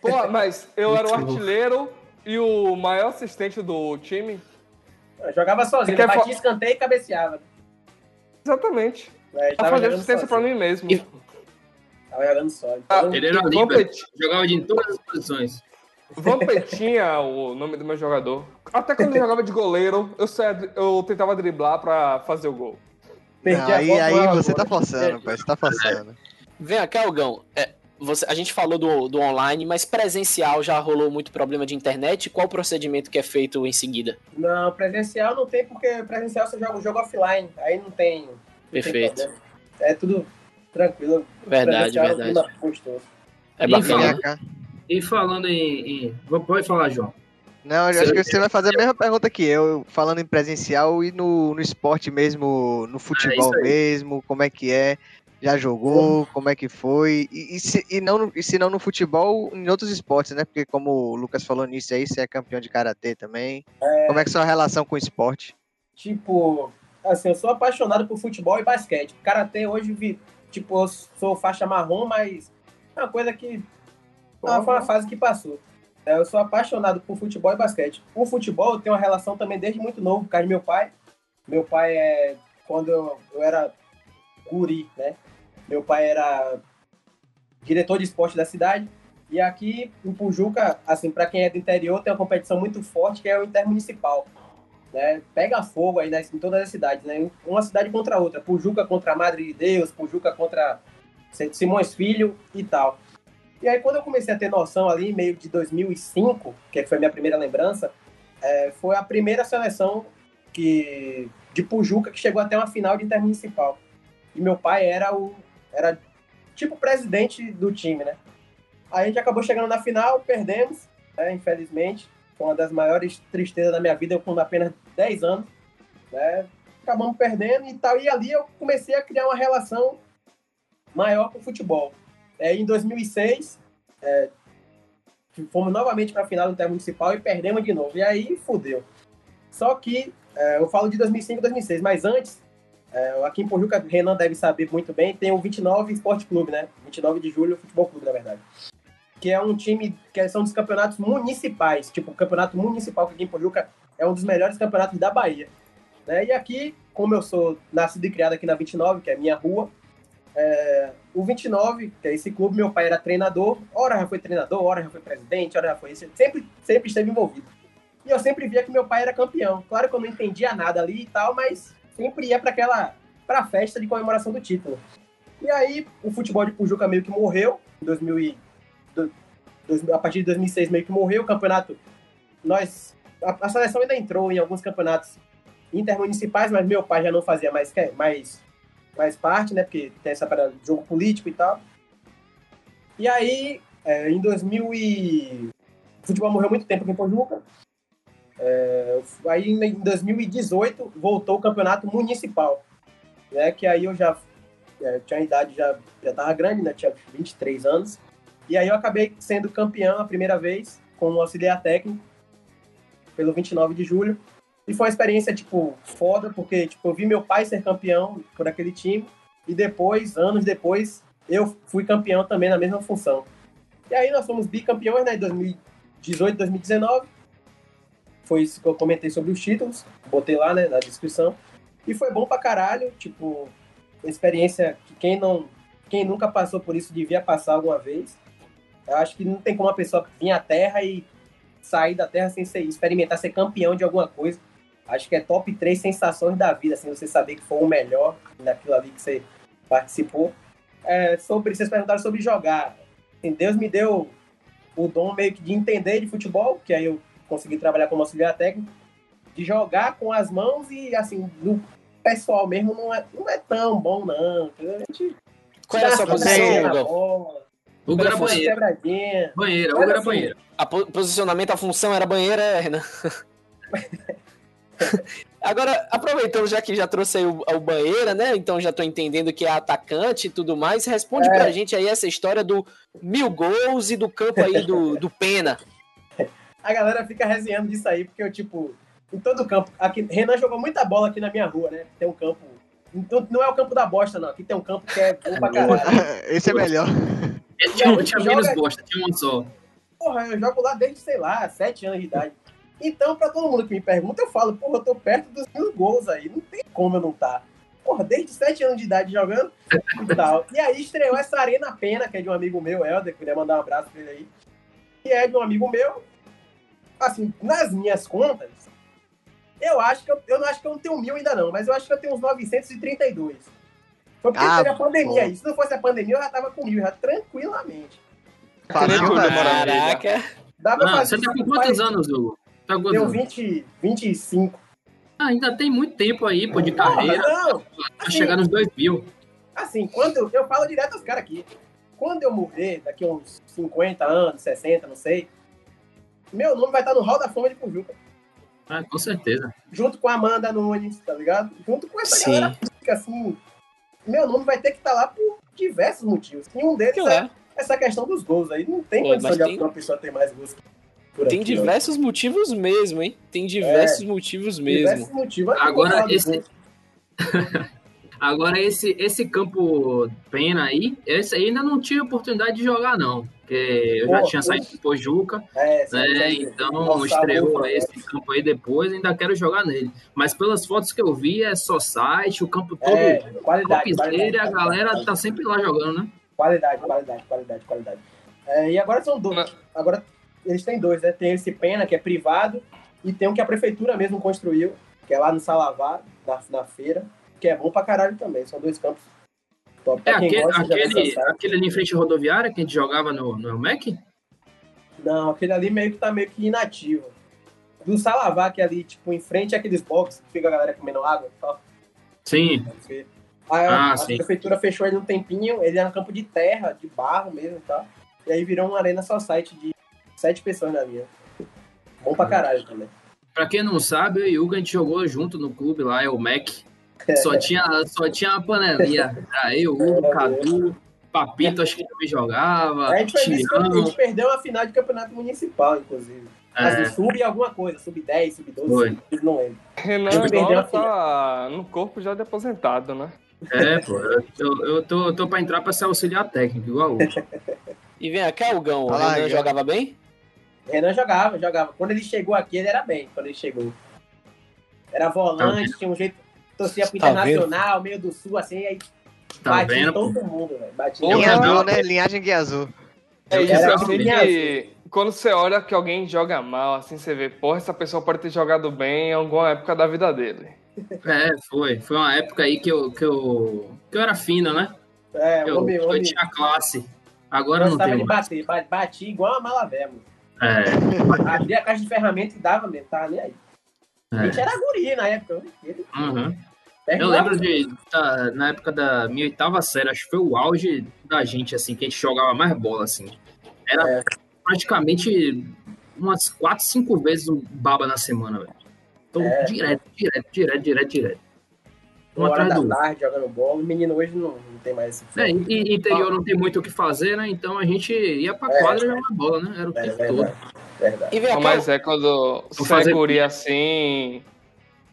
Pô, mas eu era o Muito bom. artilheiro e o maior assistente do time. Eu jogava sozinho, batia fa- escanteio e cabeceava. Exatamente. É, Pra tava fazer jogando assistência pra sozinho. mim mesmo. E- Tava jogando só. Ah, Então, ele era livre. Jogava de todas as posições. Vampetinha, o nome do meu jogador. Até quando eu jogava de goleiro, eu, saía- eu tentava driblar pra fazer o gol. perdi Não, aí aí você tá forçando, pai. Você tá forçando. Vem cá, Hugão. É, você, a gente falou do, do online, mas presencial já rolou muito problema de internet. Qual o procedimento que é feito em seguida? Não, presencial não tem, porque presencial você joga o jogo offline. Aí não tem. não tem Perfeito. problema. É tudo tranquilo. Verdade, é verdade. É bacana. E falando em. em... Pode falar, João. Não, eu acho que você vai fazer a mesma pergunta que eu, falando em presencial e no, no esporte mesmo, no futebol mesmo, como é que é? Já jogou, como é que foi? E, e se, e, não, no- e se não no futebol, em outros esportes, né? Porque como o Lucas falou nisso aí, você é campeão de karatê também. Como é que é a sua relação com o esporte? Tipo, assim, eu sou apaixonado por futebol e basquete. Karatê hoje, vi, tipo, eu sou faixa marrom, mas é uma coisa que. Não, foi uma fase que passou. É, Eu sou apaixonado por futebol e basquete. O futebol eu tenho uma relação também desde muito novo, por causa do meu pai. Meu pai é. Quando eu, eu era guri, né? Meu pai era diretor de esporte da cidade. E aqui em Pujuca, assim, para quem é do interior, tem uma competição muito forte que é o Intermunicipal né, pega fogo aí nas, em todas as cidades, né? Uma cidade contra a outra. Pujuca contra Madre de Deus, Pujuca contra Simões Filho e tal. E aí, quando eu comecei a ter noção ali, meio de 2005, que foi a minha primeira lembrança, é, foi a primeira seleção que, de Pujuca que chegou até uma final de intermunicipal. E meu pai era o era tipo presidente do time, né? Aí a gente acabou chegando na final, perdemos, né, infelizmente. Foi uma das maiores tristezas da minha vida, eu com apenas 10 anos. Né? Acabamos perdendo e tal. E ali eu comecei a criar uma relação maior com o futebol. É, em 2006, é, fomos novamente para a final do Intermunicipal e perdemos de novo. E aí, fudeu. Só que, é, eu falo de 2005 e 2006, mas antes, é, aqui em Pojuca, Renan deve saber muito bem, tem o 29 Esporte Clube, né? 29 de julho, Futebol Clube, na verdade que é um time que são dos campeonatos municipais. Tipo, o campeonato municipal que aqui em Pojuca é um dos melhores campeonatos da Bahia. Né? E aqui, como eu sou nascido e criado aqui na 29, que é minha rua, é, o 29, que é esse clube, meu pai era treinador, ora já foi treinador, ora já foi presidente, ora já foi sempre, sempre esteve envolvido. E eu sempre via que meu pai era campeão. Claro que eu não entendia nada ali e tal, mas sempre ia para aquela para a festa de comemoração do título. E aí, o futebol de Pujuca meio que morreu em 2000 a partir de 2006 meio que morreu o campeonato. Nós, a, a, seleção ainda entrou em alguns campeonatos intermunicipais, mas meu pai já não fazia mais, mais, mais parte, né? Porque tem essa parada de jogo político e tal. E aí, é, em 2000 e o futebol morreu muito tempo aqui em Pojuca. É, aí em 2018 voltou o campeonato municipal, né? Que aí eu já é, tinha idade, já, já tava grande, né? Tinha 23 anos. E aí eu acabei sendo campeão a primeira vez como auxiliar técnico pelo 29 de julho. E foi uma experiência, tipo, foda, porque tipo, eu vi meu pai ser campeão por aquele time. E depois, anos depois, eu fui campeão também na mesma função. E aí nós fomos bicampeões, né, em 2018, 2019. Foi isso que eu comentei sobre os títulos, botei lá, né, na descrição. E foi bom pra caralho, tipo, experiência que quem não, quem nunca passou por isso devia passar alguma vez. Eu acho que não tem como uma pessoa vir à Terra e sair da Terra sem ser, experimentar ser campeão de alguma coisa. Acho que é top 3 sensações da vida, assim, você saber que foi o melhor naquilo ali que você participou. É, sobre, vocês perguntaram sobre jogar. Assim, Deus me deu o dom meio que de entender de futebol, que aí eu consegui trabalhar como auxiliar técnico, de jogar com as mãos e, assim, do pessoal mesmo não é, não é tão bom, não. A gente Qual era a sua posição, Hugo? O era fosse banheiro. quebradinha. Banheiro, o Era era assim. banheiro. A po- posicionamento, a função era banheira, é, Renan? Agora, aproveitando já que já trouxe aí o, o banheira, né? Então já tô entendendo que é atacante e tudo mais. Responde É. pra gente aí essa história do mil gols e do campo aí do, do Pena. A galera fica resenhando disso aí, porque eu, tipo, em todo campo. Aqui, Renan jogou muita bola aqui na minha rua, né? Tem um campo. Não, não é o campo da bosta, não. Aqui tem um campo que é bom pra caralho. Esse é melhor. Tinha, tinha Joga- menos bosta, tinha uma só. Porra, eu jogo lá desde, sei lá, sete anos de idade. Então, pra todo mundo que me pergunta, eu falo, porra, eu tô perto dos mil gols aí. Não tem como eu não tá. Porra, desde sete anos de idade jogando e tal. E aí estreou essa Arena Pena, que é de um amigo meu, Helder, queria mandar um abraço pra ele aí. Que é de um amigo meu. Assim, nas minhas contas, eu acho que eu, eu não acho que eu não tenho mil ainda não, mas eu acho que eu tenho uns 932. Foi porque Ah, teve a pandemia pô. aí. Se não fosse a pandemia, eu já tava com mil, já tranquilamente. Não, Caraca. Dá pra Ah, fazer você tá com quantos faz- anos, Hugo? Tá com Tenho anos? 20, 25. Ah, ainda tem muito tempo aí, pô, de Porra, carreira. não, Vai assim, chegar nos 2 mil. assim, quando eu, eu falo direto aos caras aqui. Quando eu morrer, daqui a uns 50 anos, 60, não sei, meu nome vai estar no Hall da Fama de Pujuca. Ah, com certeza. Junto com a Amanda Nunes, tá ligado? Junto com essa Sim. galera que assim, meu nome vai ter que estar lá por diversos motivos. E um deles Que é é. essa questão dos gols aí. Não tem Pô, condição de tem- uma pessoa ter mais gols Tem aqui, diversos motivos mesmo, hein? Tem diversos motivos mesmo. Diversos motivos. Agora, esse-. Agora, esse, esse campo pena aí, esse aí ainda não tive oportunidade de jogar, não. Porque eu já Pô, tinha pô. saído do Pojuca, É, sim, né? Então Nossa, estreou boa, né? esse campo aí depois, ainda quero jogar nele. Mas pelas fotos que eu vi, é só site, o campo todo É, qualidade, topzera e a qualidade. galera tá sempre lá jogando, né? Qualidade, qualidade, qualidade, qualidade. É, e agora são dois. Agora eles têm dois, né? Tem esse Pena, que é privado, e tem um que a prefeitura mesmo construiu, que é lá no Salavá, na, na feira, que é bom pra caralho também. São dois campos top. É aquele, gosta, aquele, aquele ali em frente à rodoviária que a gente jogava no, no Elmec? Não, aquele ali meio que tá meio que inativo. Do Salavá, que é ali, tipo, em frente àqueles boxes que fica a galera comendo água e tal. Sim. A, Ah, a sim. prefeitura fechou ele um tempinho, ele era um campo de terra, de barro mesmo e tal. E aí virou uma arena só site de sete pessoas na linha. Bom pra caralho também. Pra quem não sabe, eu e o Hugo a gente jogou junto no clube lá, é o MEC. Só tinha, só tinha uma panelinha. Aí o Hugo, Cadu, Papito, acho que também jogava. A gente, fez isso, a gente perdeu a final de campeonato municipal, inclusive. Mas É, sub alguma coisa, sub 10, sub 12, Foi. sub 15, não lembro. Renan agora a tá no corpo já de aposentado, né? é, pô. Eu, eu, eu tô, eu tô pra entrar pra ser auxiliar técnico, igual o. E vem cá, Hugão. O Tá lá, Renan já. jogava bem? Renan jogava, jogava. Quando ele chegou aqui, ele era bem, quando ele chegou. Era volante, tinha um jeito, torcia pro Tá Internacional, meio do Sul, assim, aí Tá batia vendo? todo mundo, velho. Batia. Linha azul, né? Linhagem guia azul. É isso assim assim, que quando você olha que alguém joga mal, assim você vê, porra, essa pessoa pode ter jogado bem em alguma época da vida dele. É, foi. Foi uma época aí que eu, que eu, que eu era fina, né? É, Eu, homem, eu homem. tinha classe. Agora não Gostava tenho de mais. bater, ba- batia igual a Malavé, mano. É, Abria a caixa de ferramenta e dava mesmo, tava nem aí. A gente é. era guri na época. Ele, Uhum. Eu perguntava- lembro de, tá, na época da minha oitava série, acho que foi o auge da gente, assim, que a gente jogava mais bola, assim. Era É. praticamente umas 4, 5 vezes um baba na semana, velho. Então, É. direto, direto, direto, direto, direto. Um Uma hora da do tarde jogando bola. O menino hoje não tem mais esse É, e, e interior não tem muito o que fazer, né? Então a gente ia pra É. quadra jogar bola, né? Era o É tempo verdade. todo. Verdade. E vem Mas é quando é fazer- guri assim.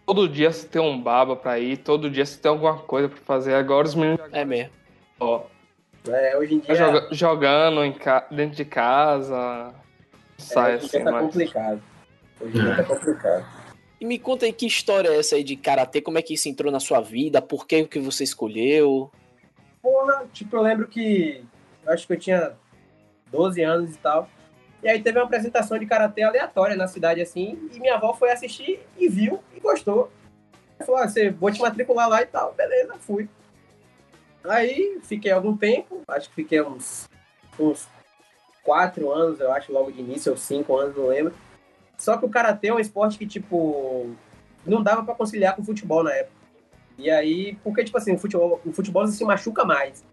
Todo dia você tem um baba pra ir, todo dia você tem alguma coisa pra fazer. Agora os meninos é mesmo. ó, É, hoje em tá dia, joga- jogando em ca- dentro de casa. Sai é, hoje em assim, dia tá mas. complicado. Hoje em dia tá complicado. E me conta aí que história é essa aí de karatê, como é que isso entrou na sua vida, por que que você escolheu? Porra, tipo, eu lembro que. Eu acho que eu tinha 12 anos e tal. E aí teve uma apresentação de karatê aleatória na cidade, assim, e minha avó foi assistir e viu e gostou. Falou, ah, você vou te matricular lá e tal. Beleza, fui. Aí fiquei algum tempo, acho que fiquei uns, uns quatro anos, eu acho, logo de início, ou cinco anos, não lembro. Só que o karatê é um esporte que, tipo, não dava pra conciliar com o futebol na época. E aí, porque, tipo assim, o futebol, o futebol se machuca mais.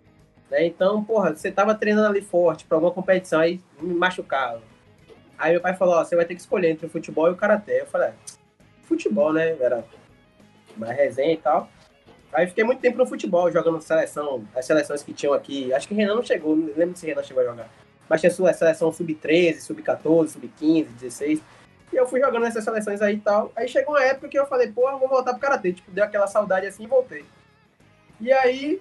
Né? Então, porra, você tava treinando ali forte pra alguma competição, aí me machucava. Aí meu pai falou, ó, você vai ter que escolher entre o futebol e o karatê. Eu falei, ah, futebol, né? Era mais resenha e tal. Aí fiquei muito tempo no futebol, jogando seleção, as seleções que tinham aqui. Acho que Renan não chegou, não lembro se Renan chegou a jogar. Mas tinha sua seleção sub-13, sub-14, sub-15, 16. E eu fui jogando nessas seleções aí e tal. Aí chegou uma época que eu falei, pô, eu vou voltar pro Karatê. Tipo, deu aquela saudade assim e voltei. E aí,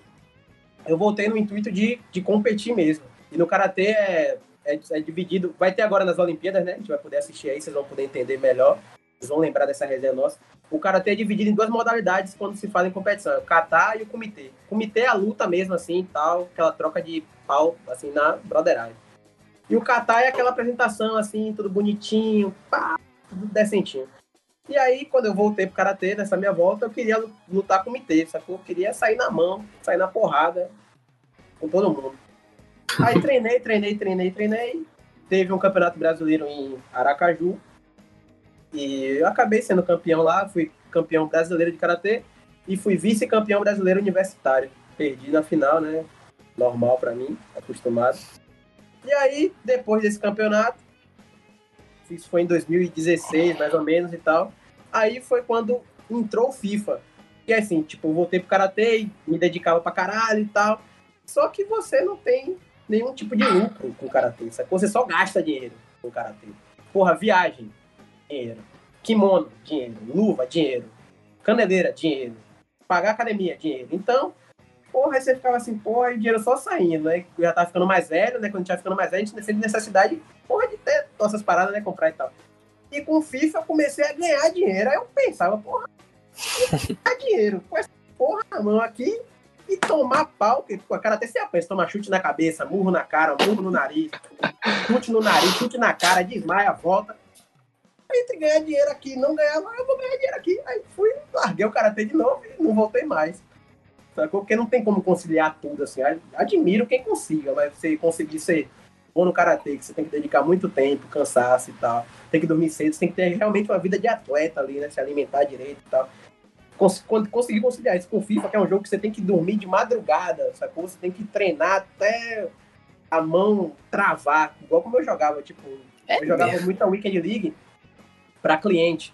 eu voltei no intuito de, de competir mesmo. E no Karatê é, é, é dividido... Vai ter agora nas Olimpíadas, né? A gente vai poder assistir aí, vocês vão poder entender melhor. Vocês vão lembrar dessa resenha nossa. O Karatê é dividido em duas modalidades quando se fala em competição. É o Kata e o Comitê. O Comitê é a luta mesmo, assim, tal. Aquela troca de pau, assim, na broderagem. E o Kata é aquela apresentação, assim, tudo bonitinho, pá, tudo decentinho. E aí, quando eu voltei pro Karatê, nessa minha volta, eu queria lutar com o Comitê, sacou? Eu queria sair na mão, sair na porrada com todo mundo. Aí treinei, treinei, treinei, treinei. Teve um campeonato brasileiro em Aracaju. E eu acabei sendo campeão lá, fui campeão brasileiro de Karatê e fui vice-campeão brasileiro universitário. Perdi na final, né? Normal pra mim, acostumado. E aí, depois desse campeonato, isso foi em 2016, mais ou menos e tal. Aí foi quando entrou o FIFA. E assim, tipo, eu voltei pro karatê, me dedicava pra caralho e tal. Só que você não tem nenhum tipo de lucro com o karatê? Você só gasta dinheiro com o karatê. Porra, viagem, dinheiro. Kimono, dinheiro. Luva, dinheiro. Caneleira, dinheiro. Pagar academia, dinheiro. Então, porra, aí você ficava assim, porra, e o dinheiro só saindo, né? Eu já tava ficando mais velho, né? Quando a gente ia ficando mais velho, a gente sente necessidade, porra, de ter nossas paradas, né? Comprar e tal. E com o FIFA eu comecei a ganhar dinheiro. Aí eu pensava, porra, ganhar dinheiro com essa porra na mão aqui e tomar pau, que pô, a cara até se apanha, se tomar chute na cabeça, murro na cara, murro no nariz, chute no nariz, chute na cara, desmaia, volta. Entre ganhar dinheiro aqui e não ganhar, eu vou ganhar dinheiro aqui. Aí fui, larguei o karatê de novo e não voltei mais. Sacou? Porque não tem como conciliar tudo, assim. Admiro quem consiga, mas você conseguir ser bom no karatê, que você tem que dedicar muito tempo, cansaço e tal. Tem que dormir cedo, você tem que ter realmente uma vida de atleta ali, né? Se alimentar direito e tal. Cons conseguir conciliar isso com FIFA, que é um jogo que você tem que dormir de madrugada, sacou? Você tem que treinar até a mão travar, igual como eu jogava, tipo, É eu jogava mesmo. muito a Weekend League pra cliente.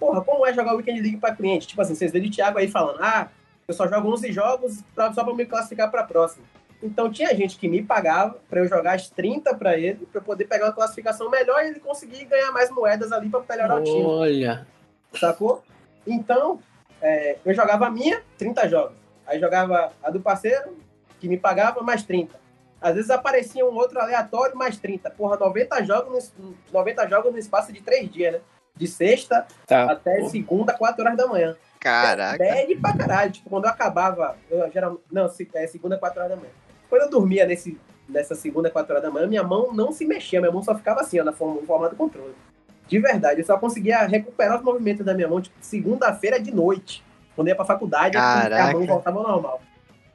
Porra, como é jogar Weekend League pra cliente? Tipo assim, vocês viram o Thiago aí falando, ah, eu só jogo 11 jogos pra, só pra me classificar pra próxima. Então tinha gente que me pagava pra eu jogar as 30 pra ele, pra eu poder pegar uma classificação melhor e ele conseguir ganhar mais moedas ali pra melhorar o time Olha. sacou? Então, é, eu jogava a minha, 30 jogos. Aí jogava a do parceiro, que me pagava, mais 30. Às vezes aparecia um outro aleatório, mais 30. Porra, 90 jogos no, 90 jogos no espaço de 3 dias, né? De sexta Tá. até segunda, 4 horas da manhã. Caraca. Bad pra caralho. Tipo, quando eu acabava, eu geralmente. Não, se- é segunda, 4 horas da manhã. Quando eu dormia nesse, nessa segunda, 4 horas da manhã, minha mão não se mexia, minha mão só ficava assim, ó, na forma, no formato do controle. De verdade, eu só conseguia recuperar os movimentos da minha mão, tipo, segunda-feira de noite. Quando eu ia pra faculdade, a Caraca. mão voltava ao normal.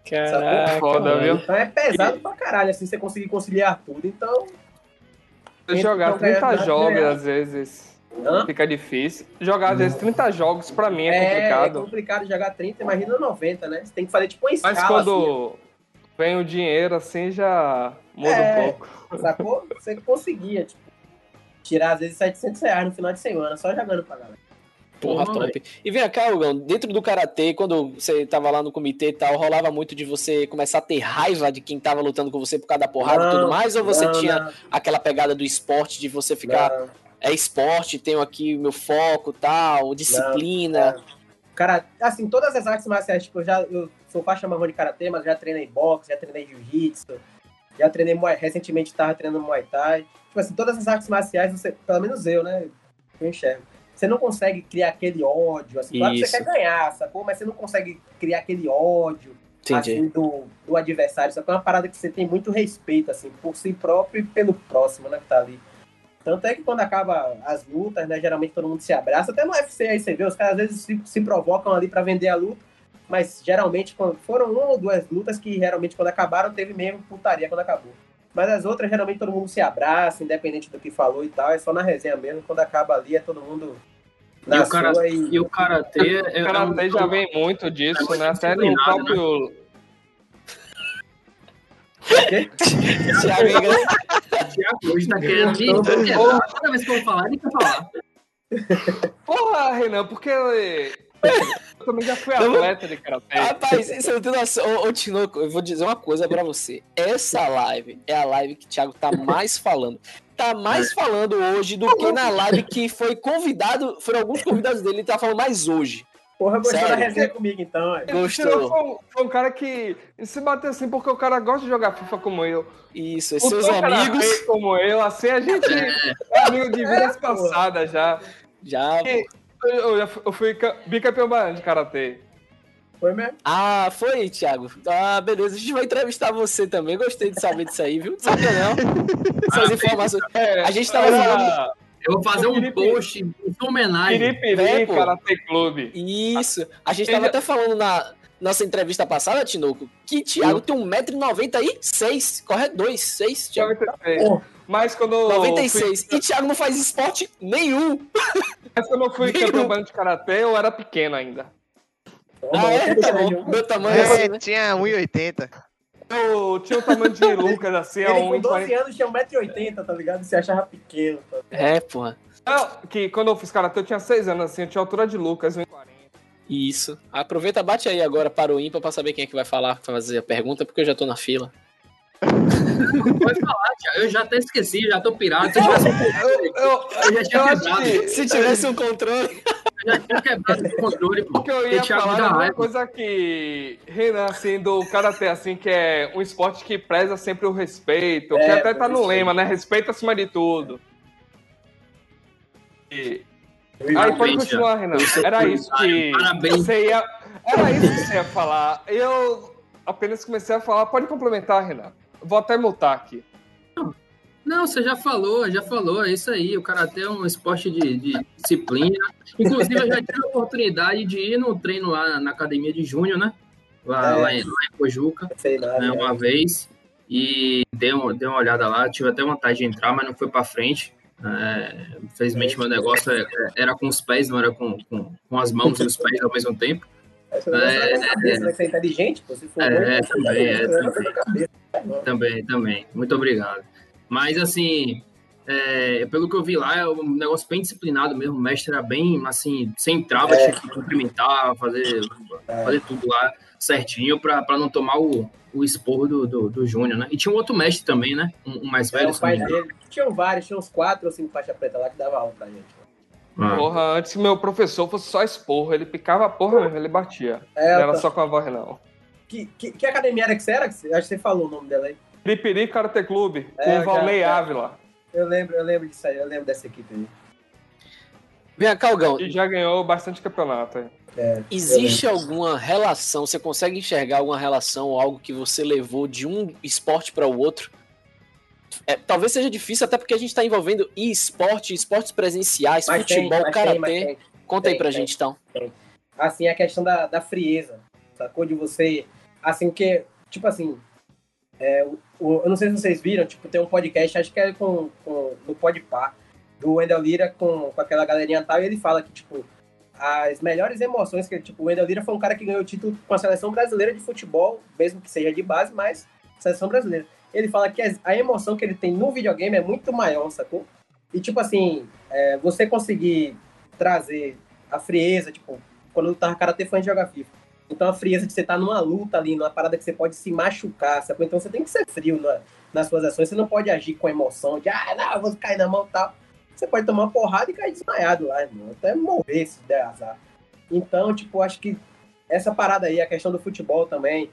Caraca, Foda, viu? Então é pesado pra caralho, assim, você conseguir conciliar tudo. Então, jogar Então, ganhar, 30 jogos, ganhar. às vezes, hã? fica difícil. Jogar, às vezes, 30 jogos, pra mim, é é, é complicado. complicado jogar 30, imagina 90, né? Você tem que fazer tipo uma escala, Mas quando vem o dinheiro, assim, já muda É. um pouco. assim, sacou? Você conseguia, tipo. tirar às vezes 700 reais no final de semana, só jogando pra galera. Porra, Porra, top. E vem cá, Hugão, dentro do karatê, quando você tava lá no comitê e tal, rolava muito de você começar a ter raiva de quem tava lutando com você por causa da porrada e tudo Não, mais? Ou você não, tinha não, aquela pegada do esporte de você ficar, não. É esporte, tenho aqui o meu foco tal, disciplina? Cara, assim, todas as artes marciais, tipo, eu já eu sou faixa marrom de karatê, mas já treinei boxe, já treinei jiu-jitsu, já treinei muay, recentemente tava treinando muay thai. Tipo assim, todas as artes marciais, você, pelo menos eu, né, eu enxergo. Você não consegue criar aquele ódio, assim, claro que Isso. você quer ganhar, sacou? Mas você não consegue criar aquele ódio, Entendi. assim, do, do adversário. Isso é uma parada que você tem muito respeito, assim, por si próprio e pelo próximo, né, que tá ali. Tanto é que quando acaba as lutas, né, geralmente todo mundo se abraça. Até no UFC aí você vê, os caras às vezes se, se provocam ali pra vender a luta, mas geralmente quando, foram uma ou duas lutas que geralmente quando acabaram teve mesmo putaria quando acabou. Mas as outras geralmente todo mundo se abraça, independente do que falou e tal, é só na resenha mesmo. Quando acaba ali é todo mundo na E o cara- e... E o karatê O é karatê já vem muito disso, é né? Até no disciplinado, próprio. Thiago, é hoje tá querendo. Toda vez que eu vou falar, ele quer falar. Porra, Renan, porque eu também já fui atleta de karatê. Rapaz, você não tem noção. Ô, Tinoco, eu vou dizer uma coisa pra você. Essa live é a live que o Thiago tá mais falando. Tá mais falando hoje do que na live que foi convidado. Foram alguns convidados dele, ele tá falando mais hoje. Porra, gostou da Sério? resenha comigo então, é. Gostou. Foi um, foi um cara que se bateu assim porque o cara gosta de jogar FIFA como eu. Isso, e O seus amigos. como eu, assim a gente é amigo de vidas passadas já. Já. Eu, eu, eu fui ca- bicampeão baiano de karatê. Foi mesmo? Ah, foi, Thiago. Ah, beleza. A gente vai entrevistar você também. Gostei de saber disso aí, viu? Não sabia não. Essas informações. É, A gente tava falando. Eu vou fazer um Felipe- post em homenagem. Piripiri É, pô. Karatê Clube. Isso. A gente tava até falando na nossa entrevista passada, Tinoco, que Thiago tem 1,96m, correto? 2, 6, Thiago. 96. Mas quando eu 96. fui, E Thiago não faz esporte nenhum. mas quando eu fui Nenhum. campeão de karatê, eu era pequeno ainda. Ah, é? Tá bom. Meu tamanho é assim, né? tinha 1,80. Eu tinha o tamanho de Lucas, assim, a Ele com 12 1,40. anos tinha 1,80m, tá ligado? Se achava pequeno. Tá? É, porra. Não, que quando eu fiz karatê eu tinha 6 anos, assim, eu tinha a altura de Lucas, 1,40. Isso. Aproveita, bate aí agora para o ímpar pra saber quem é que vai falar, fazer a pergunta, porque eu já tô na fila. Pode falar. Eu já até esqueci, já tô pirado. Se eu tivesse um controle, Eu, eu, eu já tinha quebrado. que Se tivesse um controle. Eu já tinha quebrado o controle, pô. o que eu ia falar é uma coisa que Renan, assim, do Karatê, assim, que é um esporte que preza sempre o respeito, que É, até tá no lema, né? Respeito acima de tudo. E... Aí pode continuar, Renan. Era isso que Parabéns. você ia... Era isso que você ia falar. Eu apenas comecei a falar. Pode complementar, Renan. Vou até multar aqui. Não, você já falou, já falou, é isso aí. O karatê é um esporte de, de disciplina. Inclusive, eu já tive a oportunidade de ir no treino lá na academia de Júnior, né? Lá, É. lá, em, lá em Pojuca, Sei lá. né, né? uma vez. E dei, uma- dei uma olhada lá, tive até vontade de entrar, mas não foi pra frente. É, infelizmente, meu negócio é- era com os pés, não era com, com, com as mãos e os pés ao mesmo tempo. É, é, cabeça, né? Você é inteligente, pô. Se for É, bom, é, também, é, também. na cabeça. Também, também. Muito obrigado. Mas, assim, é, pelo que eu vi lá, é um negócio bem disciplinado mesmo. O mestre era bem, assim, sem trava, É. tinha que cumprimentar, fazer, fazer tudo lá certinho pra não tomar o, o esporro do, do, do Júnior, né? E tinha um outro mestre também, né? Um, um mais É, velho, o se não pai dele. Tinham vários, tinha uns quatro ou cinco faixa preta lá que dava aula pra gente. Ah. Porra, antes que meu professor fosse só esporro, ele picava a porra mesmo, ele batia. É, não era tá. só com a voz, não. que, que, que academia era que você era? Acho que você falou o nome dela aí. Piripiri Karate Clube, É, com o Valnei já- Ávila. Eu lembro, eu lembro disso aí, eu lembro dessa equipe aí. Vem cá, Calgão. E já ganhou bastante campeonato. aí. Existe alguma relação? Você consegue enxergar alguma relação ou algo que você levou de um esporte para o outro? É, talvez seja difícil, até porque a gente está envolvendo e-esporte, esportes presenciais, Mas futebol, karatê. tem. Conta aí tem, pra tem. gente então. assim, a questão da, da frieza, sacou? De você, assim, que, tipo assim, é, o, o- eu não sei se vocês viram, tipo, tem um podcast, acho que é com, com no Podpah, do Wendel Lira com, com aquela galerinha tal, e ele fala que, tipo, as melhores emoções que, tipo, o Wendel Lira foi um cara que ganhou o título com a seleção brasileira de futebol, mesmo que seja de base, mas seleção brasileira. Ele fala que a emoção que ele tem no videogame é muito maior, sacou? E, tipo assim, é, você conseguir trazer a frieza, tipo, quando eu tava karatê fã de jogar FIFA. Então a frieza de você estar tá numa luta ali, numa parada que você pode se machucar, sabe? Então você tem que ser frio na, nas suas ações, você não pode agir com emoção de, ah, não, eu vou cair na mão e tal. Você pode tomar uma porrada e cair desmaiado lá, irmão. Até morrer se der azar. Então, tipo, acho que essa parada aí, a questão do futebol também,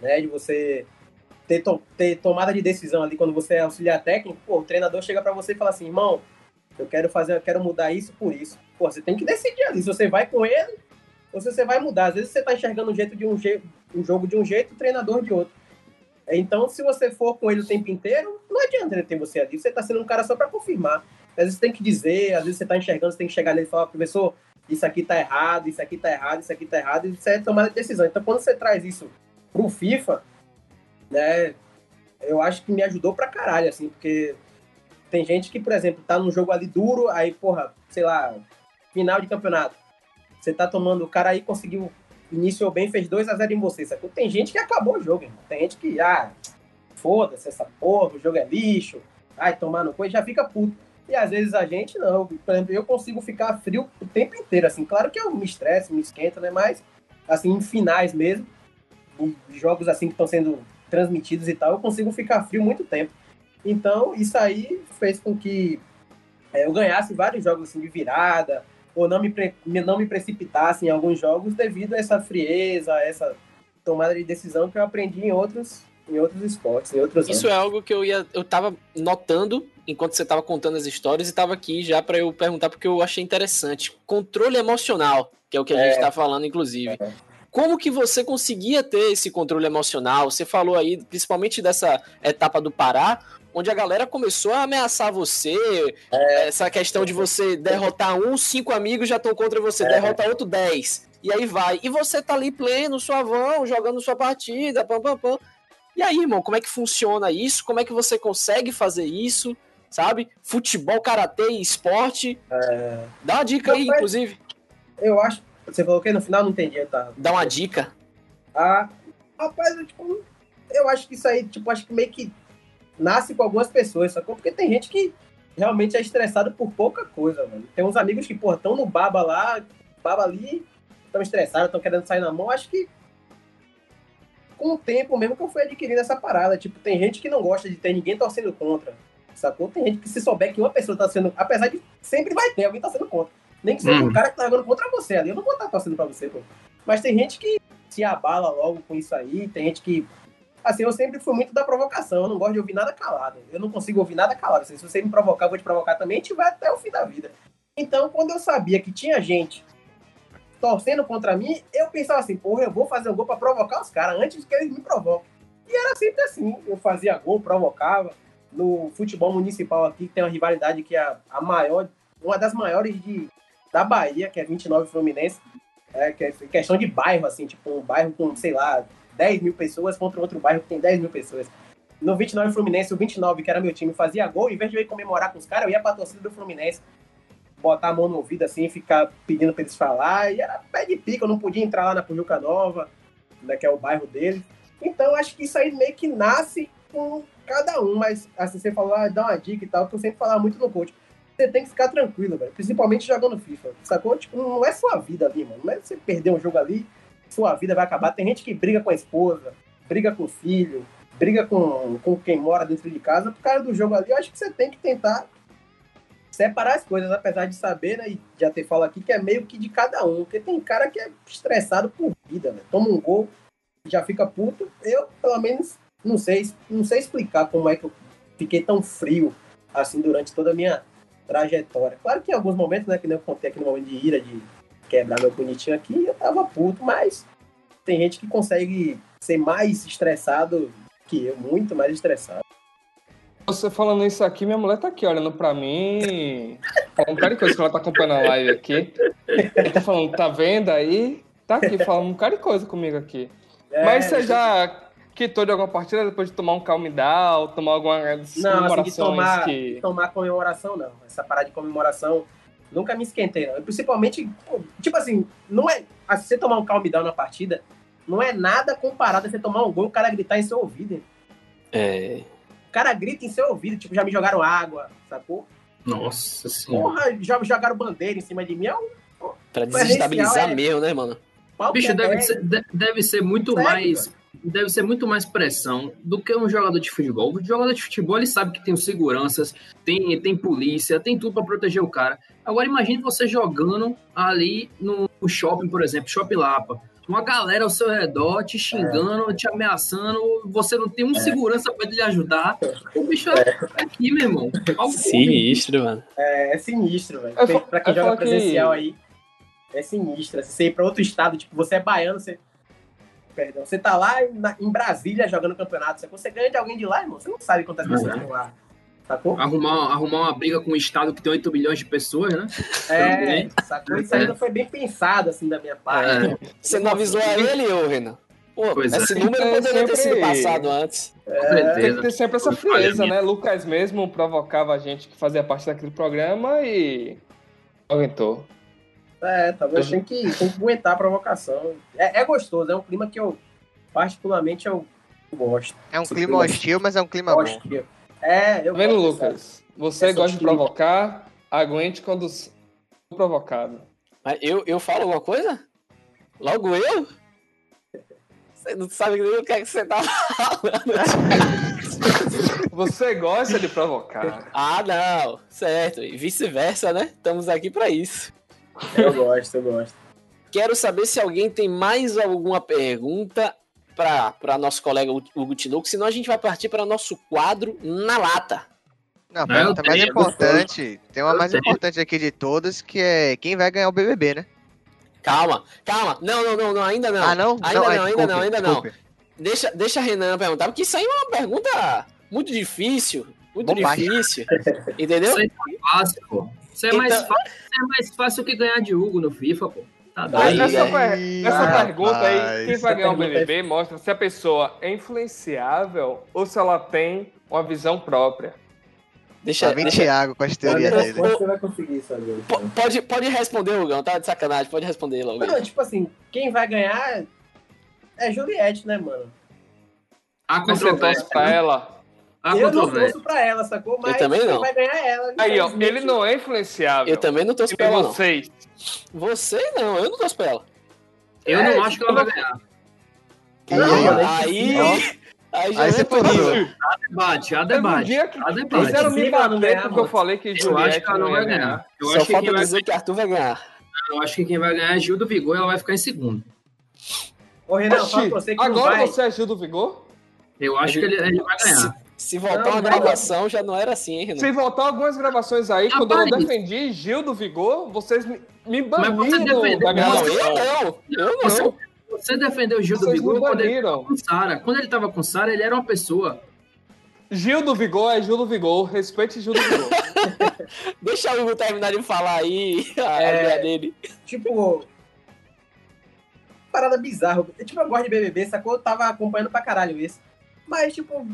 né? De você ter, to ter tomada de decisão ali quando você é auxiliar técnico, pô, o treinador chega para você e fala assim, irmão, eu quero fazer, eu quero mudar isso por isso. Pô, você tem que decidir ali se você vai com ele ou se você vai mudar. Às vezes você tá enxergando um jeito de um jeito, um jogo de um jeito, o treinador de outro. Então, se você for com ele o tempo inteiro, não adianta ele ter você ali. Você tá sendo um cara só para confirmar. Às vezes você tem que dizer, às vezes você tá enxergando, você tem que chegar nele e falar, professor, isso aqui tá errado, isso aqui tá errado, isso aqui tá errado, e isso é tomar decisão. Então, quando você traz isso pro FIFA, né, eu acho que me ajudou pra caralho, assim, porque tem gente que, por exemplo, tá num jogo ali duro, aí, porra, sei lá, final de campeonato. Você tá tomando, o cara aí conseguiu, iniciou bem, fez 2 a 0 em você? Tem gente que acabou o jogo, irmão. Tem gente que, ah, foda-se essa porra, o jogo é lixo, ai, tomar no coisa, já fica puto. E às vezes a gente não. Por exemplo, eu consigo ficar frio o tempo inteiro, assim. Claro que eu me estresse, me esquento, né? Mas, assim, em finais mesmo, jogos assim que estão sendo transmitidos e tal, eu consigo ficar frio muito tempo. Então, isso aí fez com que é, eu ganhasse vários jogos assim, de virada, ou não me, não me precipitasse em alguns jogos devido a essa frieza, a essa tomada de decisão que eu aprendi em outros, em outros esportes, em outros Isso anos. é algo que eu ia eu tava notando enquanto você estava contando as histórias e estava aqui já para eu perguntar porque eu achei interessante. Controle emocional, que é o que a é. gente está falando inclusive. É. Como que você conseguia ter esse controle emocional? Você falou aí, principalmente dessa etapa do Pará, onde a galera começou a ameaçar você, é. essa questão de você derrotar um, cinco amigos já estão contra você, é. derrota outro, dez. E aí vai. E você tá ali pleno, suavão, jogando sua partida, pam, pam, pam. E aí, irmão, como é que funciona isso? Como é que você consegue fazer isso? Sabe? Futebol, karatê esporte. É... Dá uma dica aí, inclusive. Eu acho. Você falou que no final não entendi, tá? Dá uma dica. Ah, rapaz, eu, tipo, eu acho que isso aí, tipo, acho que meio que nasce com algumas pessoas, sacou? Porque tem gente que realmente é estressado por pouca coisa, mano. Tem uns amigos que, pô, estão no baba lá, baba ali, estão estressados, estão querendo sair na mão. Acho que com o tempo mesmo que eu fui adquirindo essa parada. Tipo, tem gente que não gosta de ter ninguém torcendo contra, sacou? Tem gente que se souber que uma pessoa tá sendo, apesar de sempre vai ter alguém tá sendo contra. Nem que seja hum. um cara que tá jogando contra você ali, eu não vou estar torcendo pra você, pô. Mas tem gente que se abala logo com isso aí, tem gente que assim, eu sempre fui muito da provocação, eu não gosto de ouvir nada calado. Eu não consigo ouvir nada calado. Assim, se você me provocar, eu vou te provocar também, a gente vai até o fim da vida. Então, quando eu sabia que tinha gente torcendo contra mim, eu pensava assim, porra, eu vou fazer um gol para provocar os caras antes que eles me provoquem. E era sempre assim, eu fazia gol, provocava. No futebol municipal aqui, tem uma rivalidade que é a maior, uma das maiores de, da Bahia, que é 29 Fluminense, é, que é questão de bairro, assim, tipo um bairro com, sei lá, 10 mil pessoas contra outro bairro que tem 10 mil pessoas. No 29 Fluminense, o 29, que era meu time, fazia gol, em vez de eu ir comemorar com os caras, eu ia pra torcida do Fluminense, botar a mão no ouvido assim, ficar pedindo pra eles falar, e era pé de pica, eu não podia entrar lá na Pujuca Nova, né, que é o bairro dele. Então, acho que isso aí meio que nasce com cada um, mas assim, você falou, ah, dá uma dica e tal, que eu sempre falava muito no coach. Você tem que ficar tranquilo, velho, principalmente jogando FIFA, sacou? Tipo, não é sua vida ali, mano, não é você perder um jogo ali sua vida vai acabar. Tem gente que briga com a esposa, briga com o filho, briga com, com quem mora dentro de casa. Por causa do jogo ali, eu acho que você tem que tentar separar as coisas, apesar de saber, né, e já ter falado aqui, que é meio que de cada um. Porque tem cara que é estressado por vida, né? Toma um gol já fica puto. Eu, pelo menos, não sei, não sei explicar como é que eu fiquei tão frio assim durante toda a minha trajetória. Claro que em alguns momentos, né, que nem eu contei aqui no momento de ira, de quebrar meu bonitinho aqui, eu tava puto, mas tem gente que consegue ser mais estressado que eu, muito mais estressado. Você falando isso aqui, minha mulher tá aqui olhando pra mim, falando um cara de coisa que ela tá acompanhando a live aqui. Ele tá falando, tá vendo aí? Tá aqui falando um cara de coisa comigo aqui. É, Mas você já quitou de alguma partida depois de tomar um calm down, tomar alguma não, assim, de tomar, que... tomar comemoração, não. Essa parada de comemoração Nunca me esquentei, não. Principalmente, tipo assim, não é. Assim, você tomar um calm down na partida, não é nada comparado a você tomar um gol e o cara gritar em seu ouvido. É. O cara grita em seu ouvido, tipo, já me jogaram água, sacou? Nossa senhora. Porra, já jogaram bandeira em cima de mim. É um Pra desestabilizar é- mesmo, né, mano? Bicho, é deve ser, de- deve ser muito Sério, mais. Deve ser muito mais pressão do que um jogador de futebol. O jogador de futebol ele sabe que tem os seguranças, tem, tem polícia, tem tudo pra proteger o cara. Agora imagine você jogando ali no shopping, por exemplo, Shopping Lapa. Uma galera ao seu redor te xingando, te ameaçando, você não tem um segurança pra lhe ajudar. O bicho é aqui, meu irmão. Ao Sinistro, mano. É, é sinistro, velho. Pra quem joga falo que- presencial aí, é sinistro. Assim, Você ir pra outro estado, tipo, você é baiano, você. Perdão, você tá lá em, na- em Brasília jogando campeonato. sacou? Você ganha de alguém de lá, irmão. Você não sabe quantas pessoas estão lá. Sacou? Arrumar, arrumar uma briga com um estado que tem 8 milhões de pessoas, né? É, sacou? Isso aí não foi bem pensado, assim, da minha parte. É. Você não avisou a ele, ô Renan? Pô, Pois esse é. número É, poderia ter sido sempre- passado antes. Com Tem que ter sempre essa frieza, né? Lucas mesmo provocava a gente que fazia parte daquele programa e aguentou. É, talvez tem que, tem que aguentar a provocação. É, é gostoso, é um clima que eu, particularmente, eu gosto. É um clima clima- hostil, mas é um clima bom. Hostil. É, eu Tá vendo, Lucas? Você essa gosta de provocar, aguente quando provocado. Mas eu, eu falo alguma coisa? Logo eu? Você não sabe nem o que é que você tá falando. Você gosta de provocar. ah, não. Certo. E vice-versa, né? Estamos aqui pra isso. Eu gosto, eu gosto. Quero saber se alguém tem mais alguma pergunta para nosso colega Hugo Tinoco, senão a gente vai partir para nosso quadro na lata. Não, a Não, pergunta mais importante, tem uma Eu mais tenho. importante aqui de todas, que é quem vai ganhar o BBB, né? Calma, calma. Não, não, não, não ainda não. Ah, não? Ainda não, ai, ainda desculpe, não, ainda não. desculpe. Deixa, deixa a Renan perguntar, porque isso aí é uma pergunta muito difícil. Muito Bombástica. difícil. Entendeu? Isso aí tá fácil, pô. Isso é, mais Então- fácil, isso é mais fácil que ganhar de Hugo no FIFA, pô. Tá Aí, doido. Essa, per- essa Rapaz. pergunta aí, quem vai ganhar o pergunta é- BBB mostra se a pessoa é influenciável ou se ela tem uma visão própria. Deixa, vem deixa, Thiago com as teorias dele. você vai conseguir saber? po- pode, pode responder, Hugão, tá de sacanagem, pode responder logo. Não, tipo assim, quem vai ganhar é Juliette, né, mano? Você torce controvérsia. pra ela. Há eu não torço pra ela, sacou? Mas também quem não. vai ganhar é ela. Aí, ó, ele não é influenciável. Eu também não torço pra ela, não. vocês? Você não, eu não torço pra ela. Eu É, não acho que ela vai ganhar. Não, aí, né? Aí, aí já Aí é você pra- torceu. Há debate, há debate. Há debate. quiseram me não bater porque eu falei que Eu acho Juliette que ela não vai ganhar. Eu Só acho, que falta quem vai, dizer que Arthur vai ganhar. eu acho que quem vai ganhar é Gil do Vigor e ela vai ficar em segundo. Ô, Renan, Oxi, fala pra você que não agora vai. você é Gil do Vigor? Eu acho que ele, ele vai ganhar. Se voltar Não, uma gravação, já não era assim, hein, Renan? Se voltar algumas gravações aí, quando eu defendi Gil do Vigor, vocês me, me você baniram defendeu- da Não, gravação. eu não. Eu não. Você, você defendeu o Gil do Vocês me Vigor quando ele com Sara. Quando ele tava com Sara, ele era uma pessoa. Gil do Vigor é Gil do Vigor. Respeite Gil do Vigor. Deixa o Hugo terminar de falar aí a É. ideia dele. Tipo. Parada bizarra. Eu, Tipo, eu gosto de BBB, sacou? Eu tava acompanhando pra caralho isso. Mas, tipo.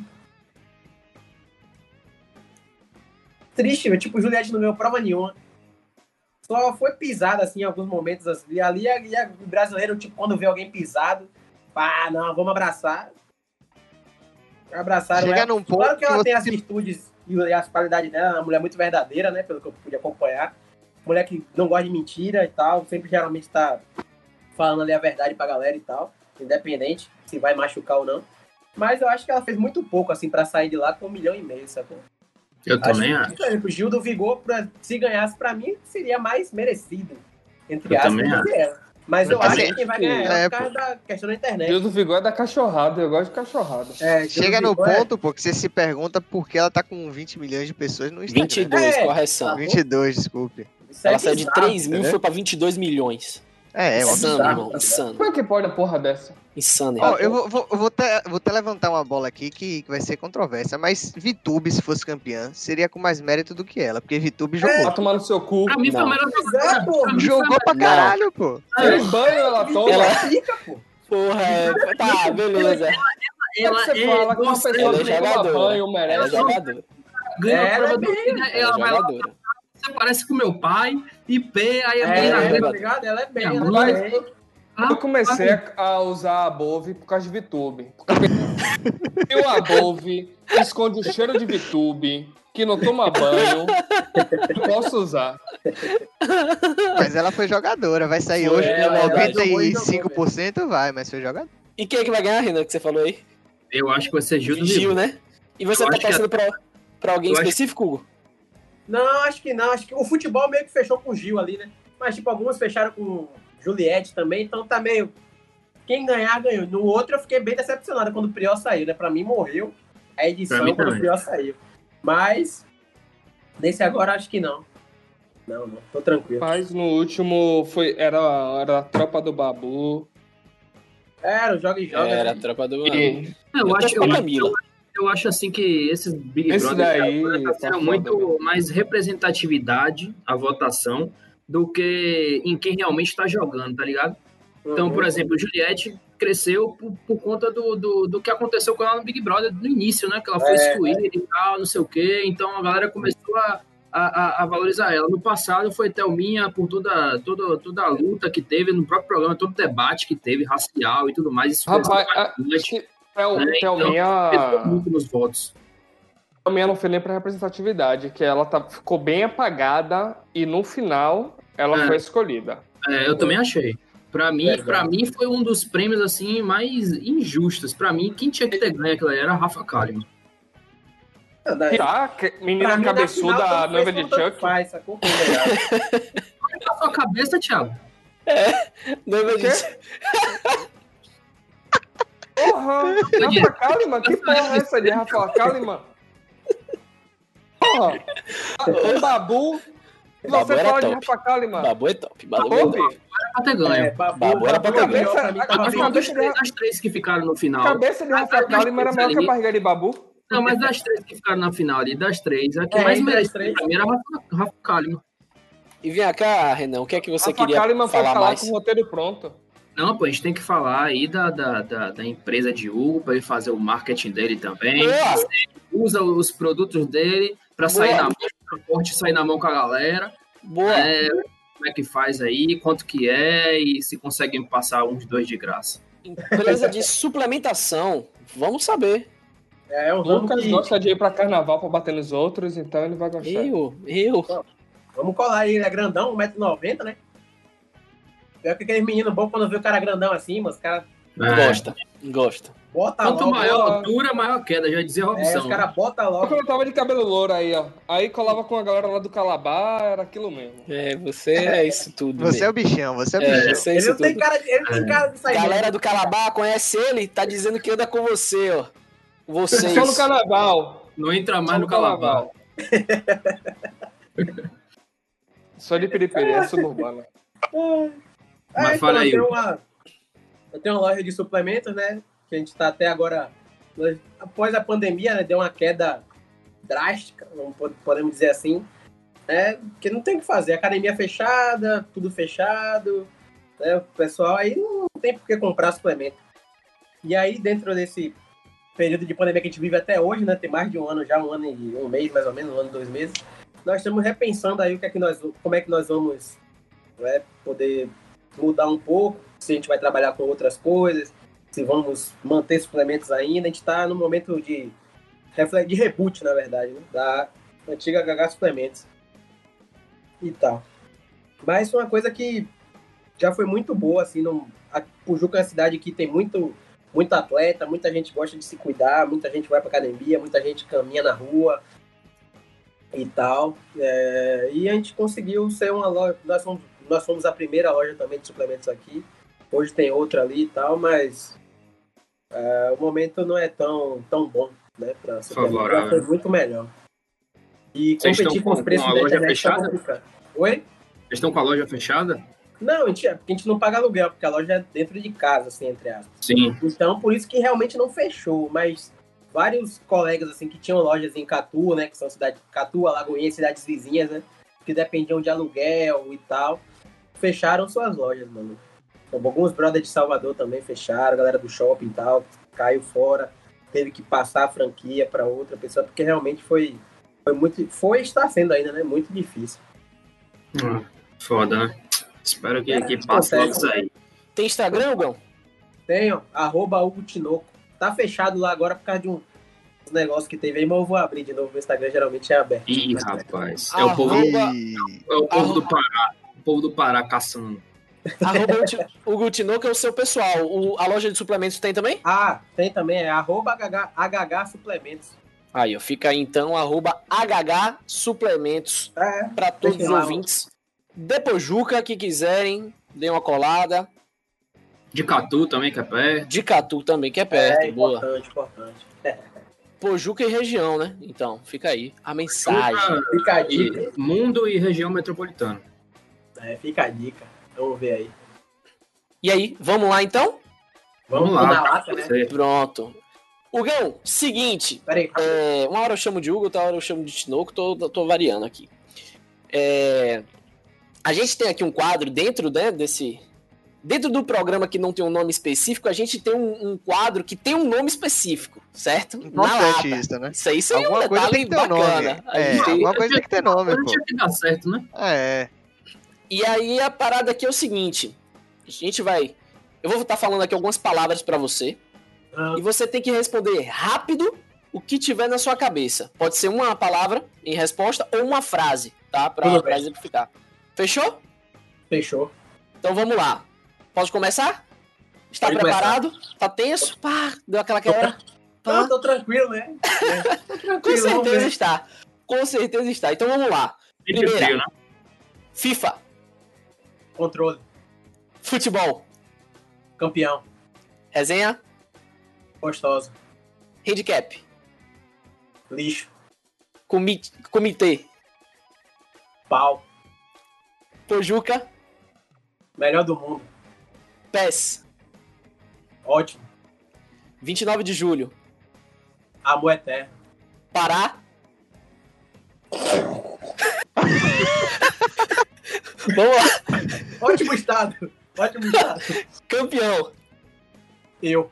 Triste, velho. Tipo, Juliette não ganhou prova nenhuma. Só foi pisada, assim, em alguns momentos. Assim, ali, e o brasileiro, tipo, quando vê alguém pisado, ah, não, vamos abraçar. Abraçaram Chega ela. num ponto Claro que ela que tem as virtudes e as qualidades dela, é uma mulher muito verdadeira, né? Pelo que eu pude acompanhar. Mulher que não gosta de mentira e tal, sempre geralmente tá falando ali a verdade pra galera e tal, independente se vai machucar ou não. Mas eu acho que ela fez muito pouco, assim, pra sair de lá com um milhão e meio, sacou? Eu também acho. acho. que, Por exemplo, o Gil do Vigor, pra- se ganhasse pra mim, seria mais merecido, entre Eu aspas, também do que ela. Mas eu Assim, acho que quem vai ganhar é é, por causa da questão da internet. Gil do Vigor é da cachorrada. Eu gosto de cachorrada. É, Chega no é- ponto, pô, que você se pergunta por que ela tá com 20 milhões de pessoas no Instagram. 22, É. correção. 22, desculpe. isso é Ela saiu de bizarro, 3 mil e entendeu? foi pra 22 milhões. É, é óbvio. Insano, Insano. Como é que pode a porra dessa? Insano, irmão. eu vou, vou, vou, até, vou até levantar uma bola aqui que, que vai ser controvérsia, mas Vitube, se fosse campeã, seria com mais mérito do que ela, porque Vitube Vai jogou. tomar no seu cu. Pra mim foi a Não. melhor é, pô. A Jogou pra caralho, pô. Ela toma? Ela- Fica, pô. Porra, é... tá, beleza. Como é Ela que você é, uma nossa, pessoa ela é que toma jogadora. banho Ela é merece? jogadora. ganha a Ela prova é do bem- vida, Ela é ela vai lá, jogadora. você parece com meu pai, e P, aí a É, menina é, tá? Ela é bem, ela é bem. Ah, Eu comecei a- a usar a Bove por causa de VTube. E o Above esconde o cheiro de VTube que não toma banho, eu posso usar. Mas ela foi jogadora, vai sair Foi, hoje é com verdade. 95% vai, mas foi jogadora. E quem é que vai ganhar, Renan, que você falou aí? Eu acho que vai ser Gil do Gil, né? E você Eu tá acho que torcendo pra, pra alguém eu acho- específico, Hugo? Não, acho que não. Acho que o futebol meio que fechou com o Gil ali, né? Mas, tipo, algumas fecharam com Juliette também, então tá meio. Quem ganhar, ganhou. No outro eu fiquei bem decepcionado quando o Prior saiu, né? Pra mim morreu a edição quando o também. Prior saiu. Mas, nesse agora acho que não. Não, não. Tô tranquilo. Mas no último foi, era, era a tropa do Babu. Era, o joga e joga. Era a né? tropa do. E É, Eu, Eu acho, eu, Camila. eu acho assim que esses Big Esse Brother daí tá tá muito velho. mais representatividade a votação do que em quem realmente está jogando, tá ligado? Então, Uhum. por exemplo, Juliette cresceu por, por conta do, do, do que aconteceu com ela no Big Brother no início, né? Que ela foi É, excluída e tal, não sei o quê. Então a galera começou a, a, a- a valorizar ela. No passado foi Thelminha por toda, toda, toda a luta que teve no próprio programa, todo o debate que teve, racial e tudo mais. Isso Rapaz, a- bastante, acho que Tel- né? Então, Thelminha, pesou muito nos votos. Thelminha não foi nem pra representatividade, que ela tá, ficou bem apagada e no final ela É. foi escolhida. É, eu também achei. Pra mim, Verdade. pra mim foi um dos prêmios assim mais injustos. Pra mim, quem tinha que ter ganho aquilo ali era a Rafa Kalimann. Não, daí- Tá, pra menina cabeçuda, tanto noiva de Chuck. Faz, sacou? Na sua cabeça, Thiago. Noiva O quê? de- Porra! Rafa Kalimann? Que porra é essa de Rafa Kalimann? Porra! O Babu. E Babu você era fala de top. Rafa Kalimann? Babu é top. Babu é Top? top. Pra ter ganho. É, Babu, Babu era pra Babu, ter ganho. pra A- a- das três, das três que ficaram no A final. cabeça de Rafa Kalimann era maior que a barriga de Babu. Não, mas das três que ficaram na final ali, das três, a que É, mais pra mim era a Rafa, Rafa Kalimann. E vem cá, Renan, o que é que você Rafa queria Kalimann falar falar mais? com o roteiro pronto. Não, pô, a gente tem que falar aí da, da, da, da empresa de Hugo pra ele fazer o marketing dele também. Usa os produtos dele pra sair na mão, pra forte sair na mão com a galera. Boa! É, como é que faz aí, quanto que é e se consegue me passar uns dois de graça. Empresa de suplementação. Vamos saber. É, um O Lucas que... gosta de ir pra carnaval pra bater nos outros, então ele vai gostar. Eu, eu. Vamos colar aí, ele é grandão, 1,90m, né? Pior que aqueles meninos bons quando vê o cara grandão assim, mas os caras Gosta, gosta. Bota Quanto logo. maior a altura, maior a queda, já dizia É, Robson. os caras botam logo. eu tava de cabelo louro aí, ó. Aí colava com a galera lá do Calabar, era aquilo mesmo. É, você é isso tudo. Você é mesmo. o bichão, você é o É, bichão. você é Ele isso não tem cara de, ele não tem cara de sair Galera do Calabar conhece ele, tá dizendo que anda com você, ó. Vocês. Só no carnaval. Não entra mais Só no calabar. Só de piripiri, é suburbana. Mas É, fala aí, eu tenho, uma, eu tenho uma loja de suplementos, né? Que a gente tá até agora. Após a pandemia, né? Deu uma queda drástica, podemos dizer assim. Né, porque não tem o que fazer. Academia fechada, tudo fechado. Né, o pessoal aí não tem por que comprar suplemento. E aí, dentro desse período de pandemia que a gente vive até hoje, né? Tem mais de um ano já, um ano e um mês, mais ou menos, um ano e dois meses. Nós estamos repensando aí o que é que nós, como é que nós vamos né, poder mudar um pouco, se a gente vai trabalhar com outras coisas, se vamos manter suplementos ainda. A gente está no momento de, de reboot, na verdade, né, da antiga HH Suplementos e tal. Mas uma coisa que já foi muito boa, assim, no, a Pujuca é uma cidade que tem muito, muito atleta, muita gente gosta de se cuidar, muita gente vai para academia, muita gente caminha na rua e tal. É, e a gente conseguiu ser uma loja, nós nós fomos a primeira loja também de suplementos aqui. Hoje tem outra ali e tal, mas é, o momento não é tão, tão bom, né? Pra. Favorável. Foi muito melhor. E Vocês competir estão com os com preços da loja internet tá fechada? complicado. Oi? Vocês estão com a loja fechada? Não, a gente, a gente não paga aluguel, porque a loja é dentro de casa, assim, entre aspas. Sim. Então, por isso que realmente não fechou, mas vários colegas, assim, que tinham lojas em Catu, né, que são cidades, Catu, Alagoinha, cidades vizinhas, né, que dependiam de aluguel e tal, fecharam suas lojas, mano. Então, alguns brothers de Salvador também fecharam, a galera do shopping e tal, caiu fora, teve que passar a franquia para outra pessoa, porque realmente foi, foi muito, foi e está sendo ainda, né, muito difícil. Ah, foda, né? Espero que, É, que passe logo isso aí. Tem Instagram, Gão? Tenho, arroba Hugo Tinoco. Tá fechado lá agora por causa de um, os negócios que teve aí, mas eu vou abrir de novo. O Instagram geralmente é aberto. Ih, rapaz. É o povo, é o povo do Pará. O povo do Pará caçando. Arroba o Ti- o Gutinoco é o seu pessoal. O- a loja de suplementos tem também? Ah, tem também, é arroba HH, HH Suplementos. Aí, ó, fica aí então, arroba HH Suplementos É, para todos os lá, ouvintes. Depois Juca, que quiserem, dê uma colada. De Catu também, que é pé. De Catu também, que é perto, é boa. importante, importante. Pojuca e região, né? Então, fica aí a mensagem. Fica a dica. E mundo e região metropolitana. É, fica a dica. Vamos ver aí. E aí, vamos lá então? Vamos na lá. lata, né? Pronto. Hugão, seguinte. Peraí, é, uma hora eu chamo de Hugo, outra hora eu chamo de Tinoco, tô, tô variando aqui. É, a gente tem aqui um quadro dentro né, desse. Dentro do programa que não tem um nome específico, a gente tem um, um quadro que tem um nome específico, certo? Na importante lata. isso, né? Isso aí, é um Alguma coisa detalhe tem que ter um nome. bacana. A É, tem- alguma coisa tem que ter nome, Não pô. tinha que dar certo, né? É. E aí a parada aqui é o seguinte: a gente vai. Eu vou estar falando aqui algumas palavras pra você. Ah. E você tem que responder rápido o que tiver na sua cabeça. Pode ser uma palavra em resposta ou uma frase, tá? Pra, pra exemplificar. Fechou? fechou. Então vamos lá. Posso começar? Está Pode preparado? Tá tenso? Pá, deu aquela quebra. Pá. tô tranquilo, né? É, tô Com tranquilo, certeza está. Com certeza está. Então vamos lá. Primeira. né? FIFA, Controle. futebol, Campeão. resenha, Gostosa. handicap, Lixo. comi- comitê, Pau. Pojuca, Melhor do mundo. PES, Ótimo. 29 de julho, Amor eterno. Pará. Vamos lá. Ótimo estado. Ótimo estado. Campeão. Eu.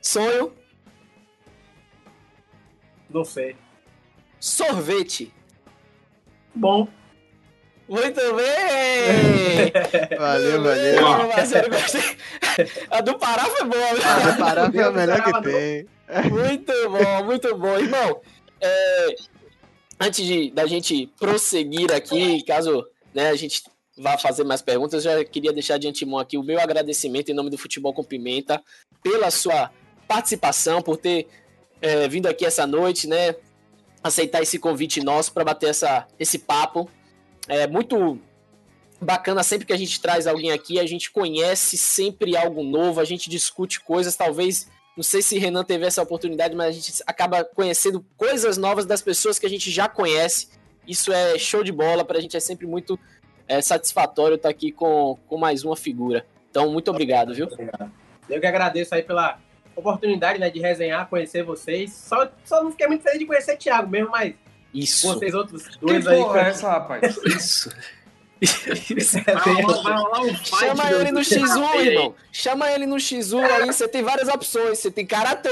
Sonho. Não sei. Sorvete. Bom. Muito bem! Valeu, valeu. A do Pará foi boa. viu? A do Pará foi a melhor que tem. Muito bom, muito bom. Irmão, é, antes de, da gente prosseguir aqui, caso né, a gente vá fazer mais perguntas, eu já queria deixar de antemão aqui o meu agradecimento em nome do Futebol com Pimenta pela sua participação, por ter é, vindo aqui essa noite, né? Aceitar esse convite nosso para bater essa, esse papo. É muito bacana sempre que a gente traz alguém aqui, a gente conhece sempre algo novo, a gente discute coisas, talvez não sei se Renan teve essa oportunidade, mas a gente acaba conhecendo coisas novas das pessoas que a gente já conhece. Isso é show de bola, pra gente é sempre muito é, satisfatório estar aqui com, com mais uma figura. Então, muito obrigado, viu? Eu que agradeço aí pela oportunidade né, de resenhar, conhecer vocês. Só, só não fiquei muito feliz de conhecer o Thiago mesmo, mas Isso. vocês outros Que dois aí. porra é essa, rapaz? Isso. Vai rolar, vai rolar um fight. Chama ele no do- X1, aí. irmão. Chama ele no X1 aí, você tem várias opções. Você tem karatê,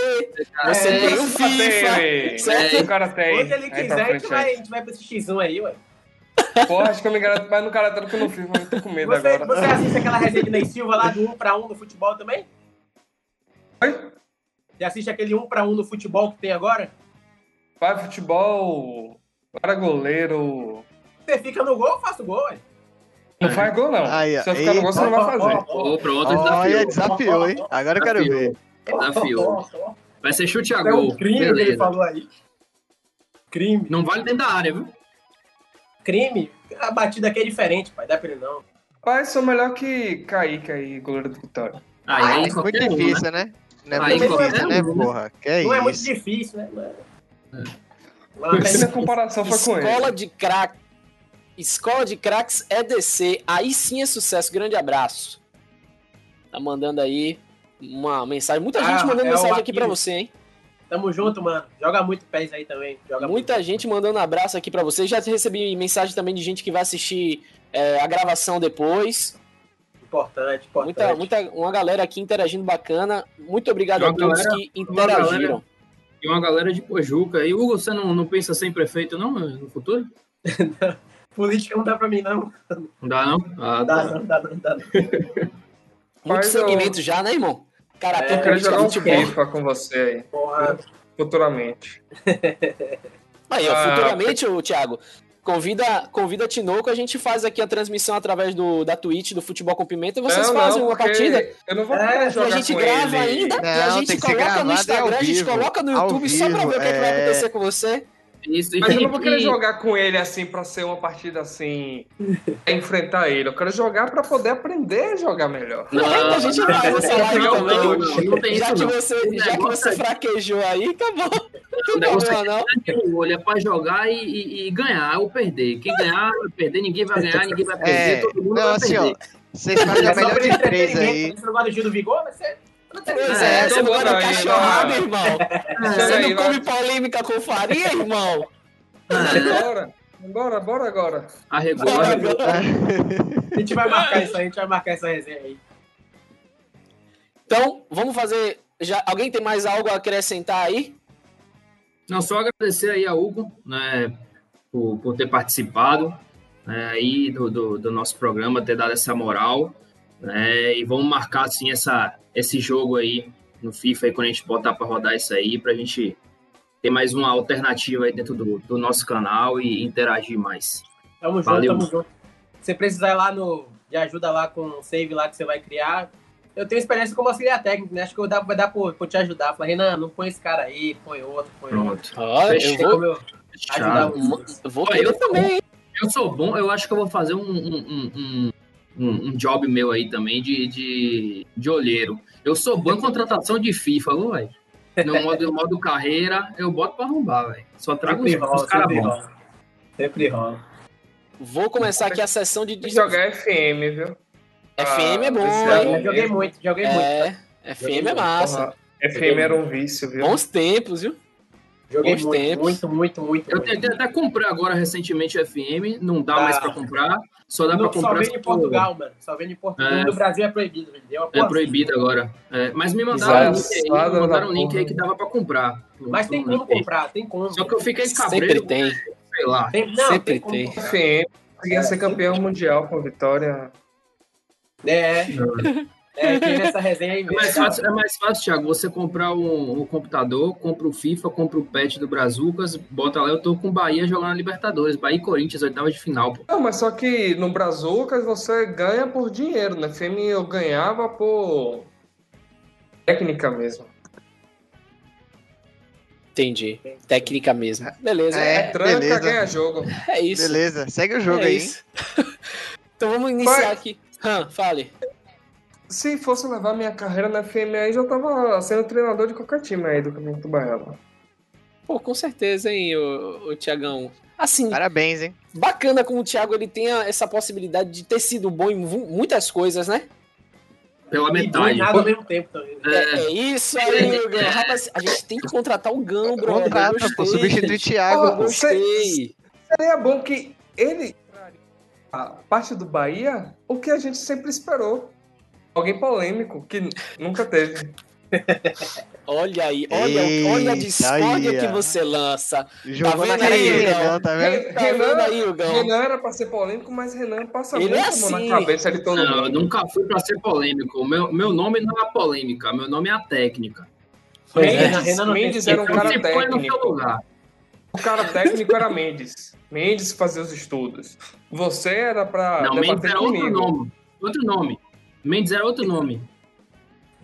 você É, tem o FIFA. certo? O cara tem. Onde ele quiser, a gente, vai, aí. a gente vai pra esse X1 aí, ué. Porra, acho que eu me garanto mais no Karatê do que no FIFA. Eu tô com medo Você, agora. você assiste aquela resenha de Ney Silva lá do 1 pra 1 no futebol também? Oi? Você assiste aquele 1 pra 1 no futebol que tem agora? Vai futebol, para goleiro. Você fica no gol, eu faço gol, ué. Não faz gol, não. Aí. Se eu ficar no gol, você não vai fazer. Ô, pronto, Olha, desafiou. desafiou, hein? Agora eu quero ver. Desafiou. Vai ser chute a É gol. um crime que ele Beleza. falou aí. Crime. Não vale dentro da área, viu? Crime. A batida aqui é diferente, pai. Dá pra ele não. Rapaz, sou melhor que Kaique aí, goleiro do Vitória. Aí, Ah, aí É muito um, né? difícil, né? Não é Aí muito difícil, né, né? porra? Que é não é muito difícil, né? É- É. É Essa comparação foi com ele. Escola de crack. Escola de craques EDC. Aí sim é sucesso. Grande abraço. Tá mandando aí uma mensagem. Muita Ah, gente mandando é mensagem aqui pra você, hein? Tamo junto, mano. Joga muito pés aí também. Joga Muita gente mandando abraço aqui pra você. Já recebi mensagem também de gente que vai assistir é, a gravação depois. Importante, importante. Muita, muita, uma galera aqui interagindo bacana. Muito obrigado a todos galera- que uma interagiram. galera- E uma galera de Pojuca. E Hugo, você não, não pensa ser prefeito, não, no futuro? Política não dá pra mim, não. Não dá, não? Ah, Dá, tá. não, dá, não, dá. não. Muito segmento já, né, irmão? Karatê, É, Eu quero jogar um. FIFA com você aí. Porra. futuramente. Aí, ó, Ah, futuramente, ô, Thiago, convida, convida Tinoco, a gente faz aqui a transmissão através do, da Twitch do Futebol com Pimenta e vocês Não, fazem não, uma partida. Eu não vou É, E a jogar gente com grava ele. ainda, e a Não, gente coloca no ao Instagram, a gente coloca no YouTube só pra ver o que, é que vai é. acontecer com você. Isso, Mas eu não vou querer jogar com ele assim pra ser uma partida assim, pra enfrentar ele. Eu quero jogar pra poder aprender a jogar melhor. Não, a gente faz essa live não, também. não, não, não tem já isso que não. você, O já que você é- fraquejou aí, acabou. Não tem problema, não. O olho é pra jogar e, e- e ganhar ou perder. Quem ganhar vai perder, ninguém vai ganhar, ninguém vai perder, É, todo mundo não, vai assim, perder. ó. Vocês fazem É a melhor por de três entretenimento. aí. Você não gosta do Vigor? Vai ser. Pois É, é, você aí, cachorrada, vai. irmão. Chega Você aí, não come polêmica com farinha, irmão? Bora, bora, bora agora. Arregou, Bora arregou. agora. A gente vai marcar isso aí, a gente vai marcar essa resenha aí. Então, vamos fazer. Já, alguém tem mais algo a acrescentar aí? Não, só agradecer aí a Hugo, né, por, por ter participado né, aí do, do, do nosso programa, ter dado essa moral, né, e vamos marcar, assim, essa, esse jogo aí no FIFA, aí, quando a gente botar para rodar isso aí, pra gente ter mais uma alternativa aí dentro do, do nosso canal e interagir mais. Tamo junto, Valeu. tamo junto. Se você precisar ir lá no. de ajuda lá com o save lá que você vai criar. Eu tenho experiência como auxiliar técnico, né? Acho que eu dá, vai dar pra, pra te ajudar. Falei, Renan, não põe esse cara aí, põe outro, põe outro. Pronto. Ó, eu Fechou. Tem vou, eu ajudar eu vou eu- também, hein? Eu sou bom, eu acho que eu vou fazer um, um, um, um, um- um job meu aí também de, de, de olheiro. Eu sou bom em contratação de FIFA, viu, velho? No modo, modo carreira, eu boto pra arrombar, velho. Só trago os, Sempre rola, os caras sempre bons. rola. Sempre rola. Vou começar aqui a sessão de que jogar FM, viu? FM é bom, Ah, hein? Eu joguei muito, joguei muito. É, FM é massa. Porra, FM era um vício, viu? Bons tempos, viu? Joguei bons muito, tempos. muito, muito, muito. Eu tentei até comprar agora recentemente o FM, não dá Tá. mais pra comprar, só dá Não, pra só comprar. vende em Portugal, mano. Só vende em Portugal. É. No Brasil é proibido, uma É porra. proibido agora. É, mas me mandaram um link aí, me mandaram da um link aí que dava pra comprar. Mas tem como comprar, tem como. Só que eu fiquei Sempre cabreiro, tem. sei lá. Tem, não, Sempre tem tem. comprar. FM, conseguia ser campeão mundial com vitória. É, é, nessa resenha aí É mesmo. mais fácil, é mais fácil, Thiago, você comprar um, um computador, compra o FIFA, compra o patch do Brazucas, bota lá, eu tô com o Bahia jogando na Libertadores, Bahia e Corinthians, oitava de final, pô. Não, mas só que no Brazucas você ganha por dinheiro, né? FM eu ganhava por técnica mesmo. Entendi. Técnica mesmo. Beleza. É, É, Tranca, beleza. ganha jogo. é isso. Beleza, segue o jogo é aí. isso. então vamos iniciar Vai. aqui. Han, fale. Se fosse levar minha carreira na FM aí, já tava sendo treinador de qualquer time aí do Campeonato Baiano. Pô, com certeza, hein, o, o Tiagão. Assim, Parabéns, hein? bacana como o Thiago ele tem essa possibilidade de ter sido bom em mu- muitas coisas, né? Pela E metade. nada ao mesmo tempo também. né? É, é isso aí, Gão. Rapaz, a gente tem que contratar o Gão, bro. Contrata, pô, substituir Thiago. Eu gostei. Seria bom que ele a parte do Bahia, o que a gente sempre esperou. Alguém polêmico, que nunca teve. Olha aí, olha, Eita olha a discórdia aí, que você lança. Jogou vendo na cara aí, dele, Renan? tá vendo? Tá vendo aí? Renan era pra ser polêmico, mas Renan passa Ele muito é assim. na cabeça de todo Não, eu mundo. nunca fui pra ser polêmico. Meu, meu nome não é a polêmica, meu nome é a técnica. Pois é, Mendes, Renan Mendes era um cara técnico. lugar. O cara técnico era Mendes. Mendes fazia os estudos. Você era pra Não, Mendes debater era outro comigo. nome. Outro nome. Mendes era outro nome.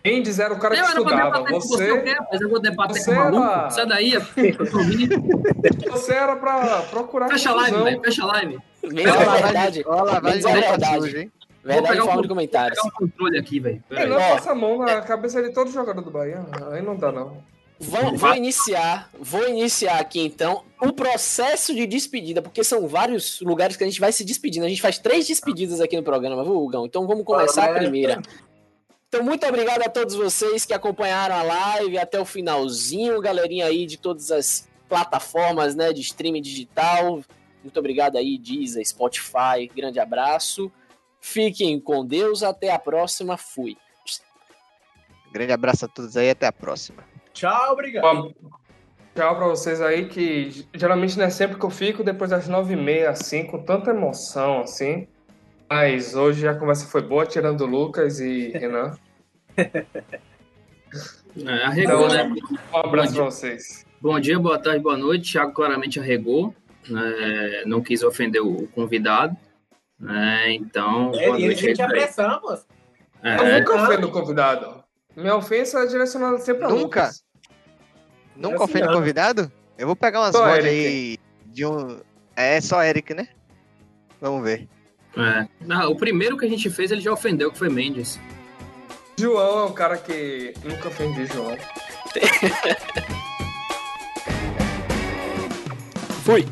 Mendes era o cara que eu era pra estudava. você, o Você, quê? Mas eu vou debater você com o maluco. era- Sai daí, eu tô rindo. você era pra procurar Fecha a live, velho. Fecha a live. Mendes Olha é lá, verdade. vai- olha lá, vai Mendes é verdade. hein? Verdade pegar em forma um- de comentários. Vou pegar um controle aqui, velho. Ó. passa a mão na cabeça de todo jogador do Bahia. Aí não dá, não. Vou, vou iniciar, vou iniciar aqui então o processo de despedida, porque são vários lugares que a gente vai se despedindo. A gente faz três despedidas aqui no programa, viu, Gão? Então vamos começar a primeira. Então, muito obrigado a todos vocês que acompanharam a live até o finalzinho, galerinha aí de todas as plataformas né, de streaming digital. Muito obrigado aí, Deezer, Spotify. Grande abraço. Fiquem com Deus. Até a próxima. Fui. Grande abraço a todos aí, até a próxima. Tchau, obrigado. Tchau pra vocês aí, que geralmente não é sempre que eu fico depois das nove e meia, assim, com tanta emoção, assim. Mas hoje a conversa foi boa, tirando o Lucas e Renan. É, arregou, Então, né? Um abraço pra vocês. Bom dia, boa tarde, boa noite. Thiago claramente arregou, né? não quis ofender o convidado. Né? Então, boa Ele, ele noite sente a aí. pressão, pô. É, Eu nunca ofendo o convidado. Minha ofensa é direcionada sempre a Nunca? Lucas. Nunca Assim ofende não. convidado? Eu vou pegar umas Eric. aí de um. É só Eric, né? Vamos ver. é. Ah, o primeiro que a gente fez, ele já ofendeu, que foi Mendes. João é um cara que nunca ofendi João. Fui.